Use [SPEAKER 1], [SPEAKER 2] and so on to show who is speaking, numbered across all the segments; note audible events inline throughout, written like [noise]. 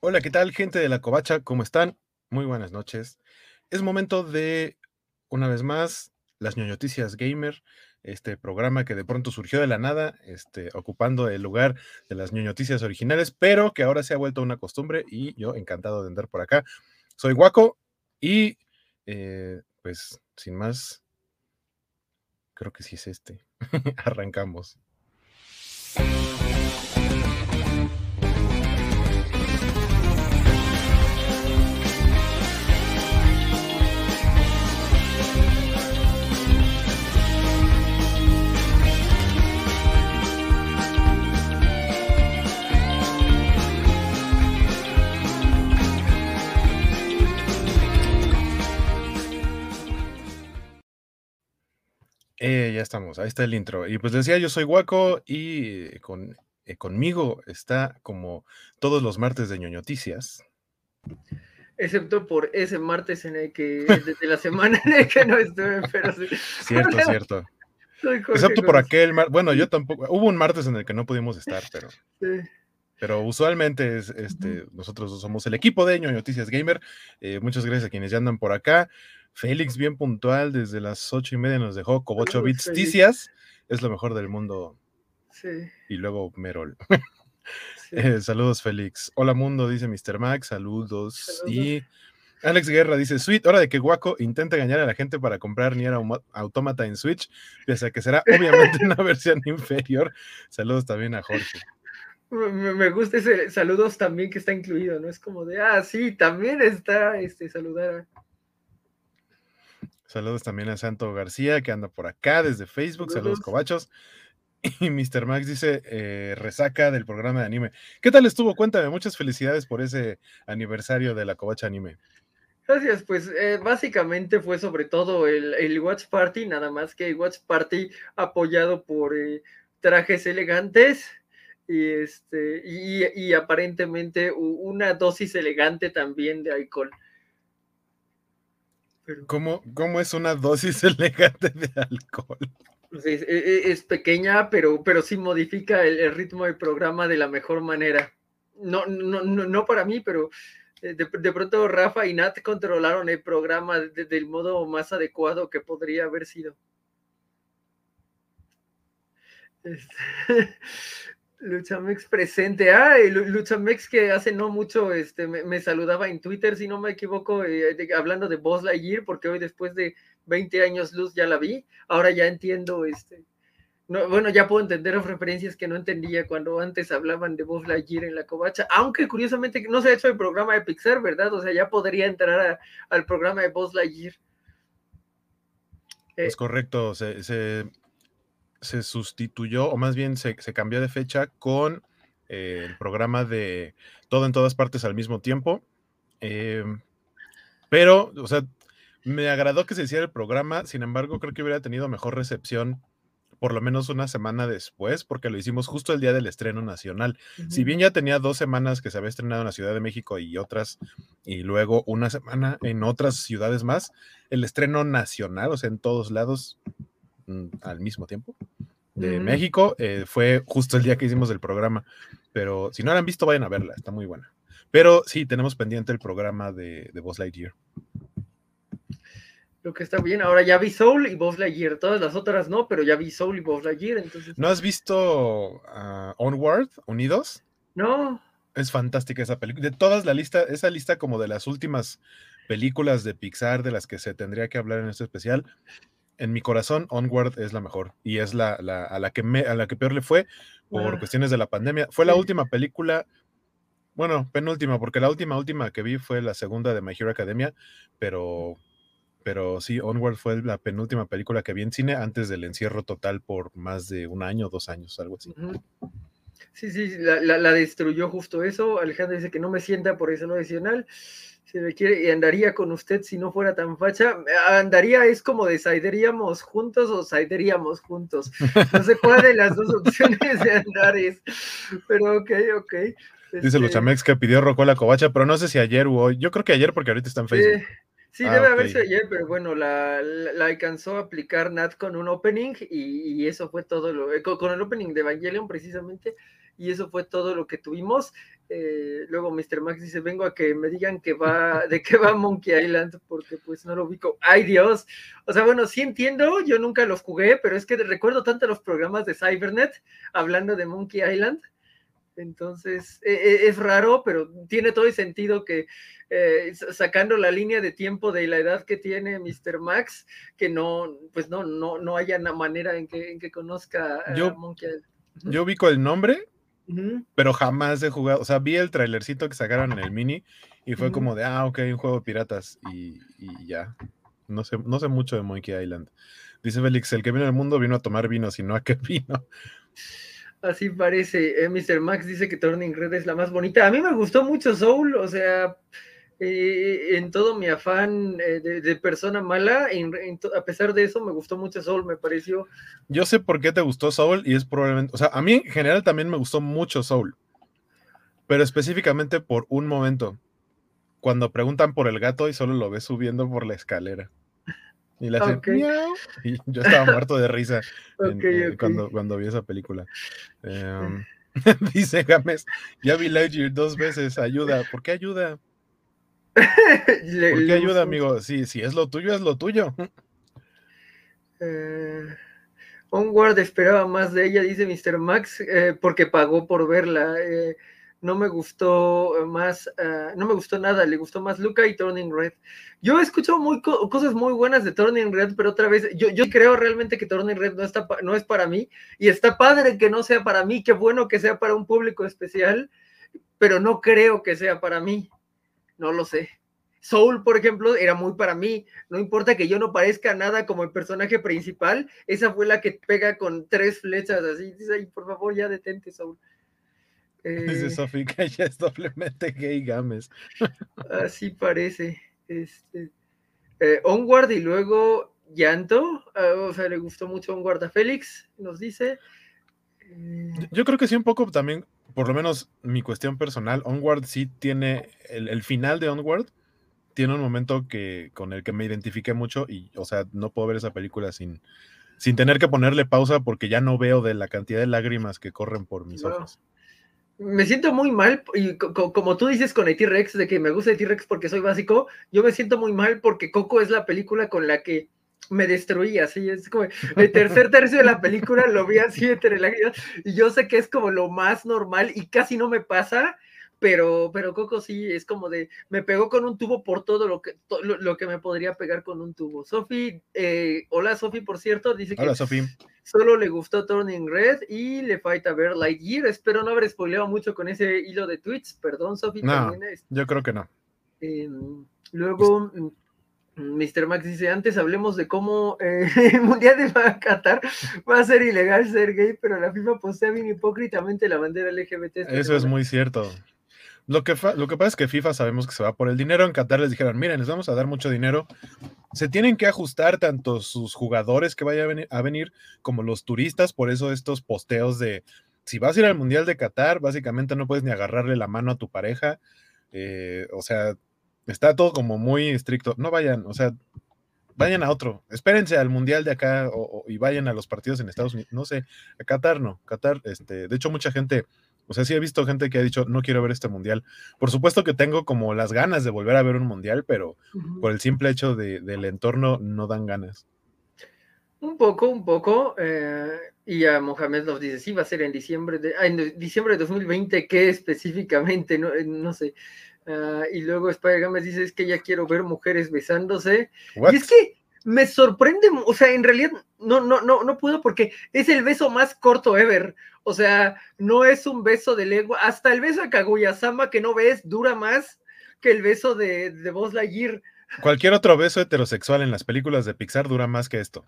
[SPEAKER 1] Hola, ¿qué tal, gente de la Covacha? ¿Cómo están? Muy buenas noches. Es momento de, una vez más, las ñoñoticias gamer, este programa que de pronto surgió de la nada, este, ocupando el lugar de las ñoñoticias originales, pero que ahora se ha vuelto una costumbre y yo encantado de andar por acá. Soy Guaco y, eh, pues, sin más, creo que sí es este. [laughs] Arrancamos. Eh, ya estamos, ahí está el intro. Y pues decía, yo soy Guaco y con, eh, conmigo está como todos los martes de ñoñoticias.
[SPEAKER 2] Excepto por ese martes en el que, desde la [laughs] semana en el que no estuve, pero sí.
[SPEAKER 1] Cierto, [laughs] cierto. Excepto por aquel, bueno, yo tampoco, hubo un martes en el que no pudimos estar, pero... Sí. Pero usualmente es, este, nosotros somos el equipo de ñoñoticias gamer. Eh, muchas gracias a quienes ya andan por acá. Félix, bien puntual, desde las ocho y media nos dejó con ocho bits ticias. Es lo mejor del mundo. Sí. Y luego Merol. [laughs] Eh, saludos, Félix. Hola, mundo, dice Mr. Max. Saludos. Y Alex Guerra dice: Sweet, hora de que Guaco intente engañar a la gente para comprar Nier Automata en Switch, pese a que será obviamente [laughs] una versión inferior. Saludos también a Jorge.
[SPEAKER 2] Me, gusta ese saludos también que está incluido, ¿no? Es como de, ah, sí, también está este saludar a
[SPEAKER 1] Saludos también a Santo García, que anda por acá desde Facebook. Saludos, cobachos. [laughs] Y Mr. Max dice, eh, resaca del programa de anime. ¿Qué tal estuvo? Cuéntame, muchas felicidades por ese aniversario de la Covacha Anime.
[SPEAKER 2] Gracias, pues eh, básicamente fue sobre todo el, Watch Party, nada más que el Watch Party apoyado por eh, trajes elegantes y, este, y aparentemente una dosis elegante también de alcohol.
[SPEAKER 1] ¿Cómo, es una dosis [laughs] elegante de alcohol?
[SPEAKER 2] Pues e, e, es, pequeña, pero, pero sí modifica el, ritmo del programa de la mejor manera. No, no, no, para mí, pero eh, de, pronto Rafa y Nat controlaron el programa del modo más adecuado que podría haber sido. Este, [laughs] Luchamex presente. Ay, Luchamex que hace no mucho este, me, saludaba en Twitter, si no me equivoco, eh, hablando de Buzz Lightyear, porque hoy después de 20 años luz ya la vi. Ahora ya entiendo, este, no, bueno, ya puedo entender las referencias que no entendía cuando antes hablaban de Buzz Lightyear en la covacha, aunque curiosamente no se ha hecho el programa de Pixar, ¿verdad? O sea, ya podría entrar al programa de Buzz Lightyear.
[SPEAKER 1] Es correcto, se, se se sustituyó, o más bien se, cambió de fecha con eh, el programa de todo en todas partes al mismo tiempo. Em, pero, o sea, me agradó que se hiciera el programa, sin embargo, creo que hubiera tenido mejor recepción por lo menos una semana después, porque lo hicimos justo el día del estreno nacional. Si bien ya tenía dos semanas que se había estrenado en la Ciudad de México y otras, y luego una semana en otras ciudades más, el estreno nacional, o sea, en todos lados, al mismo tiempo de México. Eh, fue justo el día que hicimos el programa. Pero si no la han visto, vayan a verla, está muy buena. Pero sí, tenemos pendiente el programa de, de Buzz Lightyear.
[SPEAKER 2] Lo que está bien, ahora ya vi Soul y Buzz Lightyear. Todas las otras no, pero ya vi Soul y Buzz Lightyear. Entonces...
[SPEAKER 1] ¿No has visto uh, Onward, Unidos?
[SPEAKER 2] No.
[SPEAKER 1] Es fantástica esa película. De todas la lista, esa lista como de las últimas películas de Pixar de las que se tendría que hablar en este especial, en mi corazón, Onward es la mejor y es la, a, la que me, a la que peor le fue por ah. cuestiones de la pandemia. Fue la última película, bueno, penúltima, porque la última, última que vi fue la segunda de My Hero Academia, pero, pero sí, Onward fue la penúltima película que vi en cine antes del encierro total por más de un año, dos años, algo así.
[SPEAKER 2] Sí, sí, la, la, destruyó justo eso. Alejandro dice que no me sienta por eso no adicional si me quiere, y andaría con usted si no fuera tan facha. Andaría es como de saideríamos juntos o saideríamos juntos. No sé cuál de las dos [laughs] opciones de andar es, pero ok, ok.
[SPEAKER 1] Dice Luchamex este que pidió Rocco la covacha, pero no sé si ayer o hoy. Yo creo que ayer porque ahorita está en Facebook.
[SPEAKER 2] Sí, ah, debe haber sido ayer, pero bueno, la, alcanzó a aplicar Nat con un opening y, eso fue todo lo. Con, con el opening de Evangelion precisamente y eso fue todo lo que tuvimos. Eh, luego Mr. Max dice, vengo a que me digan que va, de qué va Monkey Island, porque pues no lo ubico. ¡Ay Dios! O sea, bueno, sí entiendo, yo nunca los jugué, pero es que recuerdo tanto los programas de Cybernet hablando de Monkey Island. Entonces, e, e, es raro, pero tiene todo el sentido que eh, sacando la línea de tiempo de la edad que tiene Mr. Max, que no, pues no, no, no haya una manera en que, en que conozca
[SPEAKER 1] a Monkey Island. Yo ubico el nombre, pero jamás he jugado, o sea, vi el trailercito que sacaron en el mini y fue como de, ah, ok, un juego de piratas y, ya. No sé, no sé mucho de Monkey Island. Dice Félix, el que vino al mundo vino a tomar vino, sino a qué vino.
[SPEAKER 2] Así parece. Eh, Mr. Max dice que Turning Red es la más bonita. A mí me gustó mucho Soul, o sea, eh, en todo mi afán eh, de, persona mala, a pesar de eso, me gustó mucho Soul, me pareció.
[SPEAKER 1] Yo sé por qué te gustó Soul y es probablemente, o sea, a mí en general también me gustó mucho Soul, pero específicamente por un momento, cuando preguntan por el gato y solo lo ves subiendo por la escalera. Y le Y yo estaba muerto de risa [laughs] eh, Cuando, cuando vi esa película. Em, [laughs] dice James, ya vi Lightyear dos veces, ayuda. ¿Por qué ayuda? [laughs] ¿Por qué ayuda, amigo? Si, si es lo tuyo, es lo tuyo.
[SPEAKER 2] Eh, Onward esperaba más de ella, dice Mr. Max, eh, porque pagó por verla. Eh, no me gustó más, no me gustó nada, le gustó más Luca y Turning Red. Yo he escuchado cosas muy buenas de Turning Red, pero otra vez, yo, creo realmente que Turning Red no, está, no es para mí, y está padre que no sea para mí, qué bueno que sea para un público especial, pero no creo que sea para mí no lo sé. Soul, por ejemplo, era muy para mí. No importa que yo no parezca nada como el personaje principal, esa fue la que pega con tres flechas así. Dice, por favor, ya detente, Soul.
[SPEAKER 1] Dice eh, Sofía que ya es doblemente gay Games.
[SPEAKER 2] así parece. Este, eh, Onward y luego Llanto. Ah, o sea, le gustó mucho Onward a Félix, nos dice.
[SPEAKER 1] Yo creo que sí, un poco también por lo menos mi cuestión personal, Onward sí tiene, el, final de Onward tiene un momento que, con el que me identifiqué mucho y, o sea, no puedo ver esa película sin, sin tener que ponerle pausa porque ya no veo de la cantidad de lágrimas que corren por mis ojos.
[SPEAKER 2] Me siento muy mal, y como tú dices con el T-Rex, de que me gusta el T-Rex porque soy básico, yo me siento muy mal porque Coco es la película con la que me destruía, así es como el tercer [laughs] tercio de la película lo vi así entre lágrimas y yo sé que es como lo más normal y casi no me pasa, pero, pero Coco sí es como de, me pegó con un tubo por todo lo que, lo, que me podría pegar con un tubo. Sofi, eh, hola Sofi, por cierto, dice
[SPEAKER 1] que
[SPEAKER 2] solo le gustó Turning Red y le falta ver Lightyear. Espero no haber spoileado mucho con ese hilo de tweets, perdón Sofi.
[SPEAKER 1] No, yo creo que no.
[SPEAKER 2] Em, luego... Mr. Max dice, antes hablemos de cómo eh, [laughs] el Mundial de Qatar va a ser ilegal ser gay, pero la FIFA postea bien hipócritamente la bandera LGBT.
[SPEAKER 1] Eso es muy cierto. Lo que, lo que pasa es que FIFA sabemos que se va por el dinero. En Qatar les dijeron, miren, les vamos a dar mucho dinero. Se tienen que ajustar tanto sus jugadores que vayan a venir, a venir como los turistas. Por eso estos posteos de, si vas a ir al Mundial de Qatar, básicamente no puedes ni agarrarle la mano a tu pareja. Eh, o sea, Está todo como muy estricto. No vayan, o sea, vayan a otro. Espérense al mundial de acá y vayan a los partidos en Estados Unidos. No sé, a Qatar no. Qatar, este, de hecho, mucha gente, o sea, sí he visto gente que ha dicho, no quiero ver este mundial. Por supuesto que tengo como las ganas de volver a ver un mundial, pero por el simple hecho del entorno no dan ganas.
[SPEAKER 2] Un poco, un poco. Eh, y a Mohamed nos dice, sí, va a ser en diciembre de, ah, en diciembre de 2020, ¿qué específicamente? No, eh, no sé. Ah, y luego Spider me dice, es que ya quiero ver mujeres besándose. Y es que me sorprende, o sea, en realidad no, no, no, no puedo porque es el beso más corto ever. O sea, no es un beso de lengua. Hasta el beso a Kaguya-sama que no ves dura más que el beso de, de Buzz.
[SPEAKER 1] Cualquier otro beso heterosexual en las películas de Pixar dura más que esto.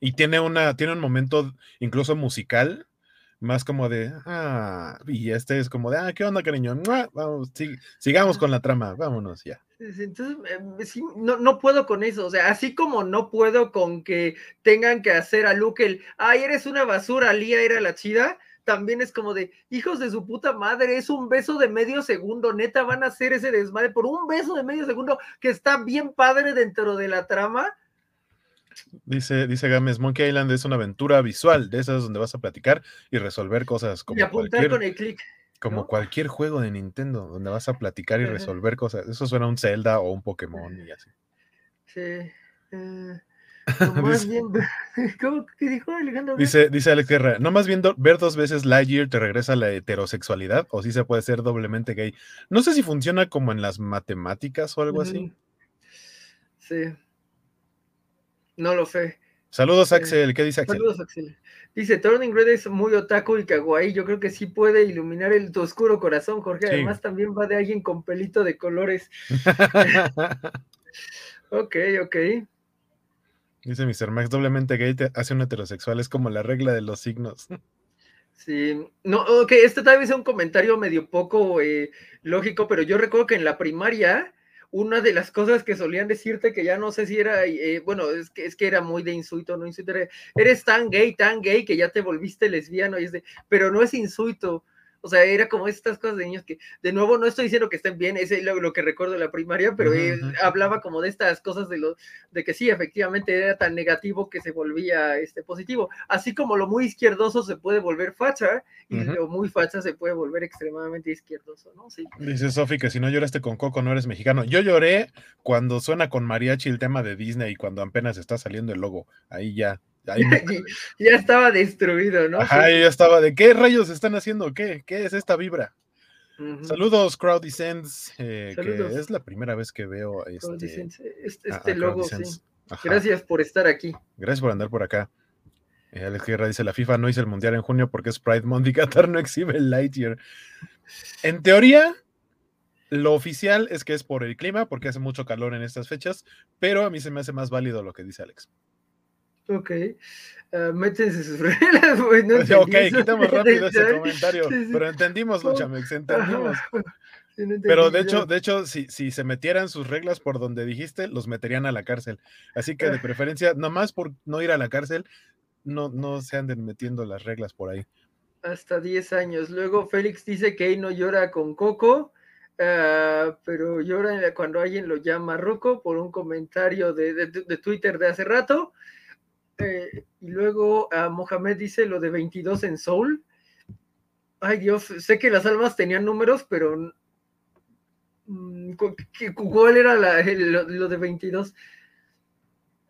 [SPEAKER 1] Y tiene, una, tiene un momento incluso musical más como de, ah, y este es como de, ah, ¿qué onda, cariño? Vamos, sigamos con la trama, vámonos ya.
[SPEAKER 2] Entonces, eh, no, no, puedo con eso, o sea, así como no puedo con que tengan que hacer a Luke el, ay, eres una basura, Lía era la chida, también es como de, hijos de su puta madre, es un beso de medio segundo, neta, van a hacer ese desmadre por un beso de medio segundo que está bien padre dentro de la trama
[SPEAKER 1] Dice, dice Gámez, Monkey Island es una aventura visual, de esas donde vas a platicar y resolver cosas como
[SPEAKER 2] y apuntar
[SPEAKER 1] cualquier,
[SPEAKER 2] con el clic.
[SPEAKER 1] Como
[SPEAKER 2] ¿no?
[SPEAKER 1] cualquier juego de Nintendo, donde vas a platicar y resolver cosas. Eso suena a un Zelda o un Pokémon y así.
[SPEAKER 2] Sí. eh, no, [laughs] más
[SPEAKER 1] Dice-
[SPEAKER 2] bien, [laughs] ¿cómo que dijo Alejandro?
[SPEAKER 1] Dice, dice Alex Guerra, no más viendo ver dos veces Lightyear te regresa a la heterosexualidad o si se puede ser doblemente gay. No sé si funciona como en las matemáticas o algo así.
[SPEAKER 2] Sí. No lo sé.
[SPEAKER 1] Saludos. Axel, ¿qué dice Axel?
[SPEAKER 2] Saludos, Axel. Dice, Turning Red es muy otaku y kawaii. Yo creo que sí puede iluminar el, tu oscuro corazón, Jorge.
[SPEAKER 1] Sí.
[SPEAKER 2] Además, también va de alguien con pelito de colores. [laughs] Ok, ok.
[SPEAKER 1] dice Mr. Max, doblemente gay te hace un heterosexual, es como la regla de los signos.
[SPEAKER 2] Sí. No, ok, este tal vez es un comentario medio poco eh, lógico, pero yo recuerdo que en la primaria, una de las cosas que solían decirte, que ya no sé si era, eh, bueno, es que, es que era muy de insulto, no insulto, eres tan gay, tan gay que ya te volviste lesbiano, y es de, pero no es insulto. O sea, era como estas cosas de niños que, de nuevo, no estoy diciendo que estén bien, es lo, lo que recuerdo de la primaria, pero él hablaba como de estas cosas de lo, de que sí, efectivamente era tan negativo que se volvía este positivo. Así como lo muy izquierdoso se puede volver facha y lo muy facha se puede volver extremadamente izquierdoso, ¿no? Sí.
[SPEAKER 1] Dice Sofi que si no lloraste con Coco no eres mexicano. Yo lloré cuando suena con mariachi el tema de Disney y cuando apenas está saliendo el logo. Ahí ya. [laughs]
[SPEAKER 2] ya estaba destruido, ¿no?
[SPEAKER 1] Ajá,
[SPEAKER 2] Sí.
[SPEAKER 1] ya estaba de qué rayos están haciendo, qué, qué es esta vibra. Saludos, Crowd Descends, eh,
[SPEAKER 2] Saludos.
[SPEAKER 1] que es la primera vez que veo este,
[SPEAKER 2] este, este logo, sí. Gracias por estar aquí.
[SPEAKER 1] Gracias por andar por acá. Eh, Alex Guerra dice, la FIFA no hizo el Mundial en junio porque es Pride Month y Qatar no exhibe el Lightyear. En teoría, lo oficial es que es por el clima, porque hace mucho calor en estas fechas, pero a mí se me hace más válido lo que dice Alex.
[SPEAKER 2] Ok. Ah, métense sus [laughs] reglas, güey, no
[SPEAKER 1] ok, quitamos rápido ese comentario,
[SPEAKER 2] Sí, sí.
[SPEAKER 1] pero entendimos, Luchamex, entendimos. [laughs]
[SPEAKER 2] Sí, no
[SPEAKER 1] Pero de hecho, de hecho, si, si se metieran sus reglas por donde dijiste, los meterían a la cárcel. Así que de preferencia, nomás por no ir a la cárcel, no, no se anden metiendo las reglas por ahí.
[SPEAKER 2] hasta 10 años. Luego Félix dice que él no llora con Coco, ah, pero llora cuando alguien lo llama Rocco por un comentario de, de- de Twitter de hace rato. Eh, y luego ah, Mohamed dice lo de 22 en Soul. Ay Dios, sé que las almas tenían números, pero mm, cu- ¿qué- ¿cuál era la- el- lo, lo de 22?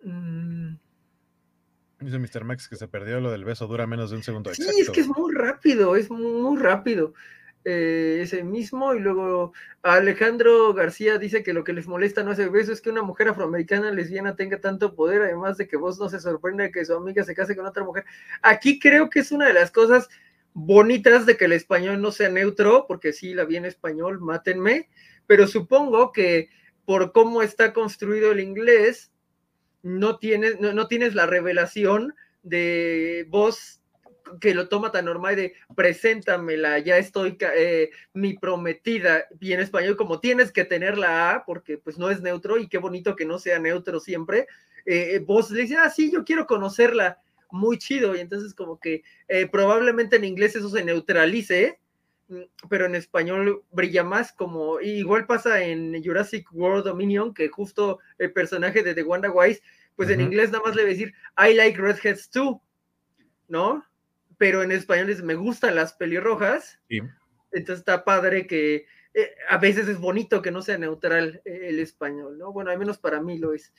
[SPEAKER 2] Mm,
[SPEAKER 1] Dice Mr. Max que se perdió lo del beso, dura menos de un segundo.
[SPEAKER 2] Sí,
[SPEAKER 1] Exacto.
[SPEAKER 2] es que es muy rápido, es muy rápido. Eh, ese mismo, y luego Alejandro García dice que lo que les molesta no es el beso, es que una mujer afroamericana lesbiana tenga tanto poder, además de que vos no se sorprenda que su amiga se case con otra mujer. Aquí creo que es una de las cosas bonitas de que el español no sea neutro, porque sí la vi en español, mátenme, pero supongo que por cómo está construido el inglés, no tienes, no, no tienes la revelación de voz que lo toma tan normal de preséntamela, ya estoy, eh, mi prometida, y en español como tienes que tener la A, porque pues no es neutro, y qué bonito que no sea neutro siempre, eh, vos le dices, ah, sí, yo quiero conocerla, muy chido, y entonces como que eh, probablemente en inglés eso se neutralice, mm, pero en español brilla más, como igual pasa en Jurassic World Dominion, que justo el personaje de The Wanda Wise, pues en inglés nada más le va a decir, I like redheads too, ¿no? Pero en español es, me gustan las pelirrojas,
[SPEAKER 1] Sí.
[SPEAKER 2] entonces está padre que eh, a veces es bonito que no sea neutral eh, el español, ¿no? Bueno, al menos para mí lo es.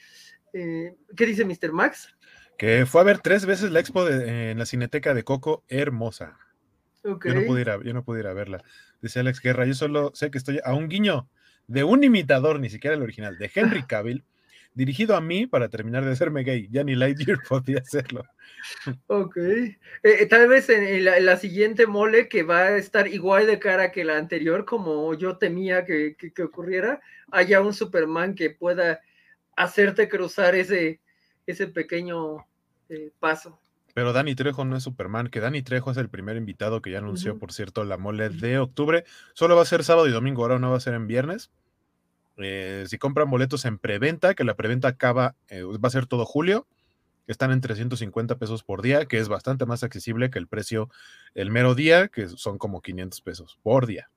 [SPEAKER 2] Eh, ¿Qué dice Mr. Max?
[SPEAKER 1] Que fue a ver tres veces la expo de- en la Cineteca de Coco, hermosa. Yo no pude ir a, yo no pude ir a verla. Dice Alex Guerra, yo solo sé que estoy a un guiño de un imitador, ni siquiera el original, de Henry [laughs] Cavill, dirigido a mí para terminar de hacerme gay. Ya ni Lightyear [laughs] podía hacerlo.
[SPEAKER 2] Ok. Eh, eh, tal vez en, la, en la siguiente mole que va a estar igual de cara que la anterior, como yo temía que, que- que ocurriera, haya un Superman que pueda hacerte cruzar ese, ese pequeño eh, paso.
[SPEAKER 1] Pero Danny Trejo no es Superman, que Danny Trejo es el primer invitado que ya anunció, por cierto, la mole de octubre. Solo va a ser sábado y domingo, ahora no va a ser en viernes. Eh, si compran boletos en preventa, que la preventa acaba, eh, va a ser todo julio, están en 350 pesos por día, que es bastante más accesible que el precio el mero día, que son como 500 pesos por día.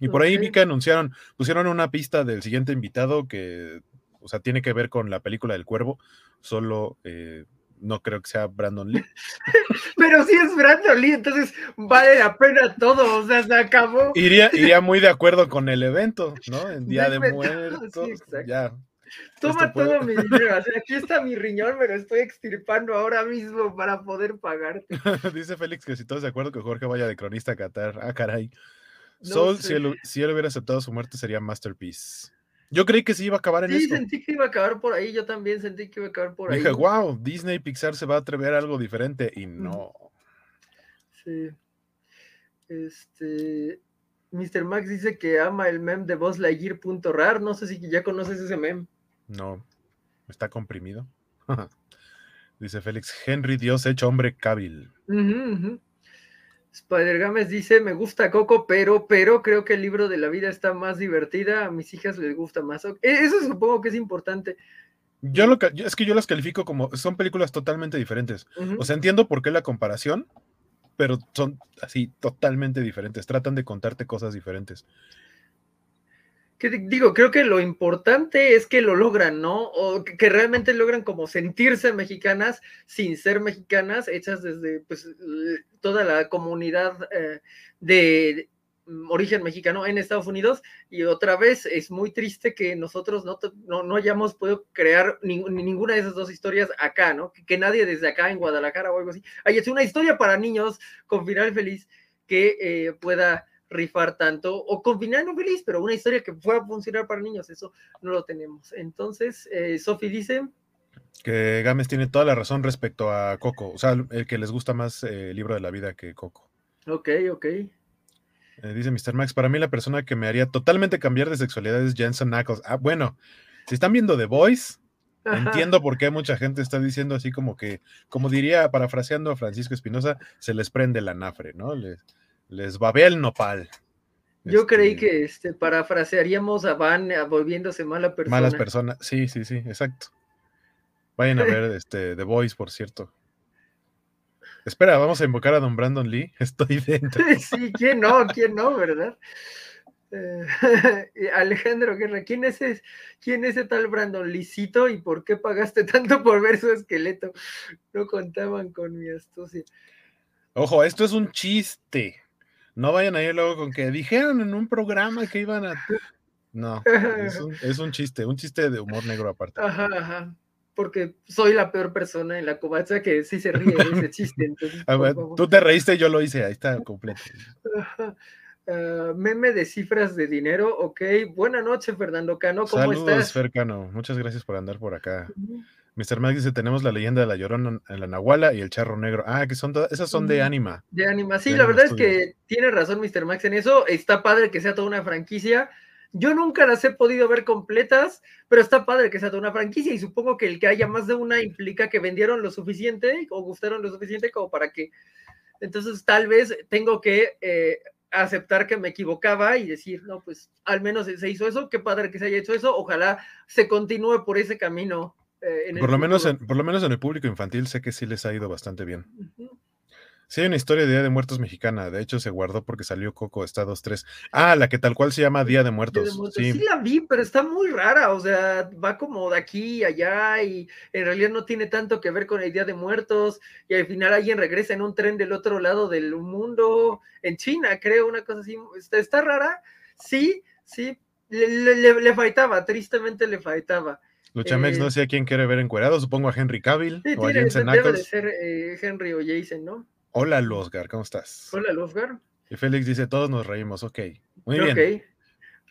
[SPEAKER 1] Y por ahí vi que anunciaron, pusieron una pista del siguiente invitado que o sea, tiene que ver con la película del cuervo, solo eh, no creo que sea Brandon Lee. [laughs]
[SPEAKER 2] Pero sí es Brandon Lee, entonces vale la pena todo, o sea, se acabó.
[SPEAKER 1] Iría, iría muy de acuerdo con el evento, ¿no? En Día de Muertos, ya.
[SPEAKER 2] Toma todo mi dinero, aquí está mi riñón, pero estoy extirpando ahora mismo para poder pagarte. [laughs]
[SPEAKER 1] Dice Félix que si todos de acuerdo que Jorge vaya de cronista a Qatar, ah, caray. Sol, si él, si él hubiera aceptado su muerte, sería Masterpiece. Yo creí que sí iba a acabar en
[SPEAKER 2] sí, Sí, sentí que iba a acabar por ahí. Yo también sentí que iba a acabar por ahí.
[SPEAKER 1] Dije, wow, Disney Pixar se va a atrever a algo diferente. Y no.
[SPEAKER 2] Sí. Este. Mr. Max dice que ama el meme de Buzz Lightyear.rar. No sé si ya conoces ese meme.
[SPEAKER 1] No. Está comprimido. [laughs] dice Félix, Henry, Dios hecho hombre cabil.
[SPEAKER 2] Spider Games dice, me gusta Coco, pero, pero creo que el libro de la vida está más divertida, a mis hijas les gusta más. E, eso supongo que es importante.
[SPEAKER 1] Yo lo es que yo las califico como, son películas totalmente diferentes. O sea, entiendo por qué la comparación, pero son así totalmente diferentes. Tratan de contarte cosas diferentes
[SPEAKER 2] que digo, creo que lo importante es que lo logran, ¿no? O que, realmente logran como sentirse mexicanas sin ser mexicanas, hechas desde pues toda la comunidad eh, de origen mexicano en Estados Unidos. Y otra vez es muy triste que nosotros no, no, hayamos podido crear ninguna de esas dos historias acá, ¿no? Que, nadie desde acá en Guadalajara o algo así haya hecho una historia para niños con final feliz que eh, pueda rifar tanto, o con final no feliz, pero una historia que pueda funcionar para niños, eso no lo tenemos. Entonces, eh, Sofi dice...
[SPEAKER 1] Que Gámez tiene toda la razón respecto a Coco, o sea, el que les gusta más eh, el libro de la vida que Coco.
[SPEAKER 2] Ok, ok.
[SPEAKER 1] Eh, dice Mr. Max, para mí la persona que me haría totalmente cambiar de sexualidad es Jensen Knuckles. Ah, bueno, si están viendo The Voice, entiendo por qué mucha gente está diciendo así como que, como diría, parafraseando a Francisco Espinosa, se les prende la nafre, ¿no? Les, les babé el nopal.
[SPEAKER 2] Yo creí este que este, parafrasearíamos a Van volviéndose mala persona.
[SPEAKER 1] Malas personas, sí, sí, sí, exacto. Vayan a ver [laughs] este, The Voice, por cierto. Espera, vamos a invocar a don Brandon Lee. [laughs] Estoy dentro. [laughs]
[SPEAKER 2] sí, ¿quién no? ¿Quién no, verdad? Eh, Alejandro Guerra, ¿quién es, ese, ¿quién es ese tal Brandon Licito y por qué pagaste tanto por ver su esqueleto? No contaban con mi astucia.
[SPEAKER 1] Ojo, esto es un chiste. No vayan a ir luego con que dijeron en un programa que iban a. No, [laughs] es un, chiste, un chiste de humor negro aparte.
[SPEAKER 2] Ajá, ajá. Porque soy la peor persona en la covacha que sí se ríe de ese chiste.
[SPEAKER 1] tú te reíste y yo lo hice, ahí está completo.
[SPEAKER 2] Ah, meme de cifras de dinero, ok. Buena noche, Fernando Cano, ¿cómo
[SPEAKER 1] Saludos, estás? Fer Cano, muchas gracias por andar por acá. Mr. Max dice, tenemos la leyenda de la Llorona en la Nahuala y el Charro Negro. Ah, que son todas, esas son de Anima.
[SPEAKER 2] De Anima, sí, la verdad es que tiene razón Mr. Max en eso. Está padre que sea toda una franquicia. Yo nunca las he podido ver completas, pero está padre que sea toda una franquicia y supongo que el que haya más de una implica que vendieron lo suficiente o gustaron lo suficiente como para que... Entonces tal vez tengo que eh, aceptar que me equivocaba y decir, no, pues al menos se hizo eso, qué padre que se haya hecho eso, ojalá se continúe por ese camino
[SPEAKER 1] eh, por, lo menos en, por lo menos en el público infantil sé que sí les ha ido bastante bien. Sí, hay una historia de Día de Muertos mexicana. De hecho, se guardó porque salió Coco Estados 3. Ah, la que tal cual se llama Día de Muertos.
[SPEAKER 2] Sí. la vi, pero está muy rara. O sea, va como de aquí y allá y en realidad no tiene tanto que ver con el Día de Muertos. Y al final alguien regresa en un tren del otro lado del mundo, en China, creo, una cosa así. Está, está rara. Sí, sí. Le, le, le faltaba, tristemente le faltaba.
[SPEAKER 1] Luchamex no sé a quién quiere ver encuerado, supongo a Henry Cavill
[SPEAKER 2] o a Jensen debe de ser eh, Henry o Jason, ¿no?
[SPEAKER 1] Hola, Losgar, ¿cómo estás?
[SPEAKER 2] Hola, Losgar.
[SPEAKER 1] Y Félix dice, todos nos reímos, ok. Muy bien.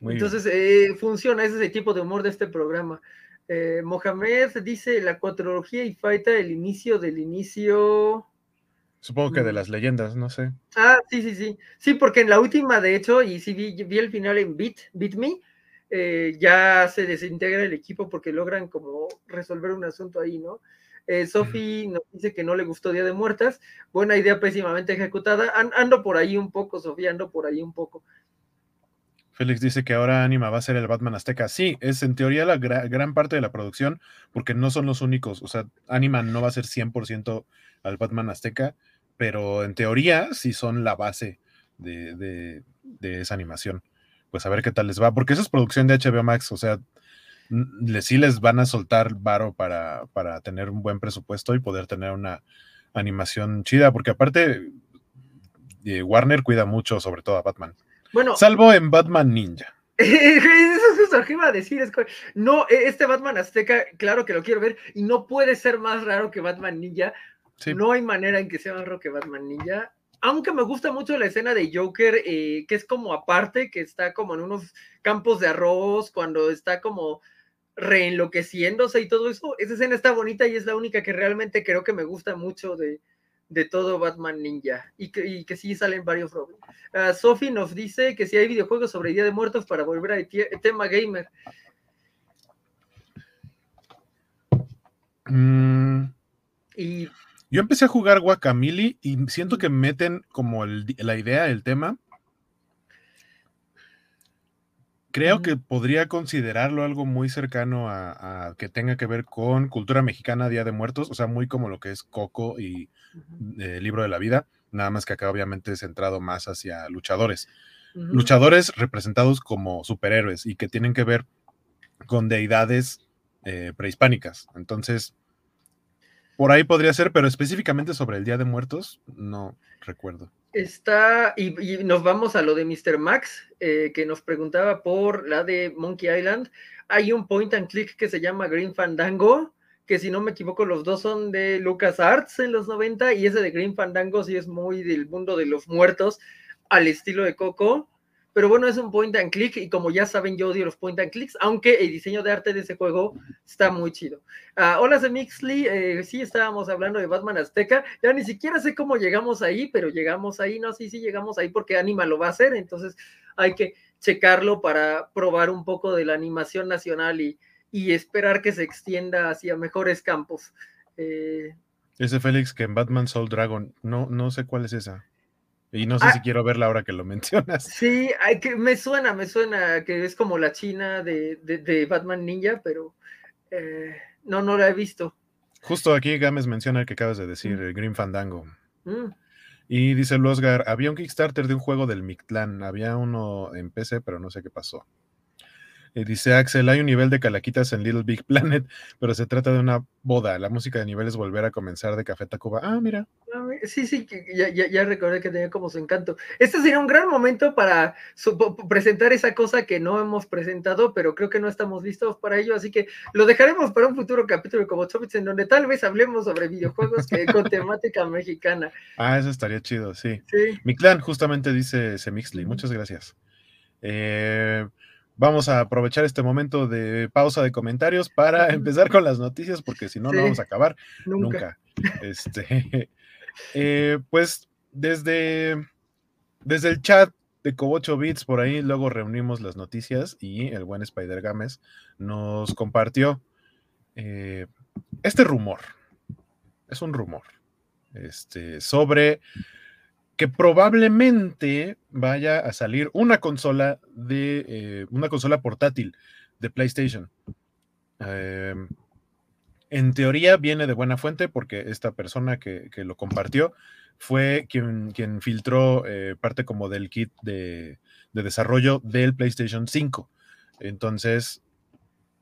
[SPEAKER 2] Entonces, eh, funciona, ese es el tipo de humor de este programa. Eh, Mohamed dice, la cuatrología y falta el inicio del inicio...
[SPEAKER 1] Supongo que de mm. las leyendas, no sé.
[SPEAKER 2] Ah, sí, sí, sí. Sí, porque en la última, de hecho, y sí vi, vi el final en Beat, Beat Me, eh, ya se desintegra el equipo porque logran como resolver un asunto ahí, ¿no? Eh, Sofi nos dice que no le gustó Día de Muertas, buena idea pésimamente ejecutada. ando por ahí un poco, Sofía, ando por ahí un poco.
[SPEAKER 1] Félix dice que ahora Anima va a ser el Batman Azteca. Sí, es en teoría la gran parte de la producción, porque no son los únicos. O sea, Anima no va a ser 100% al Batman Azteca, pero en teoría sí son la base de esa animación pues a ver qué tal les va, porque eso es producción de HBO Max, o sea, sí les van a soltar varo para, para tener un buen presupuesto y poder tener una animación chida, porque aparte eh, Warner cuida mucho sobre todo a Batman. Bueno, salvo en Batman Ninja. [laughs]
[SPEAKER 2] Eso es lo que iba a decir. Es no, e, este Batman Azteca, claro que lo quiero ver, y no puede ser más raro que Batman Ninja. No hay manera en que sea más raro que Batman Ninja. Aunque me gusta mucho la escena de Joker, eh, que es como aparte, que está como en unos campos de arroz, cuando está como reenloqueciéndose y todo eso. Esa escena está bonita y es la única que realmente creo que me gusta mucho de, todo Batman Ninja y que, que sí salen varios Robin. Uh, Sophie nos dice que si hay videojuegos sobre Día de Muertos para volver al tema gamer.
[SPEAKER 1] Mm. Y yo empecé a jugar Guacamili y siento que meten como la idea, el tema. Creo que podría considerarlo algo muy cercano a, que tenga que ver con cultura mexicana, Día de Muertos, o sea, muy como lo que es Coco y el Libro de la Vida, nada más que acá obviamente centrado más hacia luchadores. Luchadores representados como superhéroes y que tienen que ver con deidades eh, prehispánicas. Entonces, por ahí podría ser, pero específicamente sobre el Día de Muertos, no recuerdo.
[SPEAKER 2] Está, y, nos vamos a lo de Mr. Max, eh, que nos preguntaba por la de Monkey Island. Hay un point and click que se llama Green Fandango, que si no me equivoco, los dos son de Lucas Arts en los 90, y ese de Green Fandango sí es muy del mundo de los muertos, al estilo de Coco. Pero bueno, es un point and click y como ya saben, yo odio los point and clicks, aunque el diseño de arte de ese juego está muy chido. Uh, hola, Mixley, eh, sí estábamos hablando de Batman Azteca, ya ni siquiera sé cómo llegamos ahí, pero llegamos ahí, no, sí, sí llegamos ahí porque Anima lo va a hacer, entonces hay que checarlo para probar un poco de la animación nacional y, y esperar que se extienda hacia mejores campos. Eh,
[SPEAKER 1] ese Félix que en Batman Soul Dragon, no, no sé cuál es esa. Y no sé si ah. quiero verla ahora que lo [laughs] mencionas.
[SPEAKER 2] Sí, hay que, me suena, me suena que es como la china de, Batman Ninja, pero eh, no, no la he visto.
[SPEAKER 1] Justo aquí Gámez menciona el que acabas de decir, mm. el Green Fandango. Mm. Y dice Losgar, había un Kickstarter de un juego del Mictlán, había uno en PC, pero no sé qué pasó. Eh, dice Axel, hay un nivel de calaquitas en Little Big [laughs] Planet, pero se trata de una boda. La música de nivel es volver a comenzar de Café Tacuba. Ah, mira.
[SPEAKER 2] Ah, sí, sí, ya, ya, recordé que tenía como su encanto. Este sería un gran momento para presentar esa cosa que no hemos presentado, pero creo que no estamos listos para ello, así que lo dejaremos para un futuro capítulo Como Chobits, en donde tal vez hablemos sobre videojuegos que, con [laughs] temática mexicana.
[SPEAKER 1] Ah, eso estaría chido, sí. sí. Mi clan justamente dice Semixley. Muchas gracias. Eh, Vamos a aprovechar este momento de pausa de comentarios para empezar con las noticias, porque si no, no vamos a acabar nunca. Este, [laughs] eh, pues desde, desde el chat de Cobocho Bits, por ahí luego reunimos las noticias y el buen Spider Games nos compartió eh, este rumor. Es un rumor. Este, sobre que probablemente vaya a salir una consola de eh, una consola portátil de PlayStation. Em, en teoría viene de buena fuente porque esta persona que, lo compartió fue quien, quien filtró eh, parte como del kit de, de, desarrollo del PlayStation 5. Entonces,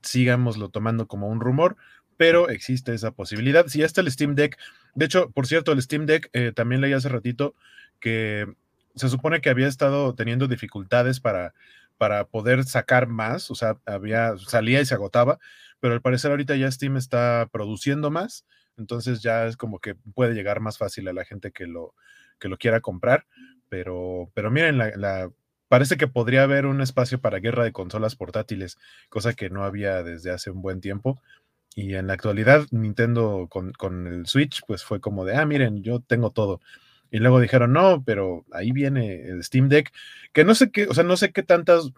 [SPEAKER 1] sigámoslo tomando como un rumor, pero existe esa posibilidad. Si está el Steam Deck, de hecho, por cierto, el Steam Deck eh, también leí hace ratito que se supone que había estado teniendo dificultades para, para poder sacar más, o sea, había, salía y se agotaba, pero al parecer ahorita ya Steam está produciendo más, entonces ya es como que puede llegar más fácil a la gente que lo, que lo quiera comprar, pero, pero miren, la, parece que podría haber un espacio para guerra de consolas portátiles, cosa que no había desde hace un buen tiempo. Y en la actualidad, Nintendo con, con el Switch, pues fue como de, ah, miren, yo tengo todo. Y luego dijeron, no, pero ahí viene el Steam Deck, que no sé qué, o sea, no sé qué tantas,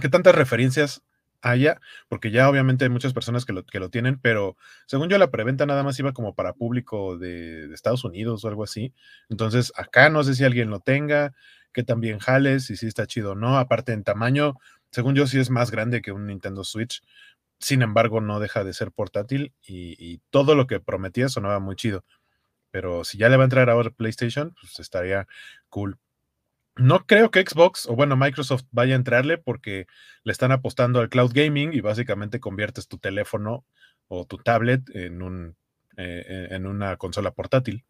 [SPEAKER 1] qué tantas referencias haya, porque ya obviamente hay muchas personas que lo, que lo tienen, pero según yo la preventa nada más iba como para público de, Estados Unidos o algo así. Entonces, acá no sé si alguien lo tenga, que también jales, si sí está chido o no. Aparte en tamaño, según yo sí es más grande que un Nintendo Switch. Sin embargo, no deja de ser portátil y, y todo lo que prometía sonaba muy chido. Pero si ya le va a entrar ahora PlayStation, pues estaría cool. No creo que Xbox o bueno, Microsoft vaya a entrarle porque le están apostando al cloud gaming y básicamente conviertes tu teléfono o tu tablet en, un, eh, en una consola portátil.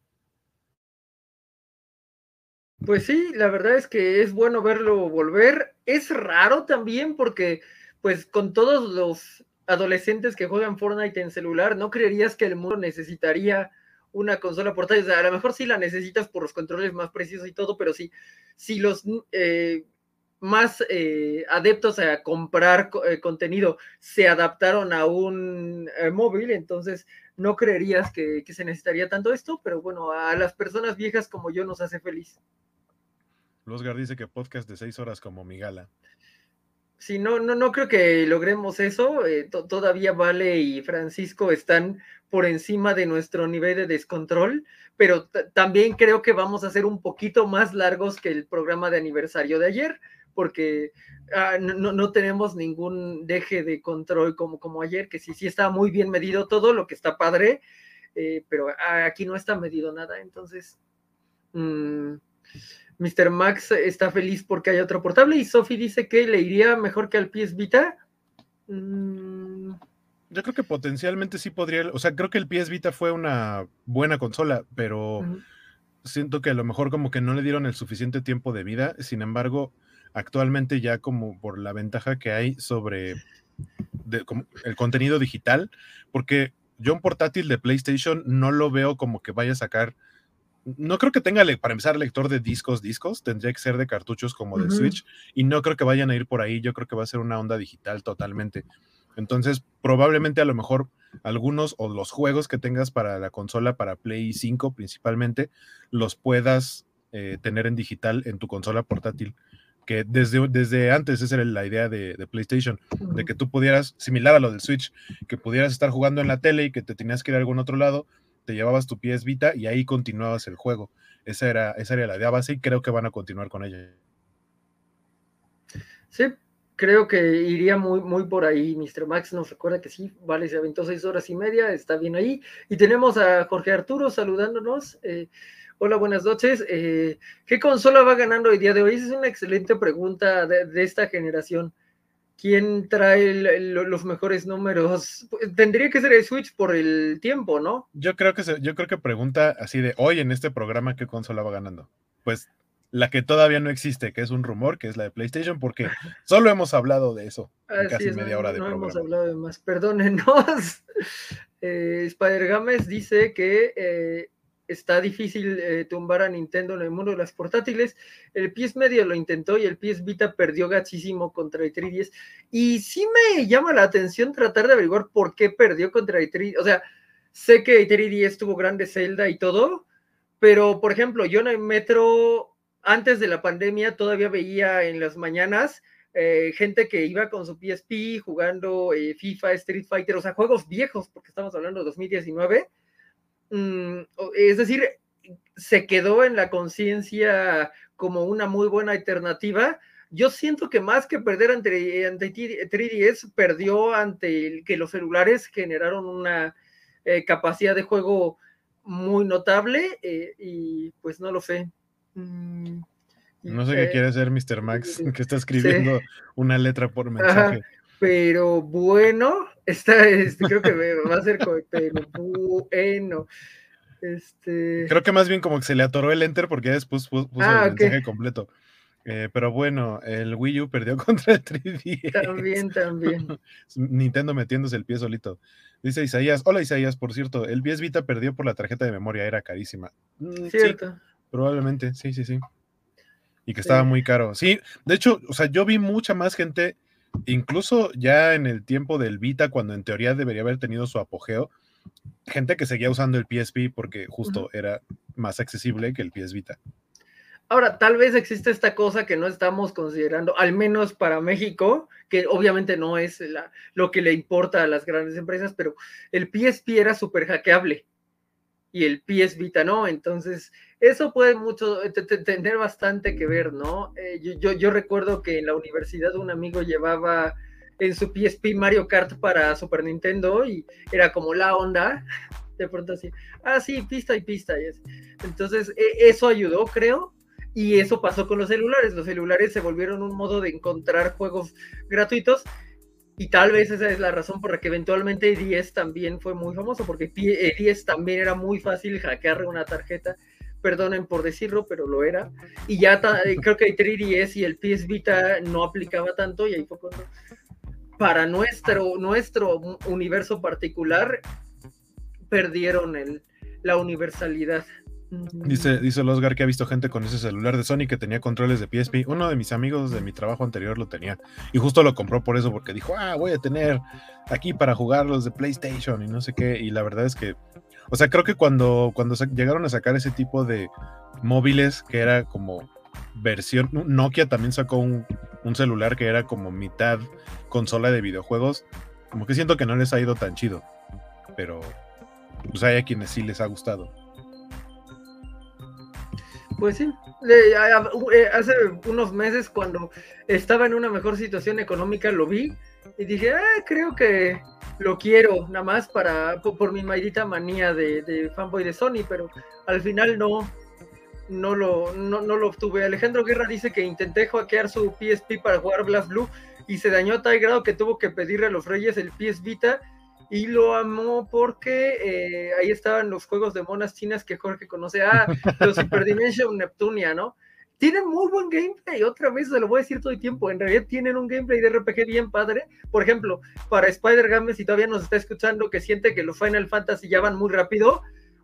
[SPEAKER 2] Pues sí, la verdad es que es bueno verlo volver. Es raro también porque, pues, con todos los adolescentes que juegan Fortnite en celular, no creerías que el mundo necesitaría una consola portátil. O sea, a lo mejor sí la necesitas por los controles más precisos y todo, pero sí, si los eh, más eh, adeptos a comprar eh, contenido se adaptaron a un móvil, entonces no creerías que, que se necesitaría tanto esto, pero bueno, a las personas viejas como yo nos hace feliz.
[SPEAKER 1] Losgar dice que podcast de seis horas como Migala.
[SPEAKER 2] Sí, no, no, no creo que logremos eso. Eh, todavía Vale y Francisco están por encima de nuestro nivel de descontrol, pero también creo que vamos a ser un poquito más largos que el programa de aniversario de ayer, porque ah, no, no, tenemos ningún deje de control como, como ayer, que sí, sí está muy bien medido todo, lo que está padre, eh, pero aquí no está medido nada, entonces... Mm, Mr. Max está feliz porque hay otro portable y Sophie dice que le iría mejor que al PS Vita.
[SPEAKER 1] Mm. Yo creo que potencialmente sí podría, o sea, creo que el PS Vita fue una buena consola, pero siento que a lo mejor como que no le dieron el suficiente tiempo de vida. Sin embargo, actualmente ya como por la ventaja que hay sobre el contenido digital, porque yo un portátil de PlayStation no lo veo como que vaya a sacar no creo que tenga, para empezar, lector de discos, discos, tendría que ser de cartuchos como de Switch, y no creo que vayan a ir por ahí, yo creo que va a ser una onda digital totalmente. Entonces, probablemente a lo mejor algunos o los juegos que tengas para la consola, para Play 5 principalmente, los puedas eh, tener en digital en tu consola portátil. Que desde, desde antes esa era la idea de, de PlayStation, de que tú pudieras, similar a lo del Switch, que pudieras estar jugando en la tele y que te tenías que ir a algún otro lado, te llevabas tu PS Vita y ahí continuabas el juego. Esa era, esa era la idea base y creo que van a continuar con ella.
[SPEAKER 2] Sí, creo que iría muy, muy por ahí. Mr. Max nos recuerda que sí, vale, se aventó seis horas y media, está bien ahí. Y tenemos a Jorge Arturo saludándonos. Eh, hola, buenas noches. Eh, ¿Qué consola va ganando el día de hoy? Esa es una excelente pregunta de esta generación quién trae los mejores números. Pues, tendría que ser el Switch por el tiempo, ¿no?
[SPEAKER 1] Yo creo que yo creo que pregunta así de hoy en este programa qué consola va ganando. Pues la que todavía no existe, que es un rumor, que es la de PlayStation, porque solo hemos hablado de eso en casi media hora de no
[SPEAKER 2] hemos hablado de más. Perdónenos. [laughs] Eh, Spider Games dice que eh, está difícil eh, tumbar a Nintendo en el mundo de las portátiles. El PS medio lo intentó y el PS Vita perdió gachísimo contra el 3DS. Y sí me llama la atención tratar de averiguar por qué perdió contra el 3DS. O sea, sé que el 3DS tuvo grande Zelda y todo, pero por ejemplo, yo en el metro, antes de la pandemia, todavía veía en las mañanas eh, gente que iba con su PSP jugando eh, FIFA, Street Fighter, o sea, juegos viejos, porque estamos hablando de 2019 Mm, es decir, se quedó en la conciencia como una muy buena alternativa. Yo siento que más que perder ante, ante 3DS, perdió ante el, que los celulares generaron una eh, capacidad de juego muy notable y pues no lo sé.
[SPEAKER 1] Mm, no sé qué eh, quiere hacer Mr. Max, [laughs] que está escribiendo una letra por mensaje.
[SPEAKER 2] Pero bueno, esta, este, creo que va a ser pero bueno. Este...
[SPEAKER 1] Creo que más bien como que se le atoró el enter porque después puso, ah, el mensaje completo. Eh, pero bueno, el Wii U perdió [laughs] contra el
[SPEAKER 2] 3DS. También, también. [laughs]
[SPEAKER 1] Nintendo metiéndose el pie solito. Dice Isaías, hola Isaías, por cierto, el PS Vita perdió por la tarjeta de memoria, era carísima.
[SPEAKER 2] Mm, Cierto.
[SPEAKER 1] Probablemente, sí, sí, sí. Y que estaba muy caro. Sí, de hecho, o sea, yo vi mucha más gente incluso ya en el tiempo del Vita, cuando en teoría debería haber tenido su apogeo, gente que seguía usando el PSP porque justo era más accesible que el PS Vita.
[SPEAKER 2] Ahora, tal vez existe esta cosa que no estamos considerando, al menos para México, que obviamente no es lo que le importa a las grandes empresas, pero el PSP era súper hackeable y el PS Vita no. Entonces, eso puede mucho tener bastante que ver, ¿no? Eh, yo, yo, recuerdo que en la universidad un amigo llevaba en su PSP Mario Kart para Super Nintendo y era como la onda. [laughs] De pronto así, ah, sí, pista y pista. Y Entonces, e, eso ayudó, creo. Y eso pasó con los celulares. Los celulares se volvieron un modo de encontrar juegos gratuitos. Y tal vez esa es la razón por la que eventualmente 10 también fue muy famoso, porque 10 también era muy fácil hackear una tarjeta. Perdonen por decirlo, pero lo era. Y ya creo que el 3DS y el PS Vita no aplicaba tanto, y ahí fue cuando para nuestro, nuestro universo particular perdieron el, la universalidad.
[SPEAKER 1] Dice, dice el Oscar que ha visto gente con ese celular de Sony que tenía controles de PSP. Uno de mis amigos de mi trabajo anterior lo tenía. Y justo lo compró por eso, porque dijo, ah, voy a tener aquí para jugar los de PlayStation y no sé qué. Y la verdad es que, o sea, creo que cuando, cuando llegaron a sacar ese tipo de móviles que era como versión, Nokia también sacó un, un celular que era como mitad consola de videojuegos. Como que siento que no les ha ido tan chido. Pero pues hay a quienes sí les ha gustado.
[SPEAKER 2] Pues sí, eh, hace unos meses cuando estaba en una mejor situación económica lo vi y dije, ah, creo que lo quiero, nada más para por, mi maldita manía de, fanboy de Sony, pero al final no, no lo, no, no, lo obtuve. Alejandro Guerra dice que intenté hackear su PSP para jugar Blast Blue y se dañó a tal grado que tuvo que pedirle a los reyes el PS Vita y lo amó porque eh, ahí estaban los juegos de monas chinas que Jorge conoce, ah, los Super Dimension Neptunia, ¿no? Tienen muy buen gameplay, otra vez se lo voy a decir todo el tiempo, en realidad tienen un gameplay de RPG bien padre, por ejemplo, para Spider-Game, si todavía nos está escuchando que siente que los Final Fantasy ya van muy rápido,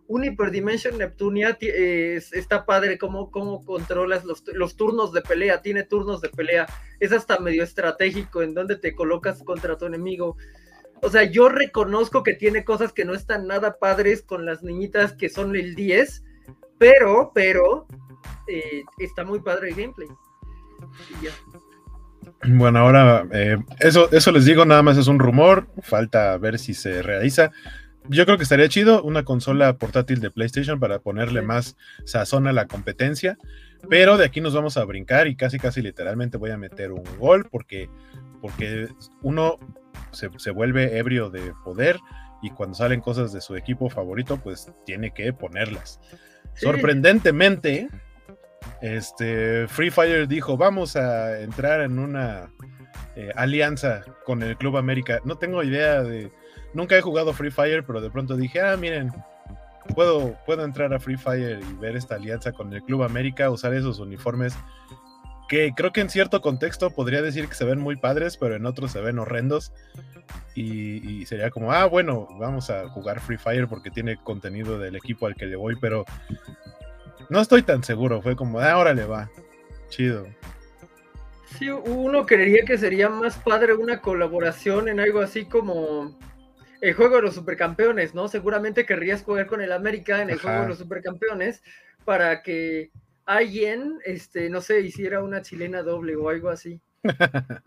[SPEAKER 2] un Hyperdimension Neptunia está padre cómo, cómo controlas los, los, turnos de pelea, tiene turnos de pelea, es hasta medio estratégico en donde te colocas contra tu enemigo o sea, yo reconozco que tiene cosas que no están nada padres con las niñitas que son el 10, pero, pero, eh, está muy padre el gameplay.
[SPEAKER 1] Bueno, ahora eh, eso, eso les digo, nada más es un rumor, falta ver si se realiza. Yo creo que estaría chido una consola portátil de PlayStation para ponerle más sazón a la competencia, pero de aquí nos vamos a brincar y casi casi literalmente voy a meter un gol porque, porque uno se, vuelve ebrio de poder y cuando salen cosas de su equipo favorito, pues tiene que ponerlas. Sorprendentemente, este Free Fire dijo, vamos a entrar en una eh, alianza con el Club América. No tengo idea de, nunca he jugado Free Fire, pero de pronto dije, ah, miren, puedo, puedo entrar a Free Fire y ver esta alianza con el Club América, usar esos uniformes que creo que en cierto contexto podría decir que se ven muy padres, pero en otros se ven horrendos. Y, sería como, ah, bueno, vamos a jugar Free Fire porque tiene contenido del equipo al que le voy, pero no estoy tan seguro. Fue como, ah, ahora le va. Chido.
[SPEAKER 2] Sí, uno creería que sería más padre una colaboración en algo así como el juego de los supercampeones, ¿no? Seguramente querrías jugar con el América en el juego de los supercampeones para que alguien, este, no sé, hiciera una chilena doble o algo así. [laughs]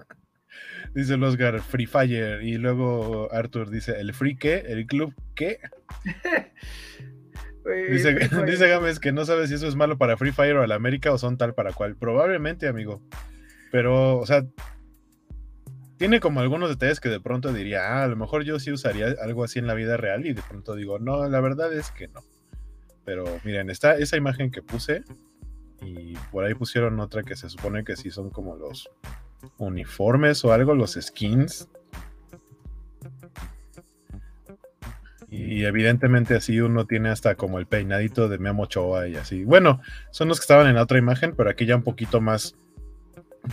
[SPEAKER 1] dice el Oscar, Free Fire. Y luego Arthur dice, ¿el free qué? ¿El club qué? [laughs] dice, [laughs] dice Gámez que no sabe si eso es malo para Free Fire o al América o son tal para cual. Probablemente, amigo. Pero, o sea, tiene como algunos detalles que de pronto diría, ah, a lo mejor yo sí usaría algo así en la vida real y de pronto digo, no, la verdad es que no. Pero miren, está esa imagen que puse y por ahí pusieron otra que se supone que sí son como los uniformes o algo, los skins. Y evidentemente así uno tiene hasta como el peinadito de Memo Ochoa y así. Bueno, son los que estaban en la otra imagen, pero aquí ya un poquito más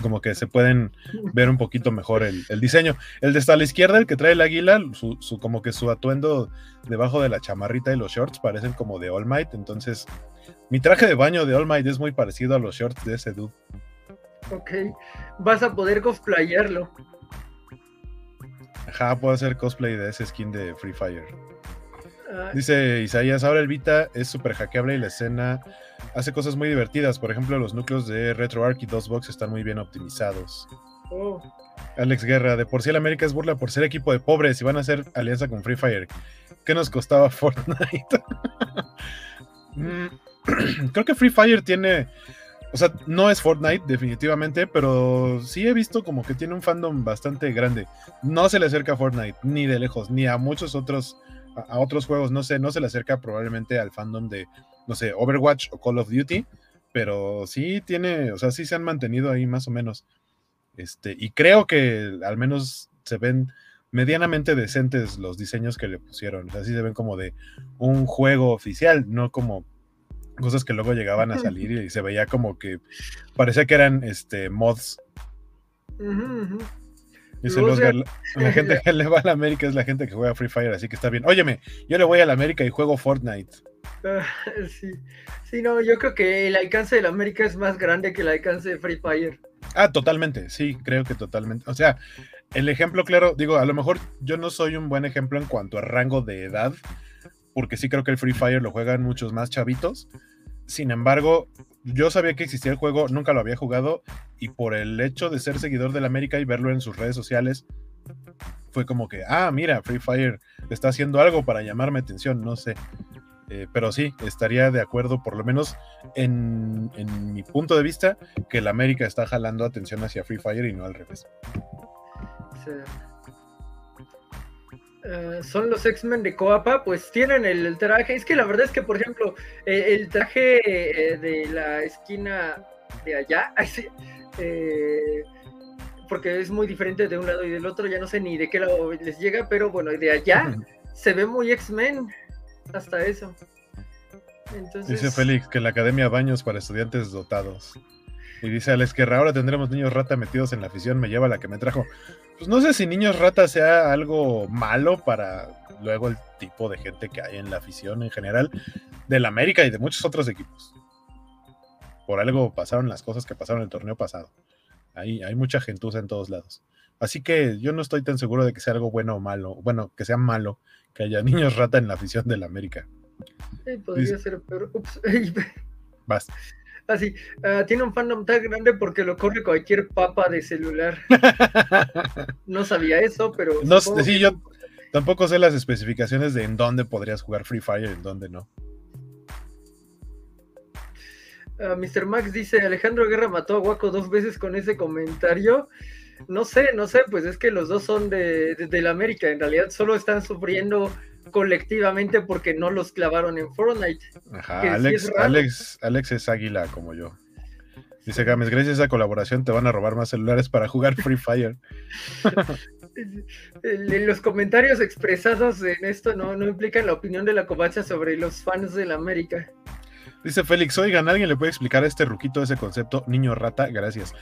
[SPEAKER 1] como que se pueden ver un poquito mejor el, diseño. El de hasta la izquierda, el que trae el águila, su, como que su atuendo debajo de la chamarrita y los shorts parecen como de All Might, entonces mi traje de baño de All Might es muy parecido a los shorts de ese dude.
[SPEAKER 2] Ok, vas a poder cosplayarlo.
[SPEAKER 1] Ajá, puedo hacer cosplay de ese skin de Free Fire. Ah. Dice Isaías, ahora el Vita es súper hackeable y la escena hace cosas muy divertidas. Por ejemplo, los núcleos de RetroArch y DOSBox están muy bien optimizados. Oh. Alex Guerra, de por sí el América es burla por ser equipo de pobres y van a hacer alianza con Free Fire. ¿Qué nos costaba [laughs] Fortnite? Mm, [clears throat] creo que Free Fire tiene. O sea, no es Fortnite, definitivamente, pero sí he visto como que tiene un fandom bastante grande. No se le acerca a Fortnite, ni de lejos, ni a muchos otros, a, otros juegos, no sé, no se le acerca probablemente al fandom de, no sé, Overwatch o Call of Duty, pero sí tiene, o sea, sí se han mantenido ahí más o menos. Este, y creo que al menos se ven medianamente decentes los diseños que le pusieron. O sea, sí se ven como de un juego oficial, no como cosas que luego llegaban a salir y se veía como que parecía que eran este mods. la, gente [laughs] que le va a la América es la gente que juega Free Fire, así que está bien. Óyeme, yo le voy a la América y juego Fortnite.
[SPEAKER 2] Ah, [laughs] sí. sí, no, yo creo que el alcance de la América es más grande que el alcance de Free Fire.
[SPEAKER 1] Ah, totalmente, sí, creo que totalmente. O sea, el ejemplo claro, digo, a lo mejor yo no soy un buen ejemplo en cuanto a rango de edad, porque sí creo que el Free Fire lo juegan muchos más chavitos. Sin embargo, yo sabía que existía el juego, nunca lo había jugado, y por el hecho de ser seguidor del América y verlo en sus redes sociales, fue como que, ah, mira, Free Fire está haciendo algo para llamarme atención, no sé. Eh, pero sí, estaría de acuerdo, por lo menos en, mi punto de vista, que el América está jalando atención hacia Free Fire y no al revés.
[SPEAKER 2] Eh, son los X-Men de Coapa, pues tienen el, traje. Es que la verdad es que, por ejemplo, eh, el traje de la esquina de allá, [laughs] porque es muy diferente de un lado y del otro, ya no sé ni de qué lado les llega, pero bueno, de allá se ve muy X-Men hasta eso.
[SPEAKER 1] Dice Félix que la Academia Baños para estudiantes dotados. Y dice Alex que ahora tendremos niños rata metidos en la afición, me lleva la que me trajo. Pues no sé si niños rata sea algo malo para luego el tipo de gente que hay en la afición en general del América y de muchos otros equipos. Por algo pasaron las cosas que pasaron en el torneo pasado. Ahí hay mucha gentuza en todos lados. Así que yo no estoy tan seguro de que sea algo bueno o malo. Bueno, que sea malo que haya [laughs] niños rata en la afición del América.
[SPEAKER 2] podría ser pero Ups. [laughs]
[SPEAKER 1] Vas.
[SPEAKER 2] Así, ah, tiene un fandom tan grande porque lo corre cualquier papa de celular. [laughs] no sabía eso, pero.
[SPEAKER 1] No, sí, yo tampoco sé las especificaciones de en dónde podrías jugar Free Fire y en dónde no.
[SPEAKER 2] Uh, ah, Mr. Max dice: Alejandro Guerra mató a Waco dos veces con ese comentario. No sé, no sé, pues es que los dos son de, la América. En realidad solo están sufriendo colectivamente porque no los clavaron en Fortnite.
[SPEAKER 1] Ajá, Alex, Alex, Alex es águila como yo. Dice Gámez, gracias a esa colaboración te van a robar más celulares para jugar Free Fire. [laughs] [laughs]
[SPEAKER 2] los comentarios expresados en esto no, no implican la opinión de la covacha sobre los fans de la América.
[SPEAKER 1] Dice Félix, oigan, ¿alguien le puede explicar a este ruquito ese concepto niño rata? Gracias.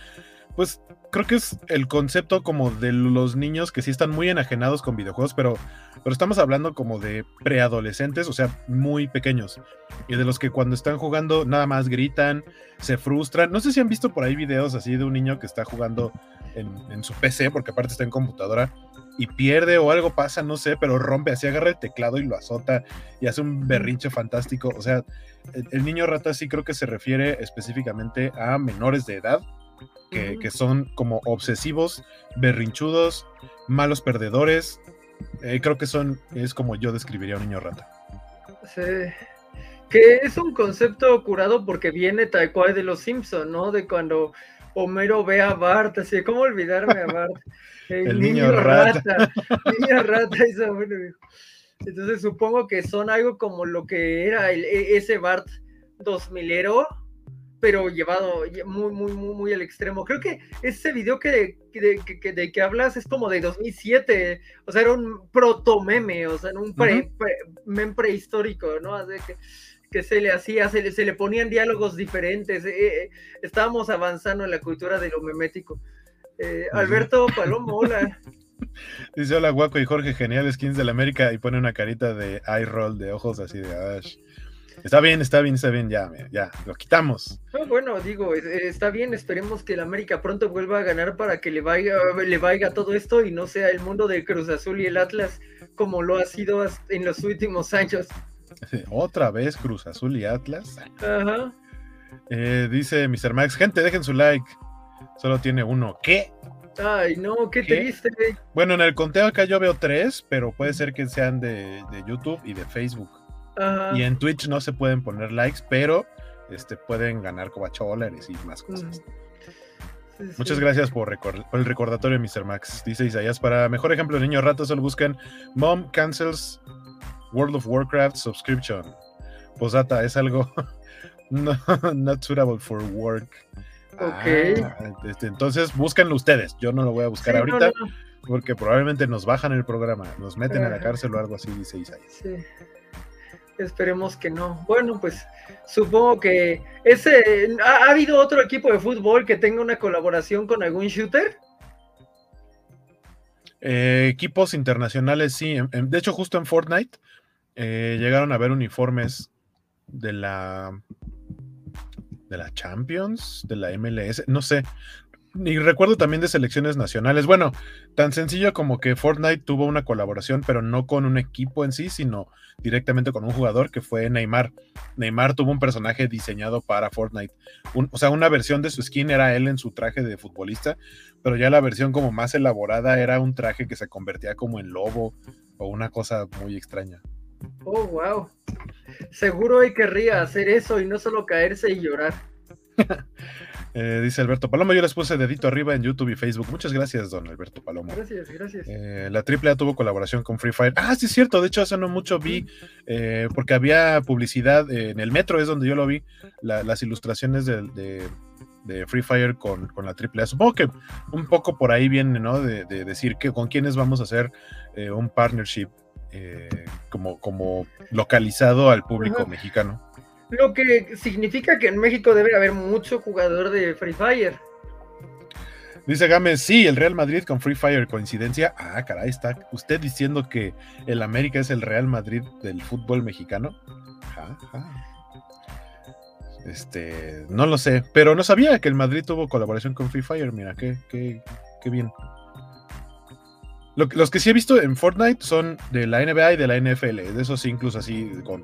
[SPEAKER 1] Pues creo que es el concepto como de los niños que sí están muy enajenados con videojuegos, pero, pero estamos hablando como de preadolescentes, o sea, muy pequeños. Y de los que cuando están jugando nada más gritan, se frustran. No sé si han visto por ahí videos así de un niño que está jugando en, su PC, porque aparte está en computadora, y pierde o algo pasa, no sé, pero rompe, así agarra el teclado y lo azota y hace un berrinche fantástico. O sea, el niño rata sí creo que se refiere específicamente a menores de edad que, son como obsesivos, berrinchudos, malos perdedores. Eh, creo que son, es como yo describiría a un niño rata.
[SPEAKER 2] Sí. Que es un concepto curado porque viene tal cual de los Simpsons, ¿no? De cuando Homero ve a Bart, así, ¿cómo olvidarme a Bart? [laughs] [laughs]
[SPEAKER 1] El, niño, rata.
[SPEAKER 2] niño rata, Entonces supongo que son algo como lo que era el, e, ese Bart 2000ero, pero llevado muy, muy, muy, muy al extremo. Creo que ese video que, de, que hablas es como de 2007, o sea, era un proto meme, o sea, un pre, meme prehistórico, ¿no? que, que, se le hacía, se le, se le ponían diálogos diferentes, eh, eh, estábamos avanzando en la cultura de lo memético. Eh, Alberto Palomo, hola. [laughs]
[SPEAKER 1] Dice hola Guaco y Jorge, genial skins de la América y pone una carita de eye roll de ojos así de Ash. Está bien, está bien, está bien, ya, ya, lo quitamos.
[SPEAKER 2] bueno, digo, está bien, esperemos que el América pronto vuelva a ganar para que le vaya, le vaya todo esto y no sea el mundo del Cruz Azul y el Atlas como lo ha sido en los últimos años.
[SPEAKER 1] Otra vez Cruz Azul y Atlas. Ajá. Eh, dice Mr. Max, gente, dejen su like. Solo tiene uno. ¿Qué?
[SPEAKER 2] Ay, no, qué, triste.
[SPEAKER 1] Bueno, en el conteo acá yo veo tres, pero puede ser que sean de, de YouTube y de Facebook. Y en Twitch no se pueden poner likes, pero este, pueden ganar cobacholares y más cosas. Muchas gracias por, el recordatorio, Mr. Max. Dice Isaías, para mejor ejemplo niño rato, solo buscan Mom cancels World of Warcraft subscription. Posata, es algo [laughs] No, not suitable for work.
[SPEAKER 2] Ok.
[SPEAKER 1] Ah, este, entonces búsquenlo ustedes. Yo no lo voy a buscar
[SPEAKER 2] Sí,
[SPEAKER 1] ahorita
[SPEAKER 2] no, no.
[SPEAKER 1] porque probablemente nos bajan el programa, nos meten a la
[SPEAKER 2] Ajá.
[SPEAKER 1] cárcel o algo así, dice Isaías.
[SPEAKER 2] Sí. Esperemos que no. Bueno, pues supongo que ese ¿ha, ha habido otro equipo de fútbol que tenga una colaboración con algún shooter.
[SPEAKER 1] Eh, equipos internacionales, sí. en- de hecho, justo en Fortnite eh, llegaron a ver uniformes de la de la Champions, de la MLS, no sé. Y recuerdo también de selecciones nacionales. Bueno, tan sencillo como que Fortnite tuvo una colaboración, pero no con un equipo en sí, sino directamente con un jugador que fue Neymar. Neymar tuvo un personaje diseñado para Fortnite. Un- o sea, una versión de su skin era él en su traje de futbolista, pero ya la versión como más elaborada era un traje que se convertía como en lobo o una cosa muy extraña.
[SPEAKER 2] Oh, wow. Seguro él querría hacer eso y no solo caerse y llorar. [laughs]
[SPEAKER 1] Eh, dice Alberto Palomo, yo les puse dedito arriba en YouTube y Facebook. Muchas gracias, don Alberto Palomo.
[SPEAKER 2] Gracias, gracias.
[SPEAKER 1] Eh, la AAA tuvo colaboración con Free Fire. Ah, sí, es cierto. De hecho, hace no mucho vi, eh, porque había publicidad en el metro, es donde yo lo vi, la- las ilustraciones de, de Free Fire con, con la AAA. Supongo que un poco por ahí viene, ¿no? De, de decir que con quiénes vamos a hacer eh, un partnership eh, como, como localizado al público
[SPEAKER 2] Ajá.
[SPEAKER 1] mexicano.
[SPEAKER 2] Lo que significa que en México debe haber mucho jugador de Free Fire.
[SPEAKER 1] Dice Gámez, sí, el Real Madrid con Free Fire, coincidencia. Ah, caray, está usted diciendo que el América es el Real Madrid del fútbol mexicano. Este, no lo sé, pero no sabía que el Madrid tuvo colaboración con Free Fire. Mira, qué, qué, qué bien. Los que sí he visto en Fortnite son de la NBA y de la NFL, de esos sí, incluso así con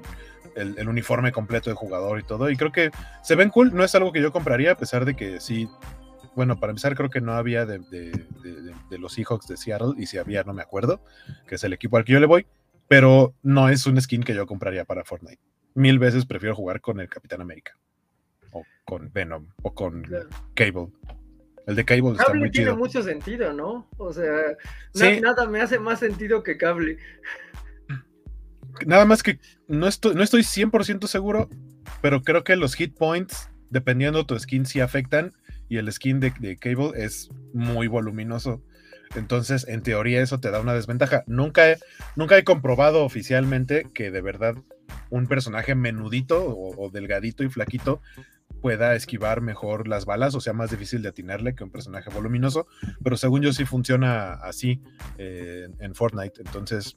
[SPEAKER 1] el, el uniforme completo de jugador y todo. Y creo que se ven cool, no es algo que yo compraría, a pesar de que sí bueno, para empezar, creo que no había de, de- de- de- de los Seahawks de Seattle, y si había, no me acuerdo, que es el equipo al que yo le voy, pero no es un skin que yo compraría para Fortnite. Mil veces prefiero jugar con el Capitán América, o con Venom, o con. Cable. El de Cable está
[SPEAKER 2] Cable
[SPEAKER 1] muy
[SPEAKER 2] tiene
[SPEAKER 1] chido.
[SPEAKER 2] mucho sentido, ¿no? O sea, na-
[SPEAKER 1] Sí.
[SPEAKER 2] nada me hace más sentido que cable.
[SPEAKER 1] Nada más que no estoy, no estoy 100% seguro, pero creo que los hit points, dependiendo tu skin, sí afectan. Y el skin de, de Cable es muy voluminoso. Entonces, en teoría, eso te da una desventaja. Nunca he, nunca he comprobado oficialmente que de verdad un personaje menudito o, o delgadito y flaquito pueda esquivar mejor las balas o sea más difícil de atinarle que un personaje voluminoso. Pero según yo, sí funciona así eh, en Fortnite. Entonces,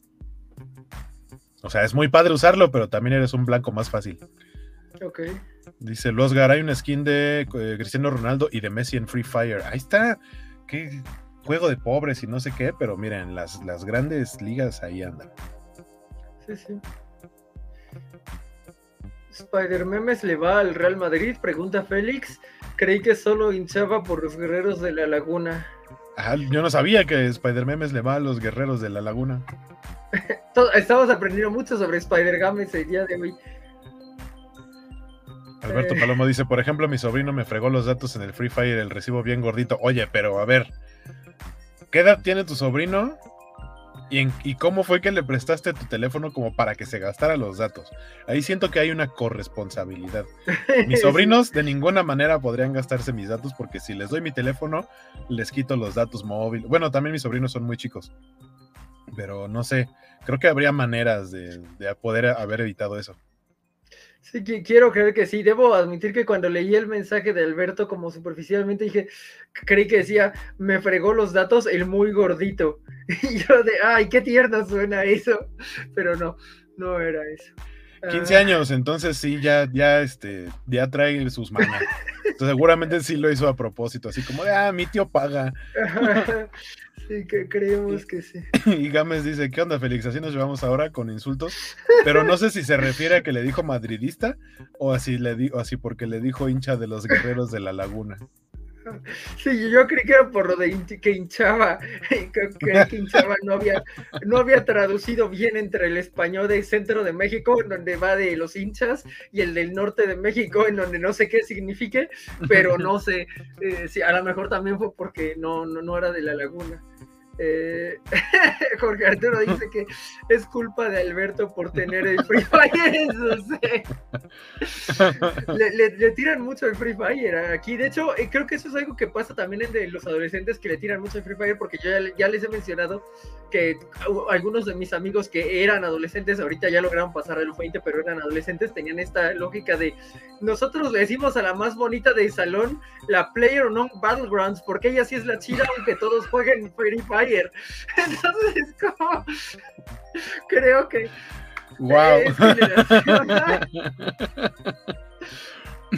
[SPEAKER 1] o sea, es muy padre usarlo, pero también eres un blanco más fácil.
[SPEAKER 2] Ok.
[SPEAKER 1] Dice Losgar, hay una skin de eh, Cristiano Ronaldo y de Messi en Free Fire. Ahí está. Qué juego de pobres y no sé qué, pero miren, las, las grandes ligas ahí andan.
[SPEAKER 2] Sí, sí. Spider Memes le va al Real Madrid, pregunta Félix. Creí que solo hinchaba por los guerreros de la laguna.
[SPEAKER 1] Yo no sabía que Spider Memes le va a los guerreros de la laguna. [laughs]
[SPEAKER 2] Estamos aprendiendo mucho sobre Spider Games el día de hoy.
[SPEAKER 1] Alberto
[SPEAKER 2] Eh.
[SPEAKER 1] Palomo dice, por ejemplo, mi sobrino me fregó los datos en el Free Fire, el recibo bien gordito. Oye, pero a ver, ¿qué edad tiene tu sobrino? ¿Y, en- y cómo fue que le prestaste tu teléfono como para que se gastara los datos? Ahí siento que hay una corresponsabilidad. [laughs] Mis sobrinos de ninguna manera podrían gastarse mis datos porque si les doy mi teléfono, les quito los datos móviles. Bueno, también mis sobrinos son muy chicos. Pero no sé, creo que habría maneras de, de poder haber evitado eso.
[SPEAKER 2] Sí, quiero creer que sí. Debo admitir que cuando leí el mensaje de Alberto como superficialmente dije, creí que decía, me fregó los datos el muy gordito. [laughs] Y yo de, ay, qué tierno suena eso. Pero no, no era eso.
[SPEAKER 1] 15
[SPEAKER 2] Ah,
[SPEAKER 1] años, entonces sí, ya, ya, este, ya trae sus. Entonces, seguramente sí lo hizo a propósito, así como de, ah, mi tío paga. [laughs]
[SPEAKER 2] sí, que creemos que sí. [laughs]
[SPEAKER 1] Y Gámez dice, ¿qué onda, Félix? Así nos llevamos ahora con insultos. Pero no sé si se refiere a que le dijo madridista o así, le di o así porque le dijo hincha de los guerreros de la laguna.
[SPEAKER 2] Sí, yo creí que era por lo de que hinchaba, [laughs] que, que- hinchaba no había, no había traducido bien entre el español del centro de México, en donde va de los hinchas, y el del norte de México, en donde no sé qué signifique, pero no sé, eh, si a lo mejor también fue porque no, no, no era de la laguna. Eh, [laughs] Jorge Arturo dice que es culpa de Alberto por tener el Free Fire le, tiran mucho el Free Fire aquí. De hecho, eh, creo que eso es algo que pasa también entre los adolescentes que le tiran mucho el Free Fire, porque yo ya, les he mencionado que algunos de mis amigos que eran adolescentes ahorita ya lograron pasar el 20, pero eran adolescentes, tenían esta lógica de nosotros le decimos a la más bonita del salón la Player Non Battlegrounds, porque ella sí es la chida, aunque todos jueguen Free Fire. [laughs] Entonces, como creo que.
[SPEAKER 1] ¡Wow!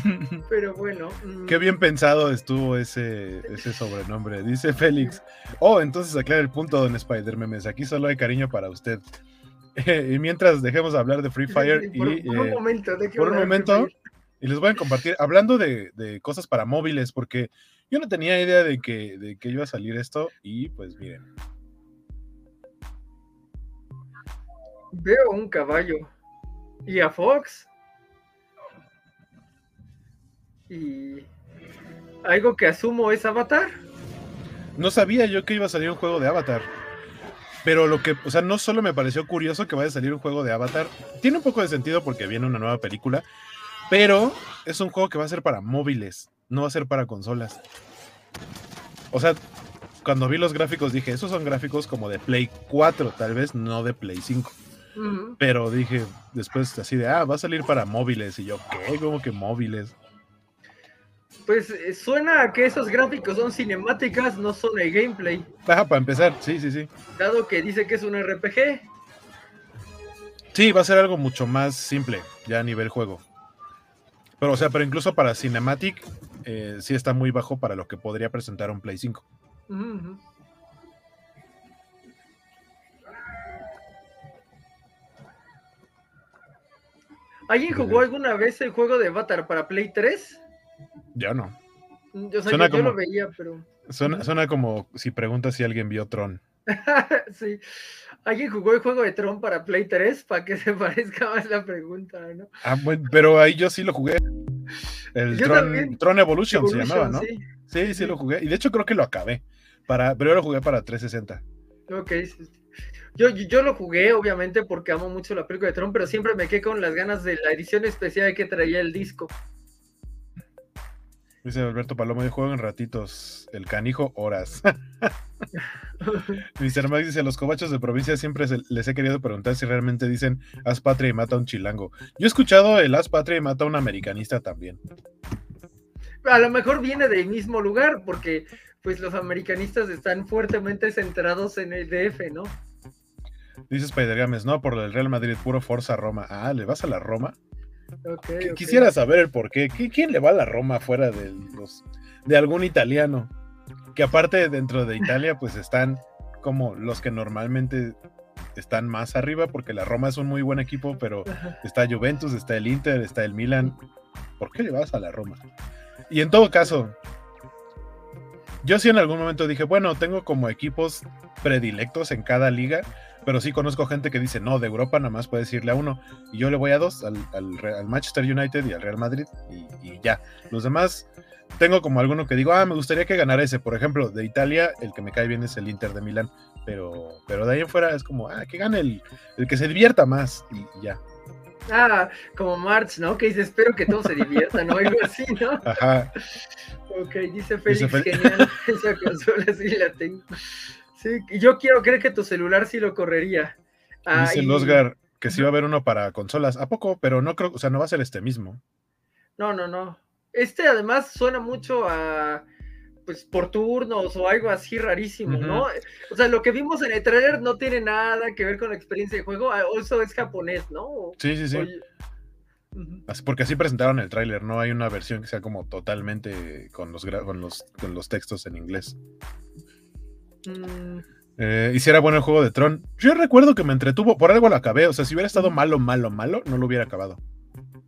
[SPEAKER 1] [laughs]
[SPEAKER 2] Pero bueno.
[SPEAKER 1] Mm. Qué bien pensado estuvo ese, ese sobrenombre. Dice Félix. Oh, entonces aclara el punto, don Spider Memes. Aquí solo hay cariño para usted. [laughs] y mientras dejemos hablar de Free Fire.
[SPEAKER 2] por,
[SPEAKER 1] y,
[SPEAKER 2] un momento,
[SPEAKER 1] por un momento. Y les voy a compartir, hablando de, de, cosas para móviles, porque yo no tenía idea de que, de que iba a salir esto y pues miren.
[SPEAKER 2] Veo un caballo. Y a Fox. Y algo que asumo es Avatar.
[SPEAKER 1] No sabía yo que iba a salir un juego de Avatar. Pero lo que, o sea, no solo me pareció curioso que vaya a salir un juego de Avatar, tiene un poco de sentido porque viene una nueva película, pero es un juego que va a ser para móviles no va a ser para consolas. O sea, cuando vi los gráficos dije, esos son gráficos como de Play 4, tal vez no de Play 5. Pero dije después así de, ah, va a salir para móviles. Y yo, ¿qué? ¿Cómo que móviles?
[SPEAKER 2] Pues eh, suena a que esos gráficos son cinemáticas, no son el gameplay.
[SPEAKER 1] Ajá, para empezar, sí, sí, sí.
[SPEAKER 2] Dado que dice que es un RPG.
[SPEAKER 1] Sí, va a ser algo mucho más simple, ya a nivel juego. Pero, o sea, pero incluso para Cinematic eh, sí está muy bajo para lo que podría presentar un Play 5.
[SPEAKER 2] ¿Alguien jugó alguna vez el juego de Avatar para Play 3?
[SPEAKER 1] Ya no.
[SPEAKER 2] Yo, suena como, lo veía, pero.
[SPEAKER 1] Suena, suena, como si preguntas si alguien vio Tron. [laughs]
[SPEAKER 2] sí. ¿Alguien jugó el juego de Tron para Play 3? Para que [laughs] se parezca más la pregunta, ¿no?
[SPEAKER 1] Ah, bueno, pero ahí yo sí lo jugué. El Tron, Evolution, se llamaba, ¿no? Sí. sí. lo jugué. Y de hecho creo que lo acabé. Para, pero yo lo jugué para 360.
[SPEAKER 2] Ok, yo, yo lo jugué, obviamente, porque amo mucho la película de Tron, pero siempre me quedé con las ganas de la edición especial que traía el disco.
[SPEAKER 1] Dice Alberto Paloma, yo juego en ratitos. El canijo, horas. [laughs] Mr. Max dice: Los cobachos de provincia siempre les he querido preguntar si realmente dicen haz patria y mata a un chilango. Yo he escuchado el haz patria y mata a un americanista también.
[SPEAKER 2] A lo mejor viene del mismo lugar, porque pues los americanistas están fuertemente centrados en el DF, ¿no?
[SPEAKER 1] Dice Spider Games, no, por el Real Madrid, puro Forza Roma. Ah, ¿le vas a la Roma? Quisiera saber el por qué. ¿Quién le va a la Roma fuera de, los, de algún italiano? Que aparte dentro de Italia pues están como los que normalmente están más arriba porque la Roma es un muy buen equipo, pero está Juventus, está el Inter, está el Milan. ¿Por qué le vas a la Roma? Y en todo caso, yo sí en algún momento dije, bueno, tengo como equipos predilectos en cada liga, pero sí conozco gente que dice, no, de Europa nada más puedes irle a uno. Y yo le voy a dos, al, Manchester United y al Real Madrid, y, ya. Los demás, tengo como alguno que digo, ah, me gustaría que ganara ese. Por ejemplo, de Italia, el que me cae bien es el Inter de Milán. Pero, pero de ahí en fuera es como, ah, que gane el, el que se divierta más, y, ya.
[SPEAKER 2] Ah, como March, ¿no? Que dice, espero que todos se diviertan, ¿no? Algo así, ¿no?
[SPEAKER 1] Ajá.
[SPEAKER 2] Ok, dice Félix, genial, [laughs] esa consola sí la tengo. Sí, yo quiero creer que tu celular sí lo correría.
[SPEAKER 1] Dice el Oscar que sí va a haber uno para consolas. ¿A poco? Pero no creo, o sea, no va a ser este mismo.
[SPEAKER 2] No, no, no. Este además suena mucho a pues por turnos o algo así rarísimo, ¿no? O sea, lo que vimos en el trailer no tiene nada que ver con la experiencia de juego, ah, eso es japonés, ¿no?
[SPEAKER 1] Sí, sí, sí. Porque así presentaron el tráiler, no hay una versión que sea como totalmente con los, con los, con los textos en inglés. Mm. Eh, hiciera bueno el juego de Tron. Yo recuerdo que me entretuvo, por algo lo acabé. O sea, si hubiera estado malo, malo, malo, no lo hubiera acabado.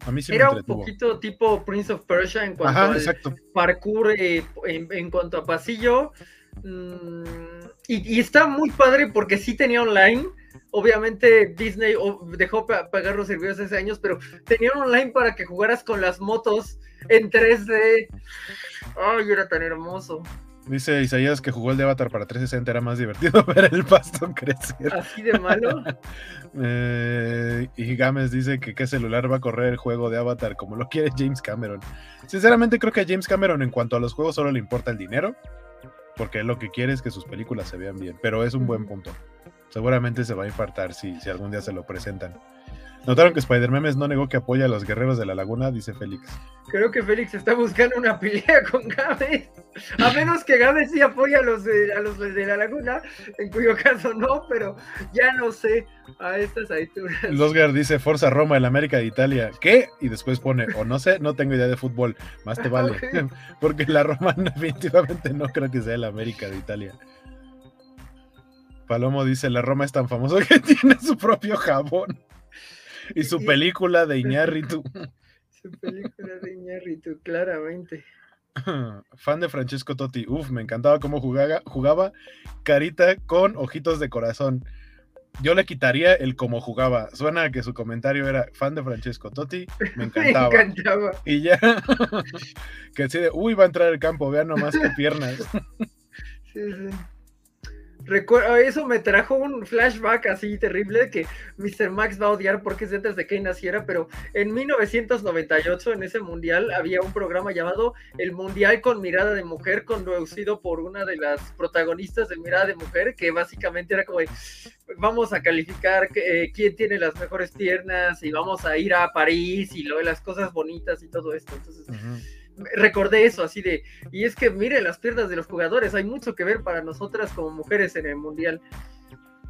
[SPEAKER 1] A mí sí
[SPEAKER 2] Era
[SPEAKER 1] me
[SPEAKER 2] un poquito tipo Prince of Persia en cuanto a parkour, eh, en, cuanto a pasillo. Mm, y, está muy padre porque sí tenía online. Obviamente Disney dejó pagar los servicios hace años, pero tenía online para que jugaras con las motos en 3D. Ay, era tan hermoso.
[SPEAKER 1] Dice Isaías que jugó el de Avatar para 360, era más divertido [laughs] ver el pasto crecer.
[SPEAKER 2] Así de malo. [laughs]
[SPEAKER 1] Eh, y Gámez dice que qué celular va a correr el juego de Avatar como lo quiere James Cameron. Sinceramente creo que a James Cameron en cuanto a los juegos solo le importa el dinero, porque lo que quiere es que sus películas se vean bien, pero es un buen punto. Seguramente se va a infartar si, si algún día se lo presentan. Notaron que Spider Memes no negó que apoya a los guerreros de la laguna, dice Félix.
[SPEAKER 2] Creo que Félix está buscando una pelea [laughs] con Gámez. A menos que Gámez sí apoya a los, de, a los de la laguna, en cuyo caso no, pero ya no sé a estas alturas.
[SPEAKER 1] Losgar dice Forza Roma, el América de Italia. ¿Qué? Y después pone, o no sé, no tengo idea de fútbol. Más te [laughs] vale. Okay. [laughs] Porque la Roma definitivamente no creo que sea el América de Italia. Palomo dice, la Roma es tan famoso que tiene su propio jabón. Y su película de Iñárritu. [laughs]
[SPEAKER 2] Su película de Iñárritu, claramente. [laughs]
[SPEAKER 1] Fan de Francesco Totti. Uf, me encantaba cómo jugaba, jugaba carita con ojitos de corazón. Yo le quitaría el cómo jugaba. Suena a que su comentario era fan de Francesco Totti. [laughs] Me encantaba.
[SPEAKER 2] me encantaba.
[SPEAKER 1] Y ya. que así de, uy, va a entrar el campo, vean nomás qué piernas.
[SPEAKER 2] sí, sí. Recuerdo, eso me trajo un flashback así terrible de que Mr. Max va a odiar porque es antes de que naciera, pero en 1998 en ese mundial había un programa llamado El Mundial con Mirada de Mujer, conducido por una de las protagonistas de Mirada de Mujer, que básicamente era como vamos a calificar eh, quién tiene las mejores piernas y vamos a ir a París y lo de las cosas bonitas y todo esto. Entonces... recordé eso así de, y es que mire las piernas de los jugadores, hay mucho que ver para nosotras como mujeres en el mundial.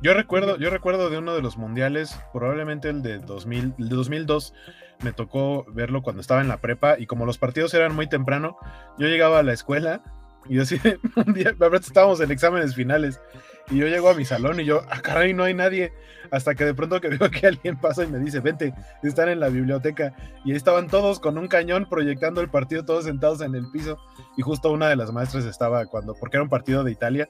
[SPEAKER 1] Yo recuerdo, yo recuerdo de uno de los mundiales, probablemente el de 2000, el de 2002, me tocó verlo cuando estaba en la prepa y como los partidos eran muy temprano, yo llegaba a la escuela y así [laughs] un día, estábamos en exámenes finales y yo llego a mi salón y yo, ah, caray, no hay nadie. Hasta que de pronto que [laughs] veo que alguien pasa y me dice, vente, están en la biblioteca. Y ahí estaban todos con un cañón proyectando el partido, todos sentados en el piso. Y justo una de las maestras estaba cuando, porque era un partido de Italia,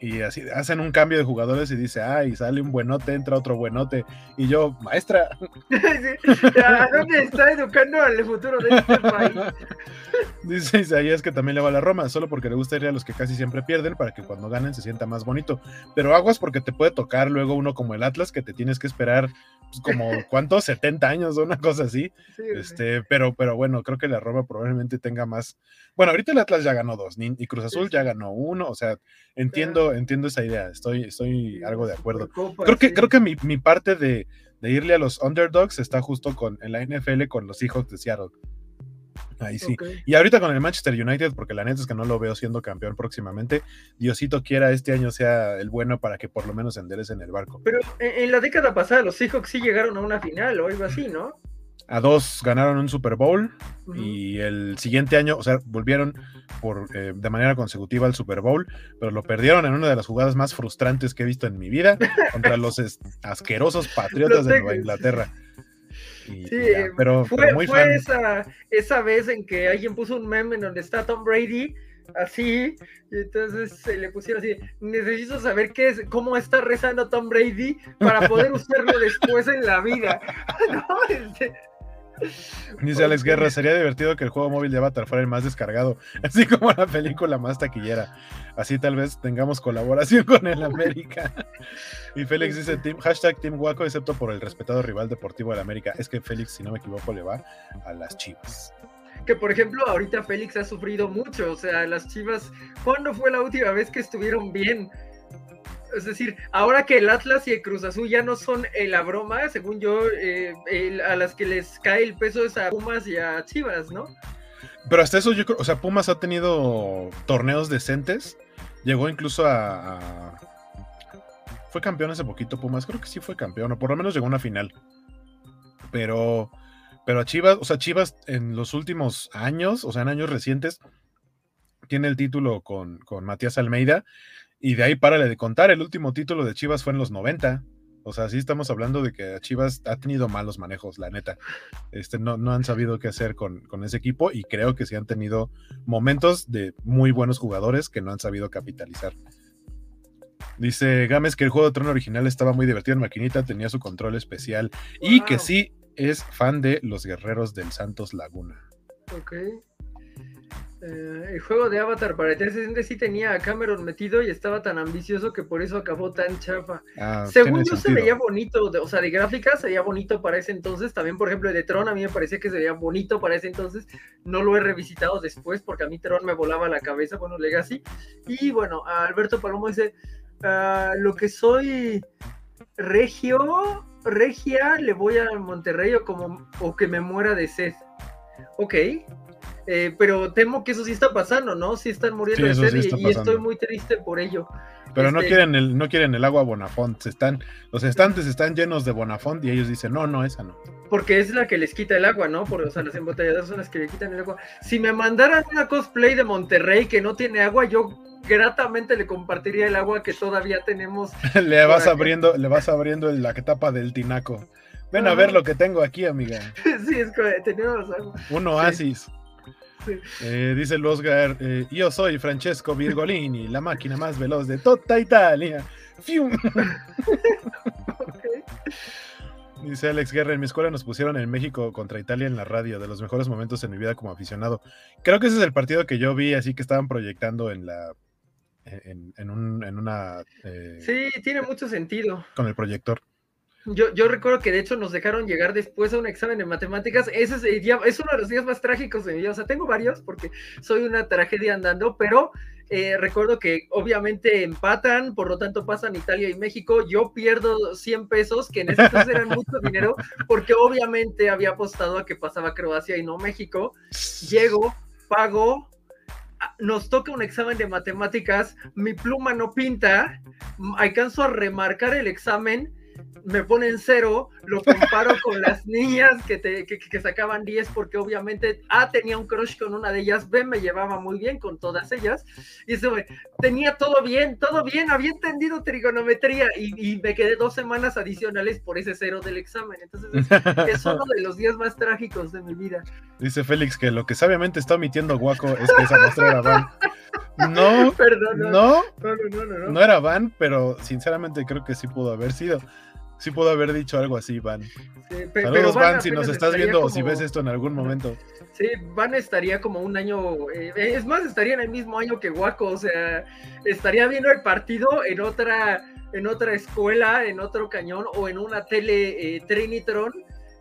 [SPEAKER 1] y así hacen un cambio de jugadores y dice, ay, sale un buenote, entra otro buenote. Y yo, maestra. [laughs]
[SPEAKER 2] ¿A dónde está educando al futuro de este país? [laughs]
[SPEAKER 1] dice Isaías que también le va a la Roma, solo porque le gusta ir a los que casi siempre pierden para que cuando ganen se sienta más bonito. Pero aguas porque te puede tocar luego uno como el Atlas que te tienes que esperar pues, como, [laughs] ¿cuántos? 70 años o una cosa así.
[SPEAKER 2] Sí,
[SPEAKER 1] este, pero, pero bueno, creo que la Roma probablemente tenga más. Bueno, ahorita el Atlas ya ganó dos y Cruz Azul ya ganó uno, o sea, entiendo, entiendo esa idea, estoy, estoy algo de acuerdo. Creo que, creo que mi, mi parte de, de irle a los underdogs está justo con en la NFL con los Seahawks de Seattle. Ahí sí. Y ahorita con el Manchester United, porque la neta es que no lo veo siendo campeón próximamente. Diosito quiera este año sea el bueno para que por lo menos enderecen el barco.
[SPEAKER 2] Pero en, en la década pasada los Seahawks sí llegaron a una final o algo así, ¿no?
[SPEAKER 1] A dos ganaron un Super Bowl y el siguiente año, o sea, volvieron por, eh, de manera consecutiva al Super Bowl, pero lo perdieron en una de las jugadas más frustrantes que he visto en mi vida [laughs] contra los asquerosos patriotas de Nueva. Inglaterra. Y-
[SPEAKER 2] Sí,
[SPEAKER 1] ya, pero,
[SPEAKER 2] fue,
[SPEAKER 1] pero muy
[SPEAKER 2] fue esa, esa vez en que alguien puso un meme en donde está Tom Brady así, y entonces se le pusieron así, necesito saber qué es, cómo está rezando Tom Brady para poder usarlo después en la vida. [laughs] No, este,
[SPEAKER 1] Dice Alex. Guerra, sería divertido que el juego móvil de Avatar fuera el más descargado, [laughs] así como la película más taquillera. Así tal vez tengamos colaboración con el América. Y Félix dice, team, hashtag Team Guaco, excepto por el respetado rival deportivo del América. Es que Félix, si no me equivoco, le va a las chivas.
[SPEAKER 2] que por ejemplo ahorita Félix ha sufrido mucho, o sea, las Chivas, ¿cuándo fue la última vez que estuvieron bien? Es decir, ahora que el Atlas y el Cruz Azul ya no son eh, la broma, según yo, eh, el- a las que les cae el peso es a Pumas y a Chivas, ¿no?
[SPEAKER 1] Pero hasta eso yo creo, o sea, Pumas ha tenido torneos decentes. Llegó incluso a, a- Fue campeón hace poquito Pumas, creo que sí fue campeón, o por lo menos llegó a una final. Pero, pero a Chivas, o sea, Chivas en los últimos años, o sea, en años recientes, tiene el título con, con Matías Almeida. Y de ahí párale de contar, el último título de Chivas fue en los 90. O sea, sí estamos hablando de que Chivas ha tenido malos manejos, la neta. Este, no, no han sabido qué hacer con, con ese equipo y creo que sí han tenido momentos de muy buenos jugadores que no han sabido capitalizar. Dice Gámez que el juego de Trono original estaba muy divertido en maquinita, tenía su control especial y que sí es fan de los guerreros del Santos Laguna.
[SPEAKER 2] Ok. Eh, el juego de Avatar para el 360 sí tenía a Cameron metido y estaba tan ambicioso que por eso acabó tan chafa.
[SPEAKER 1] Ah,
[SPEAKER 2] Según yo se veía bonito, de- o sea, de gráfica se veía bonito para ese entonces. También, por ejemplo, el de Tron a mí me parecía que se veía bonito para ese entonces. No lo he revisitado después porque a mí Tron me volaba la cabeza, bueno, Legacy. Y bueno, a Alberto Palomo dice, "Ah, lo que soy regio, regia, le voy a Monterrey o, como, o que me muera de sed. Ok. Eh, pero temo que eso sí está pasando, ¿no? Sí están muriendo
[SPEAKER 1] Sí,
[SPEAKER 2] de sed y- y, estoy muy triste por ello.
[SPEAKER 1] Pero no
[SPEAKER 2] Este-
[SPEAKER 1] quieren el, no quieren el agua Bonafont. Se están, los estantes están llenos de Bonafont y ellos dicen, no, no, esa no.
[SPEAKER 2] Porque es la que les quita el agua, ¿no? Por, o sea, las embotelladoras son las que le quitan el agua. Si me mandaran una cosplay de Monterrey que no tiene agua, yo gratamente le compartiría el agua que todavía tenemos. [laughs]
[SPEAKER 1] le vas abriendo, le vas abriendo la tapa del tinaco. Ven a ver lo que tengo aquí, amiga. [laughs]
[SPEAKER 2] sí, es que tenemos agua.
[SPEAKER 1] Un oasis.
[SPEAKER 2] Sí.
[SPEAKER 1] Eh, dice el Oscar, eh, yo soy Francesco Virgolini, la máquina más veloz de toda Italia. ¡Fium! Dice Alex Guerra, en mi escuela nos pusieron en México contra Italia en la radio, de los mejores momentos en mi vida como aficionado. Creo que ese es el partido que yo vi, así que estaban proyectando en la en, en un- en una eh,
[SPEAKER 2] Sí, tiene mucho sentido.
[SPEAKER 1] con el proyector.
[SPEAKER 2] Yo, recuerdo que de hecho nos dejaron llegar después a un examen de matemáticas. Ese es, uno de los días más trágicos de mi vida. O sea, tengo varios porque soy una tragedia andando, pero eh, recuerdo que obviamente empatan, por lo tanto pasan Italia y México. Yo pierdo 100 pesos, que en ese entonces eran mucho dinero, porque obviamente había apostado a que pasaba Croacia y no México. Llego, pago, a- nos toca un examen de matemáticas, mi pluma no pinta, alcanzo a remarcar el examen, me ponen cero, lo comparo con las niñas que, te- que, que sacaban 10 porque obviamente A tenía un crush con una de ellas, B me llevaba muy bien con todas ellas, y eso, güey, tenía todo bien, todo bien, había entendido trigonometría y, y me quedé dos semanas adicionales por ese cero del examen, entonces es, es uno de los días más trágicos de mi vida.
[SPEAKER 1] Dice Félix que lo que sabiamente está omitiendo Guaco es que esa muestra era van. No, [laughs]
[SPEAKER 2] Perdón, no,
[SPEAKER 1] no,
[SPEAKER 2] no, no, no, no, no.
[SPEAKER 1] no era van, pero sinceramente creo que sí pudo haber sido. Sí pudo haber dicho algo así, Van.
[SPEAKER 2] Sí, pe-
[SPEAKER 1] Saludos,
[SPEAKER 2] Van
[SPEAKER 1] Van, si nos estás viendo o si ves esto en algún momento.
[SPEAKER 2] Sí, Van estaría como un año, eh, es más, estaría en el mismo año que Waco, o sea, estaría viendo el partido en otra, en otra escuela, en otro cañón o en una tele eh, Trinitron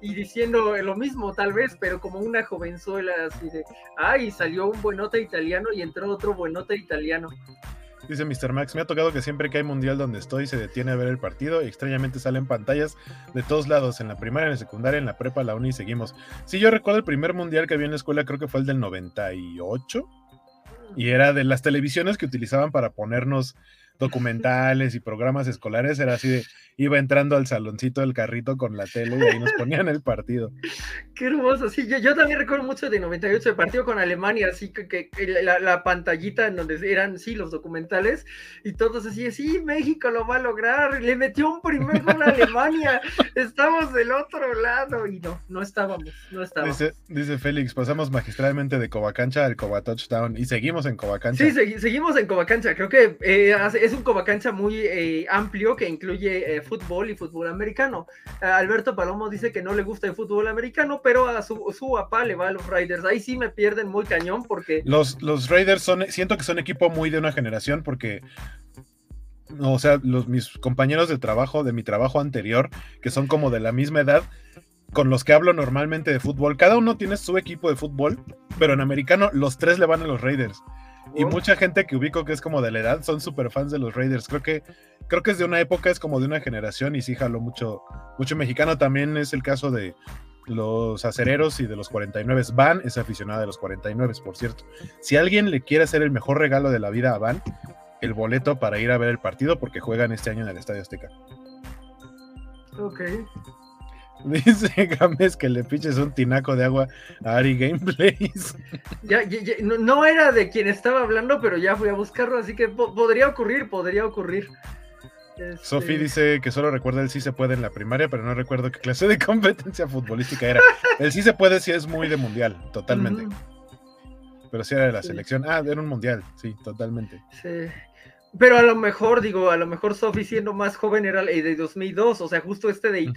[SPEAKER 2] y diciendo lo mismo tal vez, pero como una jovenzuela así de, ay, salió un buenote italiano y entró otro buenote italiano.
[SPEAKER 1] Dice Mr. Max, me ha tocado que siempre que hay mundial donde estoy se detiene a ver el partido y extrañamente salen pantallas de todos lados, en la primaria, en la secundaria, en la prepa, la uni y seguimos. Sí, yo recuerdo el primer mundial que había en la escuela, creo que fue el del 98, y era de las televisiones que utilizaban para ponernos documentales y programas escolares, era así de, iba entrando al saloncito del carrito con la tele y ahí nos ponían el partido.
[SPEAKER 2] Qué hermoso, sí, yo, yo también recuerdo mucho de 98, el partido con Alemania, así que, que- que la, la pantallita en donde eran, sí, los documentales, y todos así, sí, México lo va a lograr, le metió un primer gol a Alemania, [laughs] estamos del otro lado, y no, no estábamos, no estábamos.
[SPEAKER 1] Dice, dice Félix, pasamos magistralmente de Covacancha al Cova Touchdown y seguimos en Covacancha.
[SPEAKER 2] Sí, segui- seguimos en Covacancha. Creo que eh, hace- es un Covacancha muy eh, amplio que incluye eh, fútbol y fútbol americano. Ah, Alberto Palomo dice que no le gusta el fútbol americano, pero a su, papá le va a los Riders. Ahí sí me pierden muy cañón porque
[SPEAKER 1] Los, Raiders son, siento que son equipo muy de una generación porque, o sea, los, mis compañeros de trabajo, de mi trabajo anterior, que son como de la misma edad, con los que hablo normalmente de fútbol, cada uno tiene su equipo de fútbol, pero en americano los tres le van a los Raiders. Y mucha gente que ubico que es como de la edad son súper fans de los Raiders. Creo que, creo que es de una época, es como de una generación y sí jaló mucho, mucho mexicano. También es el caso de los acereros y de los 49. Van es aficionada de los 49, por cierto. Si alguien le quiere hacer el mejor regalo de la vida a Van, el boleto para ir a ver el partido porque juegan este año en el Estadio Azteca.
[SPEAKER 2] Ok. [laughs]
[SPEAKER 1] Dice Gámez que le piches un tinaco de agua a Ari Gameplays. [laughs]
[SPEAKER 2] Ya, ya- ya- no, no era de quien estaba hablando, pero ya fui a buscarlo, así que po- podría ocurrir, podría ocurrir. Este,
[SPEAKER 1] Sofi dice que solo recuerda el sí se puede en la primaria, pero no recuerdo qué clase de [laughs] competencia futbolística era. El sí se puede sí es muy de mundial, totalmente. Pero sí era de la
[SPEAKER 2] Sí.
[SPEAKER 1] selección. Ah, era un mundial, sí, totalmente.
[SPEAKER 2] sí. Pero a lo mejor, digo, a lo mejor Sofi siendo más joven era el de 2002, o sea, justo este de
[SPEAKER 1] Ujú.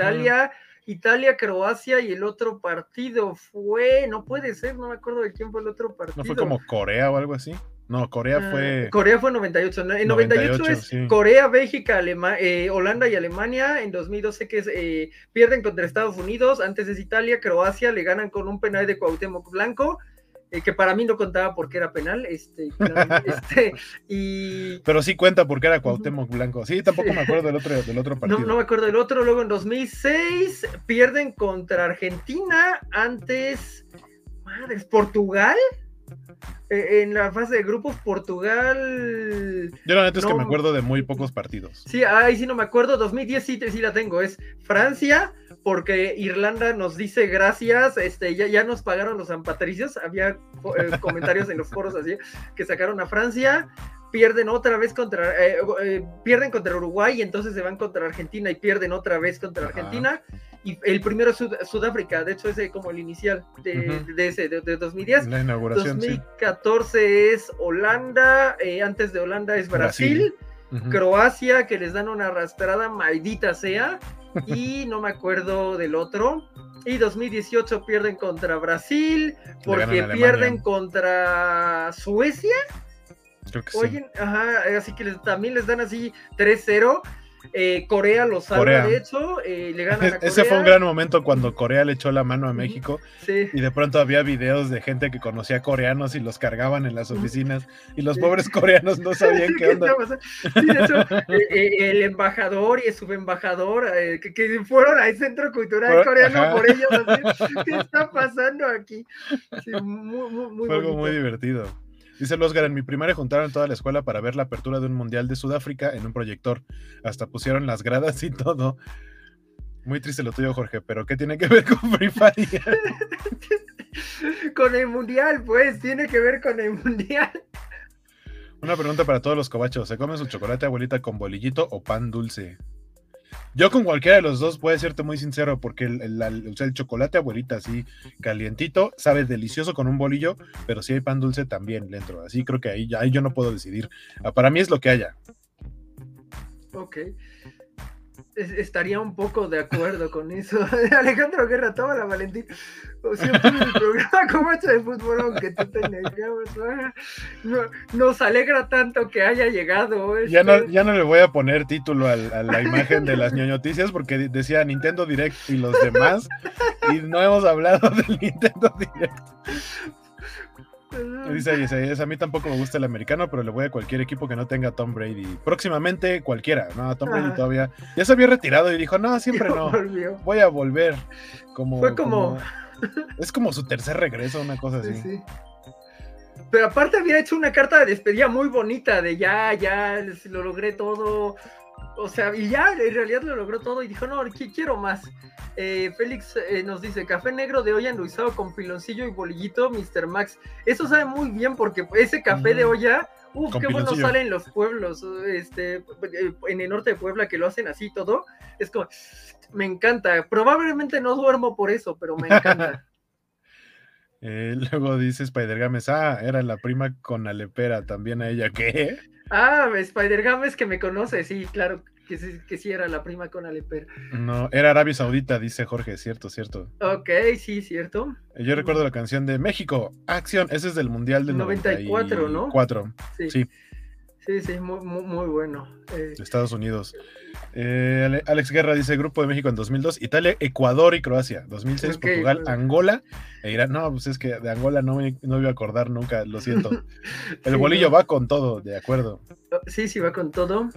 [SPEAKER 2] Italia Italia-Croacia y el otro partido fue, no puede ser, no me acuerdo de quién fue el otro partido.
[SPEAKER 1] ¿No fue como Corea o algo así? No, Corea
[SPEAKER 2] Ah,
[SPEAKER 1] fue.
[SPEAKER 2] Corea fue en 98. En 98,
[SPEAKER 1] 98,
[SPEAKER 2] es
[SPEAKER 1] sí.
[SPEAKER 2] Corea, Bélgica, Alema- eh, Holanda y Alemania. En 2012 que es, eh, pierden contra Estados Unidos. Antes es Italia, Croacia, le ganan con un penal de Cuauhtémoc Blanco, eh, que para mí no contaba porque era penal. Este, [laughs] este, y
[SPEAKER 1] Pero sí cuenta porque era Cuauhtémoc Blanco. Sí, tampoco me acuerdo del otro, del otro
[SPEAKER 2] no,
[SPEAKER 1] partido.
[SPEAKER 2] no me acuerdo del otro. Luego en 2006 pierden contra Argentina. Antes, madres, Portugal. Eh, en la fase de grupos, Portugal
[SPEAKER 1] Yo la neta es que
[SPEAKER 2] No.
[SPEAKER 1] me acuerdo de muy pocos partidos.
[SPEAKER 2] Sí, ahí sí no me acuerdo. 2010 sí, sí la tengo. Es Francia, porque Irlanda nos dice gracias. Este, ya, ya nos pagaron los San Patricios. Había eh, [laughs] comentarios en los foros así que sacaron a Francia. Pierden otra vez contra eh, eh, pierden contra Uruguay y entonces se van contra Argentina y pierden otra vez contra. Argentina. Y el primero es Sud- Sudáfrica, de hecho, ese como el inicial de,
[SPEAKER 1] Ujú.
[SPEAKER 2] de ese, de, de 2010.
[SPEAKER 1] La inauguración, sí.
[SPEAKER 2] 2014 es Holanda, antes de Holanda es Brasil. Croacia, que les dan una arrastrada, maldita sea. Y no me acuerdo del otro. Y 2018 pierden contra Brasil, porque pierden contra Suecia.
[SPEAKER 1] Creo que sí.
[SPEAKER 2] Oye, ajá, así que les- también les dan así 3-0. Eh, Corea los salva,
[SPEAKER 1] Corea.
[SPEAKER 2] de hecho, eh, le ganan a Corea. [laughs]
[SPEAKER 1] Ese fue un gran momento cuando Corea le echó la mano a. México
[SPEAKER 2] Sí.
[SPEAKER 1] y de pronto había videos de gente que conocía coreanos y los cargaban en las oficinas y los
[SPEAKER 2] Sí.
[SPEAKER 1] pobres [laughs] coreanos no sabían [laughs] qué
[SPEAKER 2] ¿Qué
[SPEAKER 1] onda.
[SPEAKER 2] Sí, de hecho, eh, el embajador y el subembajador que, que fueron al Centro Cultural
[SPEAKER 1] Por-
[SPEAKER 2] Coreano
[SPEAKER 1] ajá.
[SPEAKER 2] por ellos. así, ¿Qué está pasando aquí? Sí, muy, muy, muy
[SPEAKER 1] Fue algo muy divertido. Dice el Oscar, en mi primaria juntaron toda la escuela para ver la apertura de un mundial de Sudáfrica en un proyector. Hasta pusieron las gradas y todo. Muy triste lo tuyo, Jorge, pero ¿qué tiene que ver con Free Fire? [laughs]
[SPEAKER 2] Con el mundial, pues, tiene que ver con el mundial.
[SPEAKER 1] Una pregunta para todos los cobachos. ¿Se come su chocolate abuelita con bolillito o pan dulce? Yo con cualquiera de los dos, puedo serte muy sincero, porque el, el- chocolate abuelita así calientito sabe delicioso con un bolillo, pero si hay pan dulce también le entro. Así creo que ahí, ahí yo no puedo decidir. Ah, Para mí es lo que haya.
[SPEAKER 2] Ok. Es- estaría un poco de acuerdo con eso. [laughs] Alejandro Guerra, toma la Valentín. O en el programa [laughs] como hecho de fútbol, aunque tú te no, nos alegra tanto que haya llegado.
[SPEAKER 1] Ya no,
[SPEAKER 2] este,
[SPEAKER 1] ya no le voy a poner título al- a, la imagen de las ñoñoticias porque de- decía Nintendo Direct y los demás. Y no hemos hablado [laughs] del Nintendo Direct. Dice Isaías, a mí tampoco me gusta el americano, pero le voy a cualquier equipo que no tenga Tom Brady. Próximamente cualquiera, ¿no? Tom Brady todavía ya se había retirado y dijo, no, siempre no, voy a volver. Como,
[SPEAKER 2] Fue como-
[SPEAKER 1] Es como su tercer regreso, una cosa así.
[SPEAKER 2] Sí, sí. Pero aparte había hecho una carta de despedida muy bonita de ya, ya, lo logré todo. O sea, y ya en realidad lo logró todo y dijo, no, qui- quiero más. Eh, Félix eh, nos dice, café negro de olla endulzado con piloncillo y bolillito, Mr. Max. Eso sabe muy bien porque ese café de
[SPEAKER 1] Mm.
[SPEAKER 2] olla, uff, qué bueno sale en los pueblos, este, eh, en el norte de Puebla que lo hacen así todo. Es como, me encanta. Probablemente no duermo por eso, pero me encanta. [laughs]
[SPEAKER 1] Eh, luego dice Spider Games, ah, era la prima con Alepera, también a ella, ¿qué?
[SPEAKER 2] Ah, Spider Games que me conoce, sí, claro, que sí, que sí era la prima con Aleper.
[SPEAKER 1] No, era Arabia Saudita, dice Jorge, cierto, cierto.
[SPEAKER 2] Ok, sí, cierto.
[SPEAKER 1] Yo recuerdo la canción de México, Acción, ese es del Mundial del
[SPEAKER 2] 94, ¿no?
[SPEAKER 1] 94,
[SPEAKER 2] Sí,
[SPEAKER 1] Sí.
[SPEAKER 2] sí, sí, muy, muy, muy bueno. Eh,
[SPEAKER 1] Estados Unidos. Eh, Ale- Alex Guerra dice Grupo de México en 2002, Italia, Ecuador y Croacia. 2006,
[SPEAKER 2] Ok,
[SPEAKER 1] Portugal,
[SPEAKER 2] bueno.
[SPEAKER 1] Angola e Irán. No, pues es que de Angola no me, no iba a acordar nunca, lo siento. [laughs] El
[SPEAKER 2] Sí,
[SPEAKER 1] bolillo
[SPEAKER 2] no.
[SPEAKER 1] va con todo, de acuerdo.
[SPEAKER 2] sí, sí, va con todo.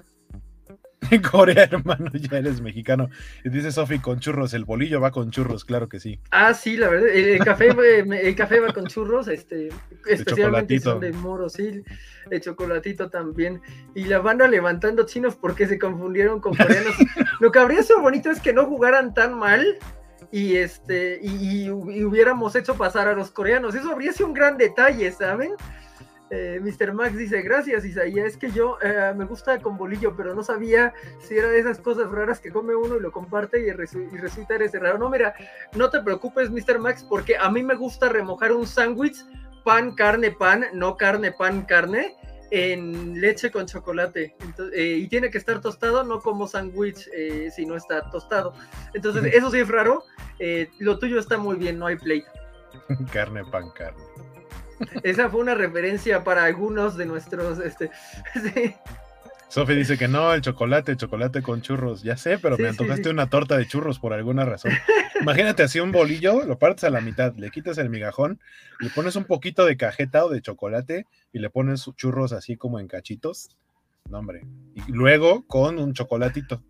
[SPEAKER 2] [laughs]
[SPEAKER 1] En Corea, hermano, [laughs] ya eres mexicano. Y dice Sofi, con churros, el bolillo va con churros, claro que sí.
[SPEAKER 2] Ah, sí, la verdad, el, el café, el café va con churros, este, especialmente son de moro, sí, el chocolatito también. Y la banda levantando chinos porque se confundieron con coreanos. [laughs] Lo que habría sido bonito es que no jugaran tan mal y este y, y hubiéramos hecho pasar a los coreanos. Eso habría sido un gran detalle, ¿saben? Eh, Mr. Max dice, gracias Isaías, es que yo eh, me gusta con bolillo, pero no sabía si era de esas cosas raras que come uno y lo comparte y, resu- y resulta eres raro. No, mira, no te preocupes, Mr. Max, porque a mí me gusta remojar un sándwich, pan, carne, pan, no carne, pan, carne. en leche con chocolate. Entonces, eh, y tiene que estar tostado, no como sándwich si no está tostado. Entonces, eso sí es raro. Lo tuyo está muy bien, no hay plate. [laughs]
[SPEAKER 1] carne, pan, carne.
[SPEAKER 2] Esa fue una referencia para algunos de nuestros. Este, [laughs] sí.
[SPEAKER 1] Sofi dice que no, el chocolate, chocolate con churros. Ya sé, pero
[SPEAKER 2] Sí,
[SPEAKER 1] me antojaste
[SPEAKER 2] sí.
[SPEAKER 1] una torta de churros por alguna razón. [laughs] Imagínate así un bolillo, lo partes a la mitad, le quitas el migajón, le pones un poquito de cajeta o de chocolate y le pones sus churros así como en cachitos. No, hombre. Y luego con un chocolatito.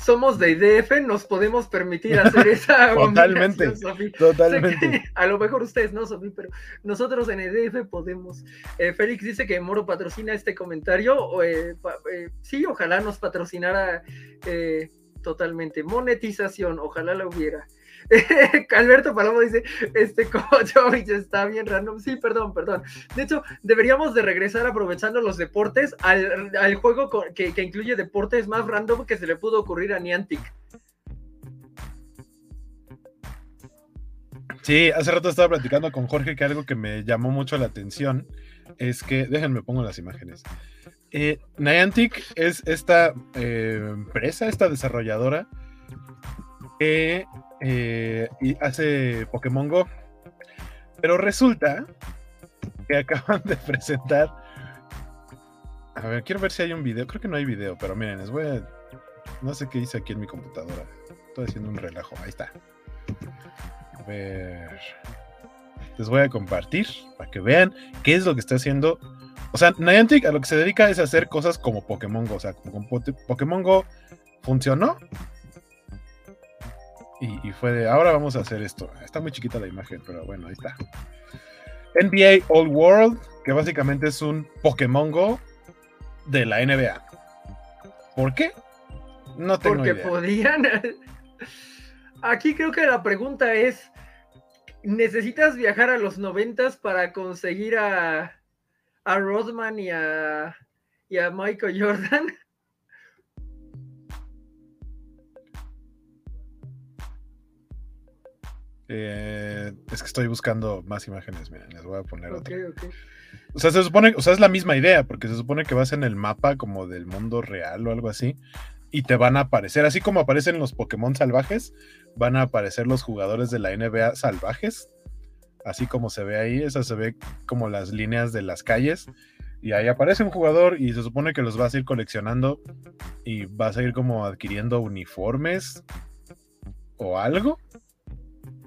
[SPEAKER 2] Somos de IDF, nos podemos permitir hacer esa. [laughs]
[SPEAKER 1] Totalmente.
[SPEAKER 2] Sé
[SPEAKER 1] Totalmente.
[SPEAKER 2] a lo mejor ustedes no, Sofi, pero nosotros en EDF podemos. Eh, Félix dice que Moro patrocina este comentario. eh, pa- eh, sí, ojalá nos patrocinara eh, totalmente. Monetización, ojalá la hubiera. [laughs] Alberto Palomo dice, este [laughs] Kojovic está bien random. Sí, perdón, perdón. De hecho, deberíamos de regresar aprovechando los deportes al, al juego que, que incluye deportes más random que se le pudo ocurrir a Niantic.
[SPEAKER 1] Sí, hace rato estaba platicando con Jorge que algo que me llamó mucho la atención es que, déjenme pongo las imágenes. Eh, Niantic es esta eh, empresa, esta desarrolladora que eh, y hace Pokémon Go, pero resulta que [laughs] acaban de presentar. A ver, quiero ver si hay un video. Creo que no hay video, pero miren, les voy a. No sé qué hice aquí en mi computadora. Estoy haciendo un relajo. Ahí está. A ver. Les voy a compartir para que vean qué es lo que está haciendo. O sea, Niantic a lo que se dedica es a hacer cosas como Pokémon Go. O sea, como Pokémon Go funcionó. Y, y fue de, ahora vamos a hacer esto. Está muy chiquita la imagen, pero bueno, ahí está. NBA All World, que básicamente es un Pokémon Go de la NBA. ¿Por qué? No tengo
[SPEAKER 2] Porque
[SPEAKER 1] idea.
[SPEAKER 2] podían. [laughs] Aquí creo que la pregunta es: ¿necesitas viajar a los noventas para conseguir a, a Rodman y a, y a Michael Jordan? [laughs]
[SPEAKER 1] Eh, es que estoy buscando más imágenes, miren, les voy a poner
[SPEAKER 2] Ok,
[SPEAKER 1] otra. O sea, se supone, o sea, es la misma idea, porque se supone que vas en el mapa como del mundo real o algo así, y te van a aparecer, así como aparecen los Pokémon salvajes, van a aparecer los jugadores de la NBA salvajes, así como se ve ahí, esa se ve como las líneas de las calles, y ahí aparece un jugador y se supone que los vas a ir coleccionando y vas a ir como adquiriendo uniformes o algo.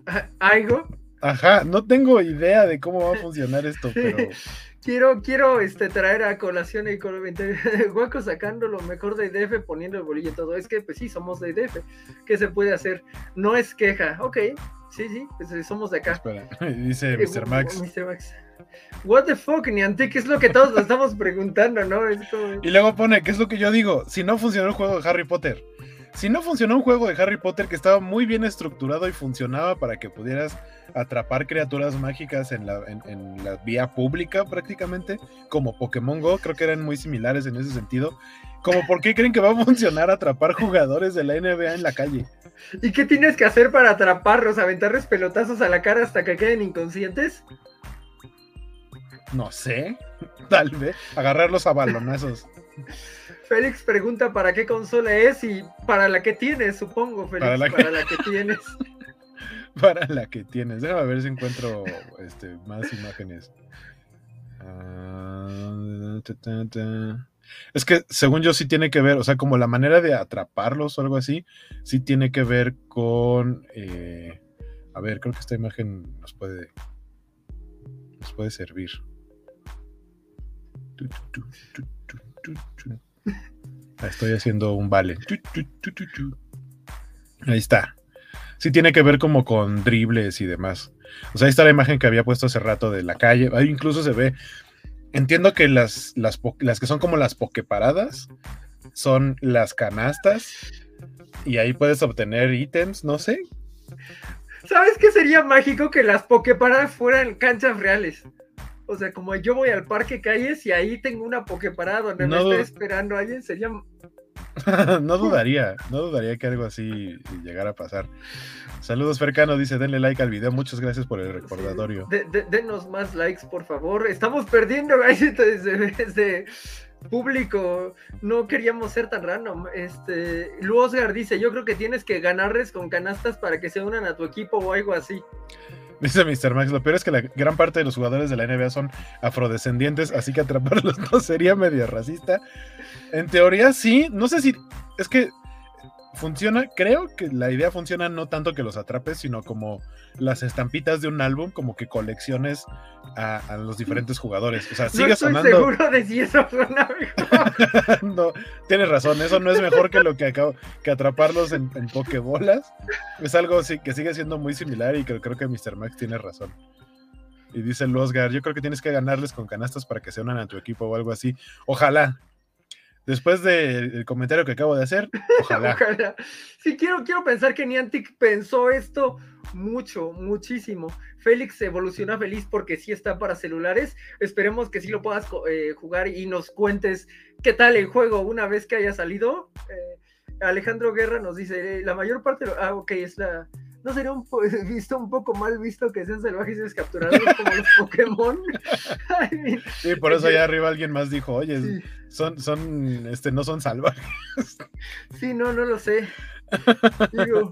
[SPEAKER 1] [laughs]
[SPEAKER 2] Algo.
[SPEAKER 1] Ajá, no tengo idea de cómo va a funcionar esto, [laughs] pero
[SPEAKER 2] Quiero, quiero este, traer a colación el comentario de Guaco sacando lo mejor de IDF, poniendo el bolillo y todo. Es que, pues sí, somos de IDF. ¿Qué se puede hacer? No es queja. Ok, sí, sí, pues eh, somos de acá.
[SPEAKER 1] espera, [laughs] dice
[SPEAKER 2] Eh,
[SPEAKER 1] Mr. Max.
[SPEAKER 2] Mr. Max. What the fuck, Niantic, es lo que todos nos estamos preguntando, ¿no? Es como-
[SPEAKER 1] Y luego pone, ¿qué es lo que yo digo? Si no funcionó el juego de Harry Potter. Si no funcionó un juego de Harry Potter que estaba muy bien estructurado y funcionaba para que pudieras atrapar criaturas mágicas en la, en, en la vía pública prácticamente, como Pokémon Go, creo que eran muy similares en ese sentido. Como, ¿por qué creen que va a funcionar atrapar jugadores de la NBA en la calle?
[SPEAKER 2] ¿Y qué tienes que hacer para atraparlos? ¿Aventarles pelotazos a la cara hasta que queden inconscientes?
[SPEAKER 1] No sé, [laughs] tal vez. Agarrarlos a balonazos.
[SPEAKER 2] Félix pregunta para qué consola es y para la que tienes, supongo, Félix,
[SPEAKER 1] Para
[SPEAKER 2] para
[SPEAKER 1] la que-
[SPEAKER 2] tienes. [laughs]
[SPEAKER 1] para la que tienes. Déjame ver si encuentro este, más imágenes. Ah, ta, ta, ta. Es que según yo sí tiene que ver, o sea, como la manera de atraparlos o algo así, sí tiene que ver con... eh, a ver, creo que esta imagen nos puede, nos puede servir. Tu, tu, tu, Ah, Estoy haciendo un vale. Ahí está sí tiene que ver como con dribles y demás. O sea, ahí está la imagen que había puesto hace rato de la calle. Ahí incluso se ve. Entiendo que las, las, las que son como las pokeparadas son las canastas. Y ahí puedes obtener ítems, no sé.
[SPEAKER 2] ¿Sabes qué sería mágico que las pokeparadas fueran canchas reales? O sea, como yo voy al parque calles y ahí tengo una pokeparada donde
[SPEAKER 1] No
[SPEAKER 2] me está esperando alguien, sería [laughs]
[SPEAKER 1] no dudaría, no dudaría que algo así llegara a pasar. Saludos, Fercano, dice, denle like al video, muchas gracias por el recordatorio.
[SPEAKER 2] denos más likes, por favor. Estamos perdiendo, [laughs] desde, desde público. No queríamos ser tan random. Este, Lu Oscar dice, yo creo que tienes que ganarles con canastas para que se unan a tu equipo o algo así. [laughs]
[SPEAKER 1] Dice Mr. Max, lo peor es que la gran parte de los jugadores de la NBA son afrodescendientes, así que atraparlos [laughs] no sería medio racista. En teoría sí, no sé si es que funciona, creo que la idea funciona no tanto que los atrapes, sino como las estampitas de un álbum, como que colecciones a, los diferentes jugadores. O sea, sigue
[SPEAKER 2] no estoy
[SPEAKER 1] sonando.
[SPEAKER 2] seguro de si eso suena mejor. [laughs]
[SPEAKER 1] no, tienes razón, eso no es mejor que lo que acabo, que atraparlos en, en pokebolas. Es algo sí, que sigue siendo muy similar y creo, creo que Mr. Max tiene razón. Y dice Losgar, yo creo que tienes que ganarles con canastas para que se unan a tu equipo o algo así. Ojalá, Después del comentario que acabo de hacer, [laughs] ojalá.
[SPEAKER 2] Sí, quiero, quiero pensar que Niantic pensó esto mucho, muchísimo. Félix evoluciona feliz porque sí está para celulares. Esperemos que sí lo puedas eh, jugar y nos cuentes qué tal el juego una vez que haya salido. Eh, Alejandro Guerra nos dice, la mayor parte, ah, ok, es la, ¿No sería un [laughs] visto un poco mal visto que sean salvajes y descapturados como los [laughs] Pokémon?
[SPEAKER 1] sí, por eso allá [laughs] arriba alguien más dijo, oye, son, son, este, no son salvajes.
[SPEAKER 2] Sí, no, no lo sé. Digo,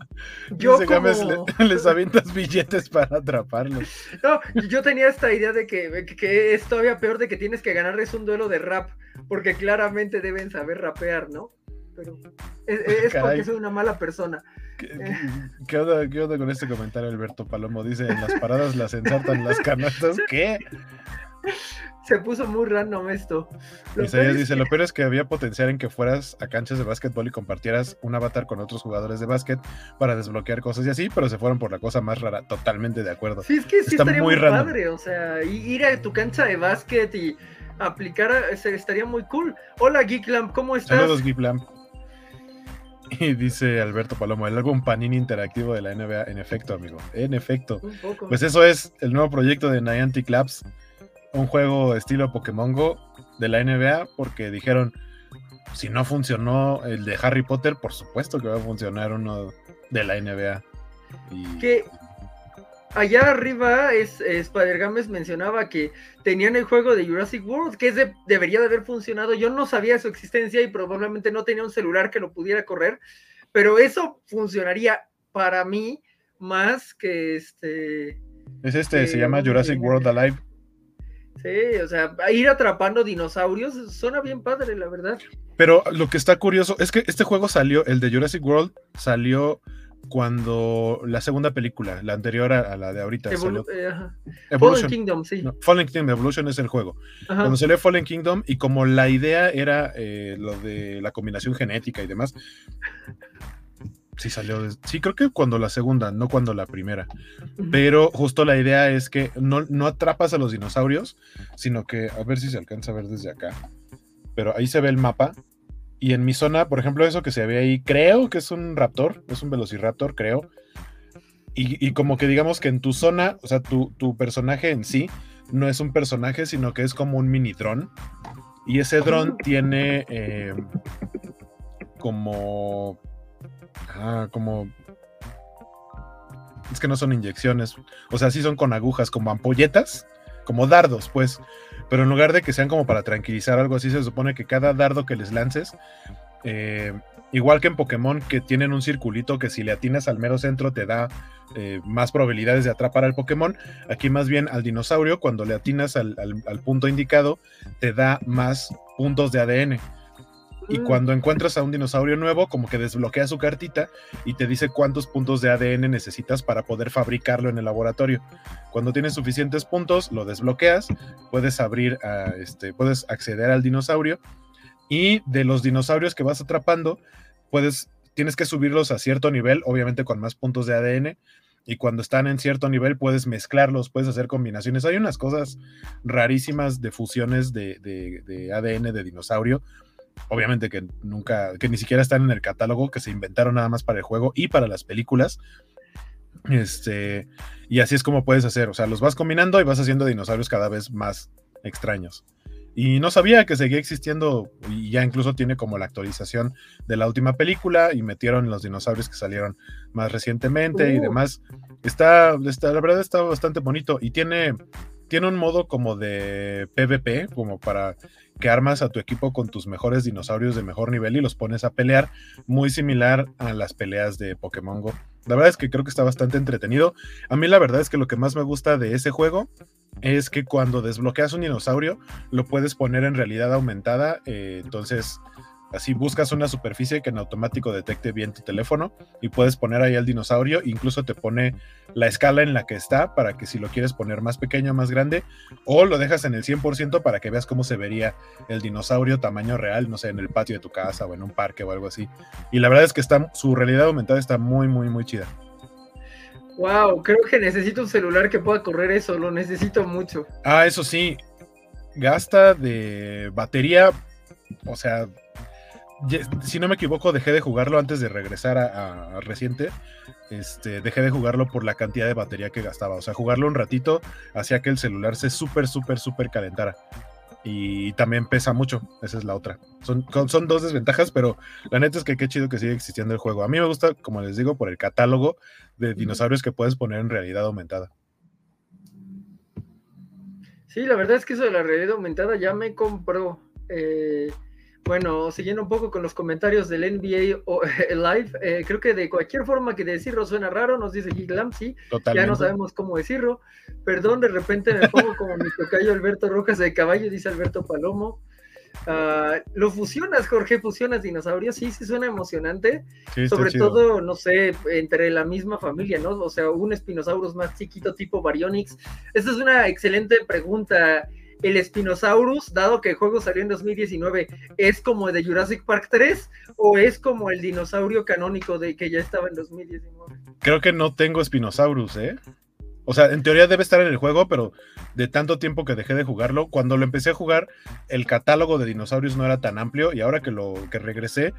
[SPEAKER 2] yo como...
[SPEAKER 1] les avientas billetes para atraparlos.
[SPEAKER 2] No, yo tenía esta idea de que, que, es todavía peor de que tienes que ganarles un duelo de rap, porque claramente deben saber rapear, ¿no? Pero es, [laughs] porque soy una mala persona.
[SPEAKER 1] ¿Qué, onda, con este comentario, Alberto Palomo? Dice, en las paradas las ensartan las canastas. [laughs] ¿Qué?
[SPEAKER 2] Se puso muy random esto.
[SPEAKER 1] dice, lo peor es que había potencial en que fueras a canchas de básquetbol y compartieras un avatar con otros jugadores de básquet para desbloquear cosas y así, pero se fueron por la cosa más rara. Totalmente de acuerdo.
[SPEAKER 2] Sí, es que sí estaría muy, padre, o sea, ir a tu cancha de básquet y aplicar, estaría muy cool. Hola Geeklamp, ¿cómo estás?
[SPEAKER 1] Saludos Geeklamp. Y dice Alberto Palomo, el álbum Panini interactivo de la NBA. En efecto, amigo. En efecto. Pues eso es el nuevo proyecto de Niantic Labs. Un juego estilo Pokémon Go de la NBA. Porque dijeron, si no funcionó el de Harry Potter, por supuesto que va a funcionar uno de la NBA.
[SPEAKER 2] Y... Que allá arriba es, Spider Games mencionaba que tenían el juego de Jurassic World, que debería de haber funcionado. Yo no sabía su existencia y probablemente no tenía un celular que lo pudiera correr, pero eso funcionaría para mí más que este.
[SPEAKER 1] Es este, se llama Jurassic World Alive.
[SPEAKER 2] Sí, o sea, ir atrapando dinosaurios suena bien padre, la verdad.
[SPEAKER 1] Pero lo que está curioso es que este juego salió, el de Jurassic World, salió cuando la segunda película, la anterior a, la de ahorita,
[SPEAKER 2] eh, Fallen Kingdom, sí.
[SPEAKER 1] Fallen Kingdom, Evolution es el juego. Cuando salió Fallen Kingdom y como la idea era eh, lo de la combinación genética y demás, sí salió, sí creo que cuando la segunda, no cuando la primera, pero justo la idea es que no, no atrapas a los dinosaurios, sino que, a ver si se alcanza a ver desde acá, pero ahí se ve el mapa y en mi zona, por ejemplo, eso que se ve ahí, creo que es un raptor, es un velociraptor, creo. Y, como que digamos que en tu zona, o sea, tu, personaje en sí no es un personaje, sino que es como un mini dron. Y ese dron tiene eh, como. Ah, como. Es que no son inyecciones. O sea, sí son con agujas, como ampolletas, como dardos, pues pero en lugar de que sean como para tranquilizar algo así, se supone que cada dardo que les lances, eh, igual que en Pokémon, que tienen un circulito que si le atinas al mero centro te da eh, más probabilidades de atrapar al Pokémon, aquí más bien al dinosaurio, cuando le atinas al punto indicado, te da más puntos de ADN. Y mm. cuando encuentras a un dinosaurio nuevo, como que desbloquea su cartita y te dice cuántos puntos de ADN necesitas para poder fabricarlo en el laboratorio. Cuando tienes suficientes puntos, lo desbloqueas, puedes abrir, a este, puedes acceder al dinosaurio y de los dinosaurios que vas atrapando, puedes, tienes que subirlos a cierto nivel, obviamente con más puntos de ADN. Y cuando están en cierto nivel puedes mezclarlos, puedes hacer combinaciones. Hay unas cosas rarísimas de fusiones de, de ADN de dinosaurio obviamente que nunca, que ni siquiera están en el catálogo, que se inventaron nada más para el juego y para las películas. Este, y así es como puedes hacer, o sea, los vas combinando y vas haciendo dinosaurios cada vez más extraños. Y no sabía que seguía existiendo y ya incluso tiene como la actualización de la última película y metieron los dinosaurios que salieron más recientemente y
[SPEAKER 2] Uh.
[SPEAKER 1] demás. Está, está, la verdad está bastante bonito y tiene, tiene un modo como de PvP, como para que armas a tu equipo con tus mejores dinosaurios de mejor nivel y los pones a pelear, muy similar a las peleas de Pokémon Go. La verdad es que creo que está bastante entretenido. A mí la verdad es que lo que más me gusta de ese juego es que cuando desbloqueas un dinosaurio lo puedes poner en realidad aumentada. eh, entonces, así buscas una superficie que en automático detecte bien tu teléfono y puedes poner ahí al dinosaurio. Incluso te pone la escala en la que está para que si lo quieres poner más pequeño, más grande, o lo dejas en el 100% para que veas cómo se vería el dinosaurio tamaño real, no sé, en el patio de tu casa o en un parque o algo así. Y la verdad es que está, su realidad aumentada está muy, muy, muy chida.
[SPEAKER 2] Wow, creo que necesito un celular que pueda correr eso, lo necesito mucho.
[SPEAKER 1] Ah, eso sí, gasta de batería, o sea, si no me equivoco, dejé de jugarlo antes de regresar a, a reciente. Este, dejé de jugarlo por la cantidad de batería que gastaba. O sea, jugarlo un ratito hacía que el celular se súper, súper, súper calentara. Y también pesa mucho, esa es la otra. Son, son dos desventajas, pero la neta es que qué chido que sigue existiendo el juego. A mí me gusta, como les digo, por el catálogo de dinosaurios que puedes poner en realidad aumentada.
[SPEAKER 2] Sí, la verdad es que eso de la realidad aumentada ya me compró. Eh, bueno, siguiendo un poco con los comentarios del NBA o- [laughs] Live, eh, creo que de cualquier forma que decirlo suena raro, nos dice Giglam, sí, ya no sabemos cómo decirlo. Perdón, de repente me pongo como mi tocayo Alberto Rojas de caballo, dice Alberto Palomo. Ah, lo fusionas, Jorge, fusionas dinosaurios, sí, sí suena emocionante.
[SPEAKER 1] Sí,
[SPEAKER 2] Sobre
[SPEAKER 1] chido.
[SPEAKER 2] todo, no sé, entre la misma familia, ¿no? O sea, un Spinosaurus más chiquito tipo Baryonyx. Esta es una excelente pregunta. ¿El Spinosaurus, dado que el juego salió en 2019, es como el de Jurassic Park 3 o es como el dinosaurio canónico de que ya estaba en 2019?
[SPEAKER 1] Creo que no tengo Spinosaurus, ¿eh? O sea, en teoría debe estar en el juego, pero de tanto tiempo que dejé de jugarlo, cuando lo empecé a jugar, el catálogo de dinosaurios no era tan amplio y ahora que lo que regresé,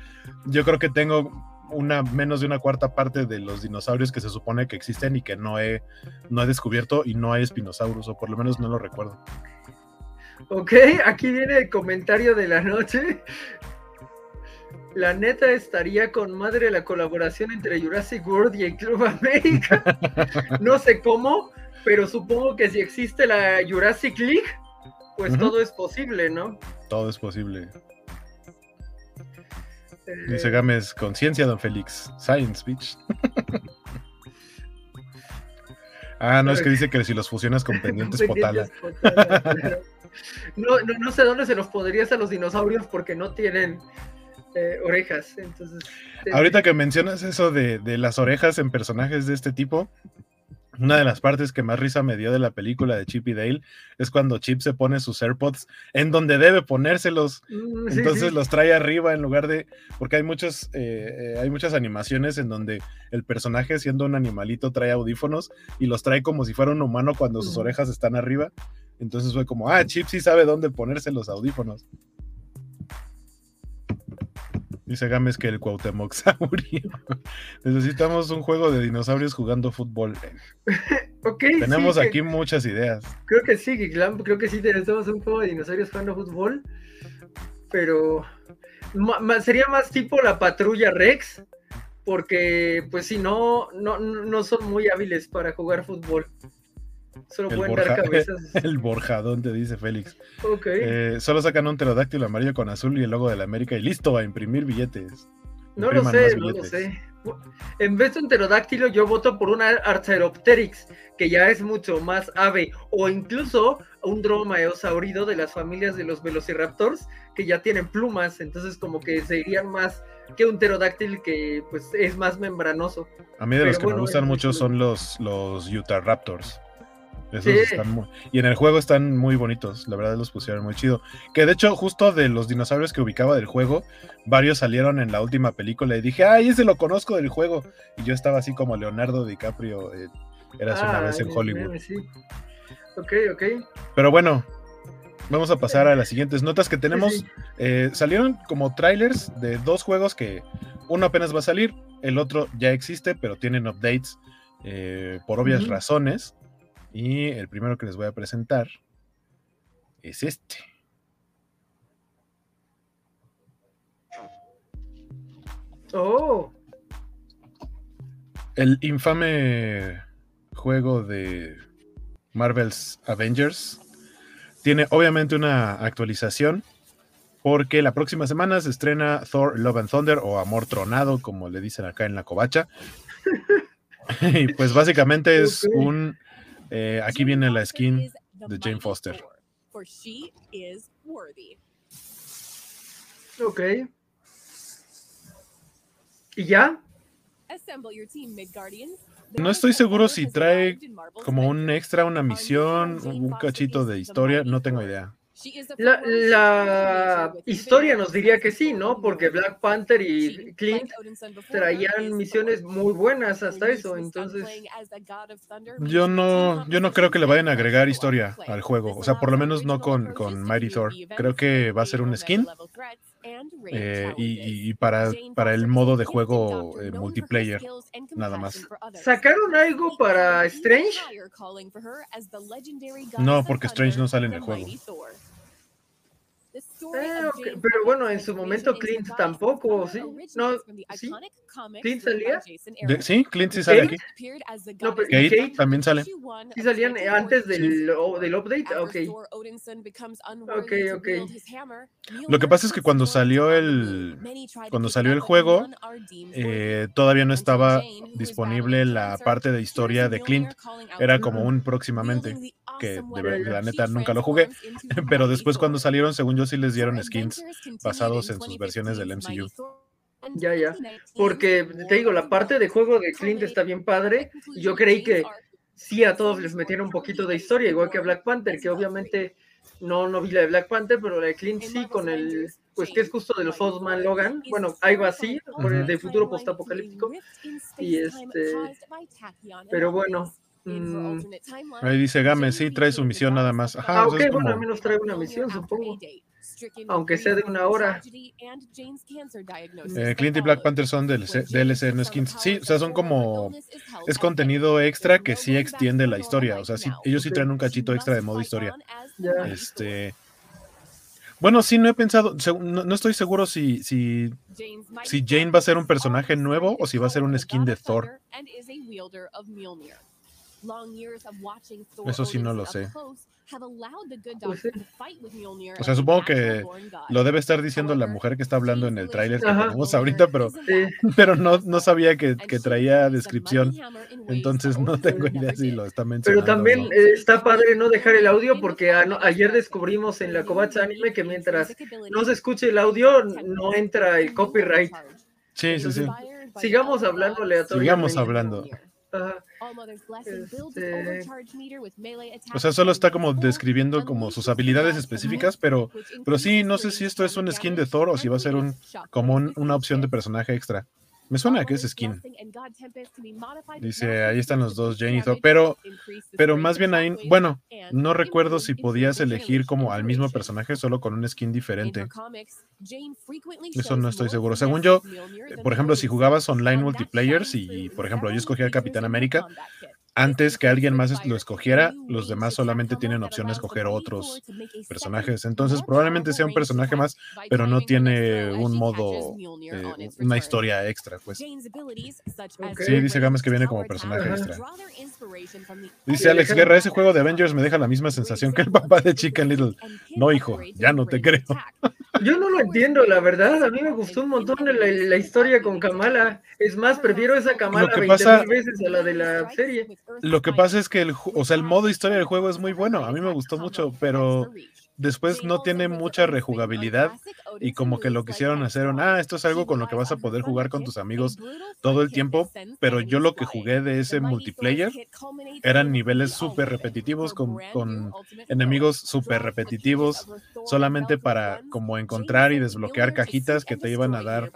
[SPEAKER 1] yo creo que tengo una menos de una cuarta parte de los dinosaurios que se supone que existen y que no he, no he descubierto y no hay Spinosaurus, o por lo menos no lo recuerdo.
[SPEAKER 2] Ok, aquí viene el comentario de la noche. La neta estaría con madre la colaboración entre Jurassic World y el Club América. No sé cómo, pero supongo que si existe la Jurassic League, pues todo es posible, ¿no?
[SPEAKER 1] Todo es posible.
[SPEAKER 2] Eh,
[SPEAKER 1] Dice Gámez, conciencia, don Félix. Science, bitch. [laughs] ah, no, es que dice que si los fusionas con pendientes potala.
[SPEAKER 2] pendientes potala, claro. No, no, no sé dónde se los podrías a los dinosaurios porque no tienen eh, orejas. Entonces, eh,
[SPEAKER 1] Ahorita que mencionas eso de, de las orejas en personajes de este tipo, una de las partes que más risa me dio de la película de Chip y Dale es cuando Chip se pone sus AirPods en donde debe ponérselos.
[SPEAKER 2] mm, sí,
[SPEAKER 1] Entonces
[SPEAKER 2] sí.
[SPEAKER 1] los trae arriba en lugar de. Porque hay muchos, eh, eh, hay muchas animaciones en donde el personaje, siendo un animalito, trae audífonos y los trae como si fuera un humano cuando sus orejas están arriba. Entonces fue como, ah, Chip sí sabe dónde ponerse los audífonos. Dice Gámez que el Cuauhtémocsaurio. [laughs] Necesitamos un juego de dinosaurios jugando fútbol. [laughs]
[SPEAKER 2] Ok, sí,
[SPEAKER 1] Tenemos
[SPEAKER 2] que-
[SPEAKER 1] aquí muchas ideas.
[SPEAKER 2] Creo que sí, Giglam, creo que sí necesitamos un juego de dinosaurios jugando fútbol, pero sería más tipo la patrulla Rex, porque pues si no, no, no son muy hábiles para jugar fútbol. Solo
[SPEAKER 1] El,
[SPEAKER 2] pueden
[SPEAKER 1] Borja-
[SPEAKER 2] dar cabezas. [laughs]
[SPEAKER 1] el Borjadón, te dice Félix.
[SPEAKER 2] Ok.
[SPEAKER 1] Eh, solo sacan un pterodáctilo amarillo con azul y el logo de la América y listo, a imprimir billetes.
[SPEAKER 2] No lo sé, no lo sé. En vez de un pterodáctilo, yo voto por una Archaeopteryx, que ya es mucho más ave, o incluso un dromaeosaurido de las familias de los velociraptors, que ya tienen plumas, entonces como que se irían más que un pterodáctil que pues es más membranoso.
[SPEAKER 1] A mí de los que
[SPEAKER 2] bueno,
[SPEAKER 1] me gustan mucho son los, los Utah Raptors. Esos
[SPEAKER 2] Sí.
[SPEAKER 1] están muy- y en el juego están muy bonitos, la verdad los pusieron muy chido. Que de hecho, justo de los dinosaurios que ubicaba del juego, varios salieron en la última película y dije, ay, ese lo conozco del juego. Y yo estaba así como Leonardo DiCaprio, eh, eras una
[SPEAKER 2] Ah,
[SPEAKER 1] vez en Hollywood.
[SPEAKER 2] meme, sí. Ok, ok.
[SPEAKER 1] Pero bueno, vamos a pasar a las siguientes notas que tenemos.
[SPEAKER 2] sí.
[SPEAKER 1] Eh, salieron como trailers de dos juegos que uno apenas va a salir, el otro ya existe, pero tienen updates eh, por obvias razones. Y el primero que les voy a presentar es este.
[SPEAKER 2] Oh.
[SPEAKER 1] El infame juego de Marvel's Avengers tiene obviamente una actualización porque la próxima semana se estrena Thor Love and Thunder o Amor Tronado, como le dicen acá en la covacha. [laughs] [laughs] y pues básicamente es un eh, aquí viene la skin de Jane Foster.
[SPEAKER 2] ok. ¿Y ya?
[SPEAKER 1] No estoy seguro si trae como un extra, una misión, un cachito de historia, no tengo idea.
[SPEAKER 2] La, la historia nos diría que sí, ¿no? Porque Black Panther y Clint traían misiones muy buenas hasta eso, entonces...
[SPEAKER 1] Yo no, yo no creo que le vayan a agregar historia al juego, o sea, por lo menos no con, con Mighty Thor. Creo que va a ser un skin eh, y, para, para el modo de juego eh, multiplayer, nada más.
[SPEAKER 2] ¿Sacaron algo para Strange?
[SPEAKER 1] No, porque Strange no sale en el juego.
[SPEAKER 2] Pero bueno, en su momento Clint tampoco, ¿sí? No, ¿sí? ¿Clint salía?
[SPEAKER 1] De- sí, Clint sí sale aquí.
[SPEAKER 2] No, pero-
[SPEAKER 1] Kate
[SPEAKER 2] Kate
[SPEAKER 1] también sale.
[SPEAKER 2] ¿Sí salían antes del, del update? Ok.
[SPEAKER 3] Ok, ok.
[SPEAKER 1] Lo que pasa es que cuando salió el cuando salió el juego, eh, todavía no estaba disponible la parte de historia de Clint. Era como un próximamente, que de la neta nunca lo jugué, [laughs] pero después cuando salieron, según yo sí les dieron skins basados en sus versiones del MCU.
[SPEAKER 2] Ya, ya. Porque te digo, la parte de juego de Clint está bien padre. y Yo creí que sí a todos les metieron un poquito de historia, igual que a Black Panther, que obviamente no, no vi la de Black Panther, pero la de Clint sí con el, pues que es justo de los Osman Logan. Bueno, algo así, por el de futuro postapocalíptico. Y este, pero bueno. mm,
[SPEAKER 1] Ahí dice Game, sí, trae su misión nada más. Ajá,
[SPEAKER 2] Ah,
[SPEAKER 1] o sea,
[SPEAKER 2] ok,
[SPEAKER 1] es
[SPEAKER 2] bueno, al menos trae una misión, supongo. Aunque sea de una hora.
[SPEAKER 1] Eh, Clint y Black Panther son DLC, DLC, no skins. Sí, o sea, son como. Es contenido extra que sí extiende la historia. O sea, sí, ellos sí traen un cachito extra de modo historia. Este. Bueno, sí, no he pensado. No, no estoy seguro si, si, si Jane va a ser un personaje nuevo o si va a ser un skin de Thor. Eso sí no lo sé. [laughs] O sea, supongo que Lo debe estar diciendo la mujer que está hablando en el tráiler que tenemos ahorita, pero, [laughs] pero no, no sabía que, que traía descripción. Entonces no tengo idea si lo está mencionando.
[SPEAKER 2] Pero también
[SPEAKER 1] o no.
[SPEAKER 2] eh, está padre no dejar el audio porque ayer descubrimos en la Covacha Anime que mientras no se escuche el audio no entra el copyright.
[SPEAKER 1] Sí, sí, sí.
[SPEAKER 2] Sigamos hablando aleatoriamente.
[SPEAKER 1] Sigamos hablando.
[SPEAKER 3] Este,
[SPEAKER 1] O sea, solo está como describiendo como sus habilidades específicas, pero, pero sí, no sé si esto es un skin de Thor o si va a ser un, como un- una opción de personaje extra. Me suena que es skin. Dice, ahí están los dos, Jane y Thor, pero, pero más bien ahí, bueno, no recuerdo si podías elegir como al mismo personaje solo con un skin diferente.
[SPEAKER 3] Eso no estoy seguro.
[SPEAKER 1] Según yo, Por ejemplo, si jugabas online multiplayer, si por ejemplo yo escogía al Capitán América, antes que alguien más lo escogiera, los demás solamente tienen opción de escoger otros personajes. Entonces probablemente sea un personaje más, pero no tiene un modo, eh, una historia extra, pues.
[SPEAKER 2] Sí,
[SPEAKER 1] dice Games que viene como personaje extra.
[SPEAKER 3] Dice
[SPEAKER 1] Alex Guerra, ese juego de Avengers me deja la misma sensación que el papá de Chicken Little. No, hijo, ya no te creo.
[SPEAKER 2] Yo no lo entiendo, la verdad. A mí me gustó un montón la, la historia con Kamala. Es más, prefiero esa Kamala
[SPEAKER 1] Lo que
[SPEAKER 2] 20
[SPEAKER 1] pasa-
[SPEAKER 2] mil veces a la de la serie.
[SPEAKER 1] Lo que pasa es que el, o sea, el modo historia del juego es muy bueno. A mí me gustó mucho, pero después no tiene mucha rejugabilidad y como que lo quisieron hacer ah, esto es algo con lo que vas a poder jugar con tus amigos todo el tiempo, pero yo lo que jugué de ese multiplayer eran niveles súper repetitivos con, con enemigos súper repetitivos solamente para como encontrar y desbloquear cajitas que te iban a dar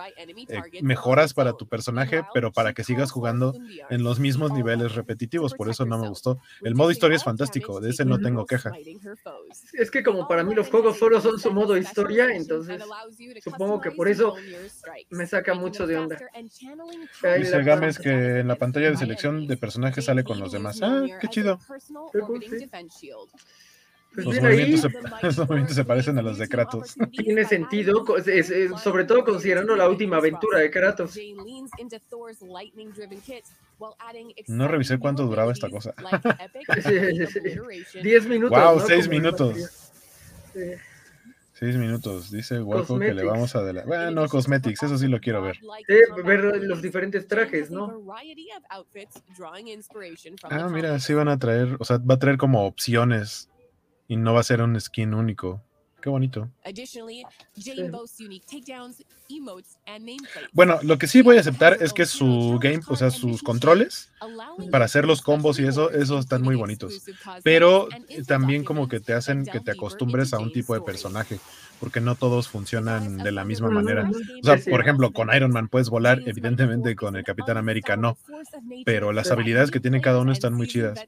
[SPEAKER 1] eh, mejoras para tu personaje, pero para que sigas jugando en los mismos niveles repetitivos, por eso no me gustó. El modo historia es fantástico, de ese no tengo queja.
[SPEAKER 2] Es que como para mí los juegos solo son su modo historia, entonces supongo que por eso me saca mucho de onda.
[SPEAKER 1] Dice Gámez que en la pantalla de selección de personajes sale con los demás. Ah, qué chido.
[SPEAKER 2] Qué cool, sí.
[SPEAKER 1] Pues los, movimientos se, [laughs] los, movimientos se, parecen a los de Kratos.
[SPEAKER 2] Tiene sentido, es, es, sobre todo considerando la última aventura de Kratos.
[SPEAKER 1] No revisé cuánto duraba esta cosa.
[SPEAKER 2] 10 [laughs] minutos.
[SPEAKER 1] Wow,
[SPEAKER 2] ¿no?
[SPEAKER 1] 6 minutos. Sí. Seis minutos, dice Walco que le vamos a adelantar. Bueno, cosmetics, eso sí lo quiero ver.
[SPEAKER 2] Sí, ver los diferentes trajes, ¿no?
[SPEAKER 1] Ah, mira, sí van a traer, o sea, va a traer como opciones y no va a ser un skin único. Qué bonito. Bueno, lo que sí voy a aceptar es que su game, o sea, sus controles para hacer los combos y eso, esos están muy bonitos. Pero también como que te hacen que te acostumbres a un tipo de personaje, porque no todos funcionan de la misma manera. O sea, por ejemplo, con Iron Man puedes volar, evidentemente con el Capitán América no, pero las habilidades que tiene cada uno están muy chidas.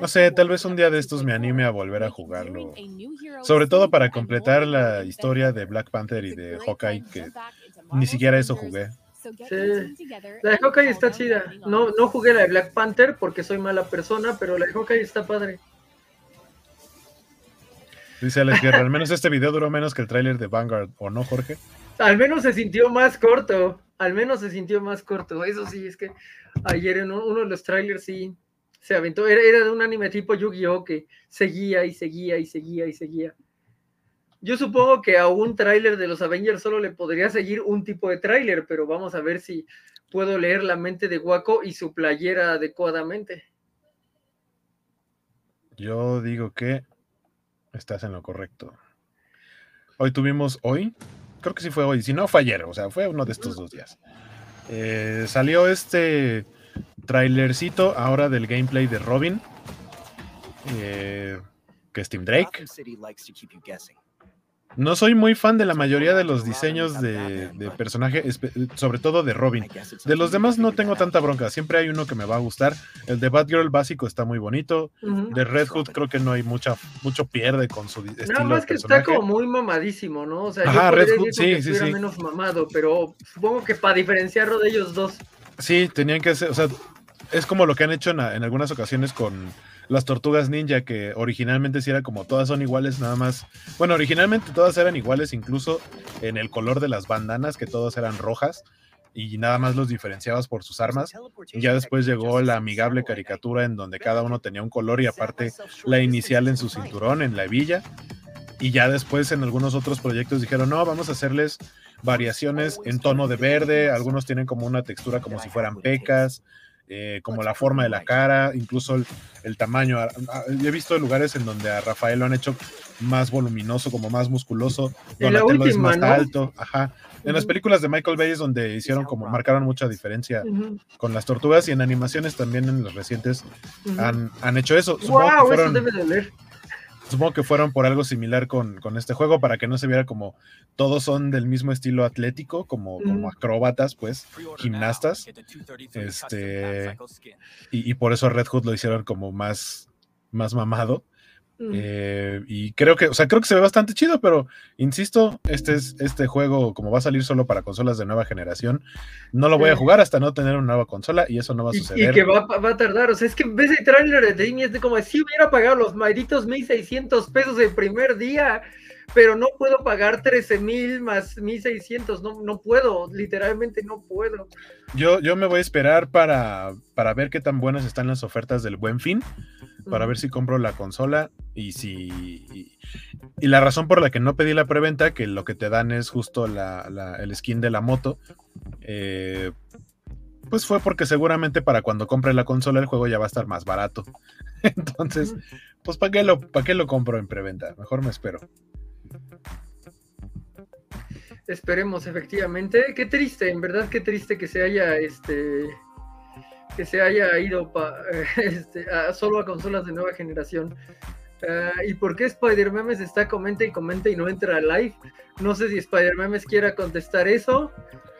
[SPEAKER 1] No sé, tal vez un día de estos me anime a volver a jugarlo. Sobre todo para completar la historia de Black Panther y de Hawkeye, que ni siquiera eso jugué.
[SPEAKER 2] Sí. La de Hawkeye está chida. No, no jugué la de Black Panther porque soy mala persona, pero la de Hawkeye está padre.
[SPEAKER 1] Dice Alex Guerra, [laughs] al menos este video duró menos que el tráiler de Vanguard, ¿o no, Jorge?
[SPEAKER 2] Al menos se sintió más corto al menos se sintió más corto. Eso sí, es que ayer en uno de los trailers sí se aventó. Era, era de un anime tipo Yu-Gi-Oh! que seguía y seguía y seguía y seguía. Yo supongo que a un tráiler de los Avengers solo le podría seguir un tipo de tráiler, pero vamos a ver si puedo leer la mente de Waco y su playera adecuadamente.
[SPEAKER 1] Yo digo que estás en lo correcto. Hoy tuvimos, hoy, creo que sí fue hoy, si no fue ayer, o sea, fue uno de estos dos días. Eh, salió este trailercito ahora del gameplay de Robin, eh, que es Tim Drake. No soy muy fan de la mayoría de los diseños de, de personaje, sobre todo de Robin. De los demás no tengo tanta bronca, siempre hay uno que me va a gustar. El de Batgirl básico está muy bonito. De Red Hood creo que no hay mucha, mucho pierde con su estilo Nada más
[SPEAKER 2] que está como muy mamadísimo, ¿no? O sea,
[SPEAKER 1] Ajá, Red Hood, sí, sí, sí.
[SPEAKER 2] menos mamado, pero supongo que para diferenciarlo de ellos dos.
[SPEAKER 1] Sí, tenían que ser, o sea, es como lo que han hecho en, en algunas ocasiones con las tortugas ninja, que originalmente sí era como todas son iguales, nada más. Bueno, originalmente todas eran iguales, incluso en el color de las bandanas, que todas eran rojas y nada más los diferenciabas por sus armas. Y ya después llegó la amigable caricatura en donde cada uno tenía un color y aparte la inicial en su cinturón, en la hebilla. Y ya después en algunos otros proyectos dijeron, no, vamos a hacerles variaciones en tono de verde, algunos tienen como una textura como si fueran pecas, eh, como la forma de la cara, incluso el, tamaño. Yo he visto lugares en donde a Rafael lo han hecho más voluminoso, como más musculoso, Donatello es más alto, ajá. En las películas de Michael Bay es donde hicieron como marcaron mucha diferencia con las tortugas y en animaciones también en los recientes han, han, hecho eso.
[SPEAKER 2] wow, eso debe de
[SPEAKER 1] Supongo que fueron por algo similar con, este juego para que no se viera como todos son del mismo estilo atlético, como, como acróbatas, pues, gimnastas. Este, y, y, por eso Red Hood lo hicieron como más, más mamado. Eh, y creo que, o sea, creo que se ve bastante chido, pero insisto, este es este juego, como va a salir solo para consolas de nueva generación, no lo voy a jugar hasta no tener una nueva consola y eso no va a suceder.
[SPEAKER 2] Y, que va, a tardar, o sea, es que ves el trailer de Disney es de como si hubiera pagado los malditos 1600 pesos el primer día, pero no puedo pagar 13 mil más 1600, no, no puedo, literalmente no puedo.
[SPEAKER 1] Yo, yo me voy a esperar para, para ver qué tan buenas están las ofertas del buen fin para ver si compro la consola y si... Y, la razón por la que no pedí la preventa, que lo que te dan es justo la, el skin de la moto, eh, pues fue porque seguramente para cuando compre la consola el juego ya va a estar más barato. [laughs] Entonces, pues ¿para qué, lo, ¿para qué lo compro en preventa? Mejor me espero.
[SPEAKER 2] Esperemos, efectivamente. Qué triste, en verdad, qué triste que se haya este que se haya ido [laughs] este, solo a consolas de nueva generación. Ah, ¿Y por qué Spider Memes está comenta y comenta y no entra a live? No sé si Spider Memes quiera contestar eso.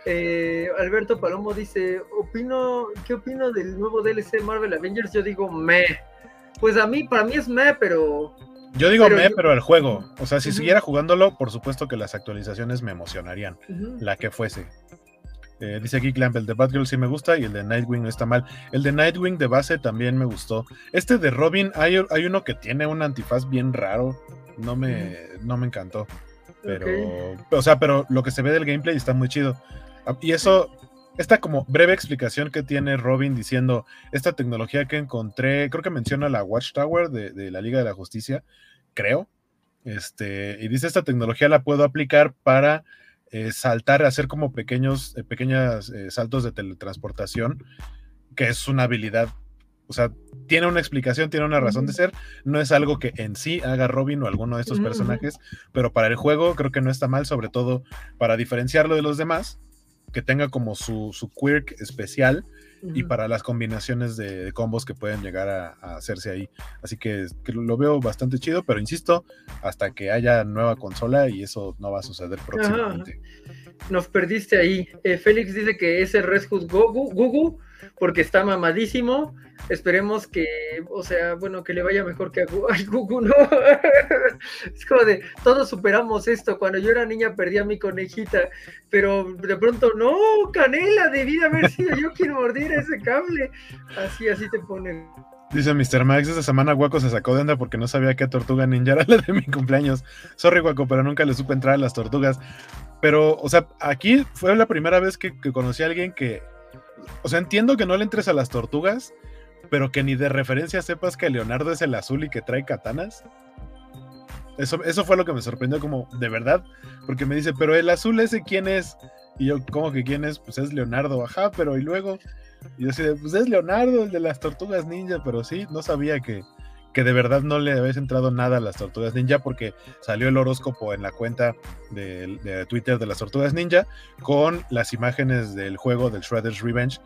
[SPEAKER 2] Eh, Alberto Palomo dice, opino, ¿qué opino del nuevo DLC Marvel Avengers? Yo digo me. Pues a mí, para mí es me, pero...
[SPEAKER 1] Yo digo me, pero el juego. O sea, si siguiera jugándolo, por supuesto que las actualizaciones me emocionarían. La que fuese. Eh, dice aquí Clamp, el de Batgirl sí me gusta y el de Nightwing no está mal. El de Nightwing de base también me gustó. Este de Robin, hay, hay uno que tiene un antifaz bien raro. No me, no me encantó. Pero, o sea, pero lo que se ve del gameplay está muy chido. Ah, y eso, esta como breve explicación que tiene Robin diciendo, esta tecnología que encontré, creo que menciona la Watchtower de, de la Liga de la Justicia, creo. Este, y dice, esta tecnología la puedo aplicar para eh, saltar, hacer como pequeños, eh, pequeños eh, saltos de teletransportación, que es una habilidad, o sea, tiene una explicación, tiene una razón de ser, no es algo que en sí haga Robin o alguno de estos personajes, pero para el juego creo que no está mal, sobre todo para diferenciarlo de los demás, que tenga como su, su quirk especial y para las combinaciones de, combos que pueden llegar a, hacerse ahí. Así que, lo veo bastante chido, pero insisto, hasta que haya nueva consola y eso no va a suceder próximamente.
[SPEAKER 2] Nos perdiste ahí. Eh, Félix dice que ese Red Hood Gugu porque está mamadísimo. Esperemos que, o sea, bueno, que le vaya mejor que a [laughs] Gugu, ¿no? [laughs] es como de, todos superamos esto. Cuando yo era niña perdí a mi conejita, pero de pronto, no, Canela, debí de haber sido yo quien mordiera ese cable. Así, así te ponen.
[SPEAKER 1] Dice Mr. Max, esta semana Guaco se sacó de onda porque no sabía qué tortuga ninja era la de mi cumpleaños. Sorry, Guaco, pero nunca le supe entrar a las tortugas. Pero, o sea, aquí fue la primera vez que conocí a alguien que o sea, entiendo que no le entres a las tortugas, pero que ni de referencia sepas que Leonardo es el azul y que trae katanas. Eso, eso fue lo que me sorprendió, como, de verdad, porque me dice, pero el azul ese, ¿quién es? Y yo, ¿cómo que quién es? Pues es Leonardo, ajá, pero y luego, y yo así, pues es Leonardo, el de las tortugas ninja, pero sí, no sabía que, que de verdad no le habéis entrado nada a las tortugas ninja porque salió el horóscopo en la cuenta de, Twitter de las tortugas ninja con las imágenes del juego del Shredder's Revenge.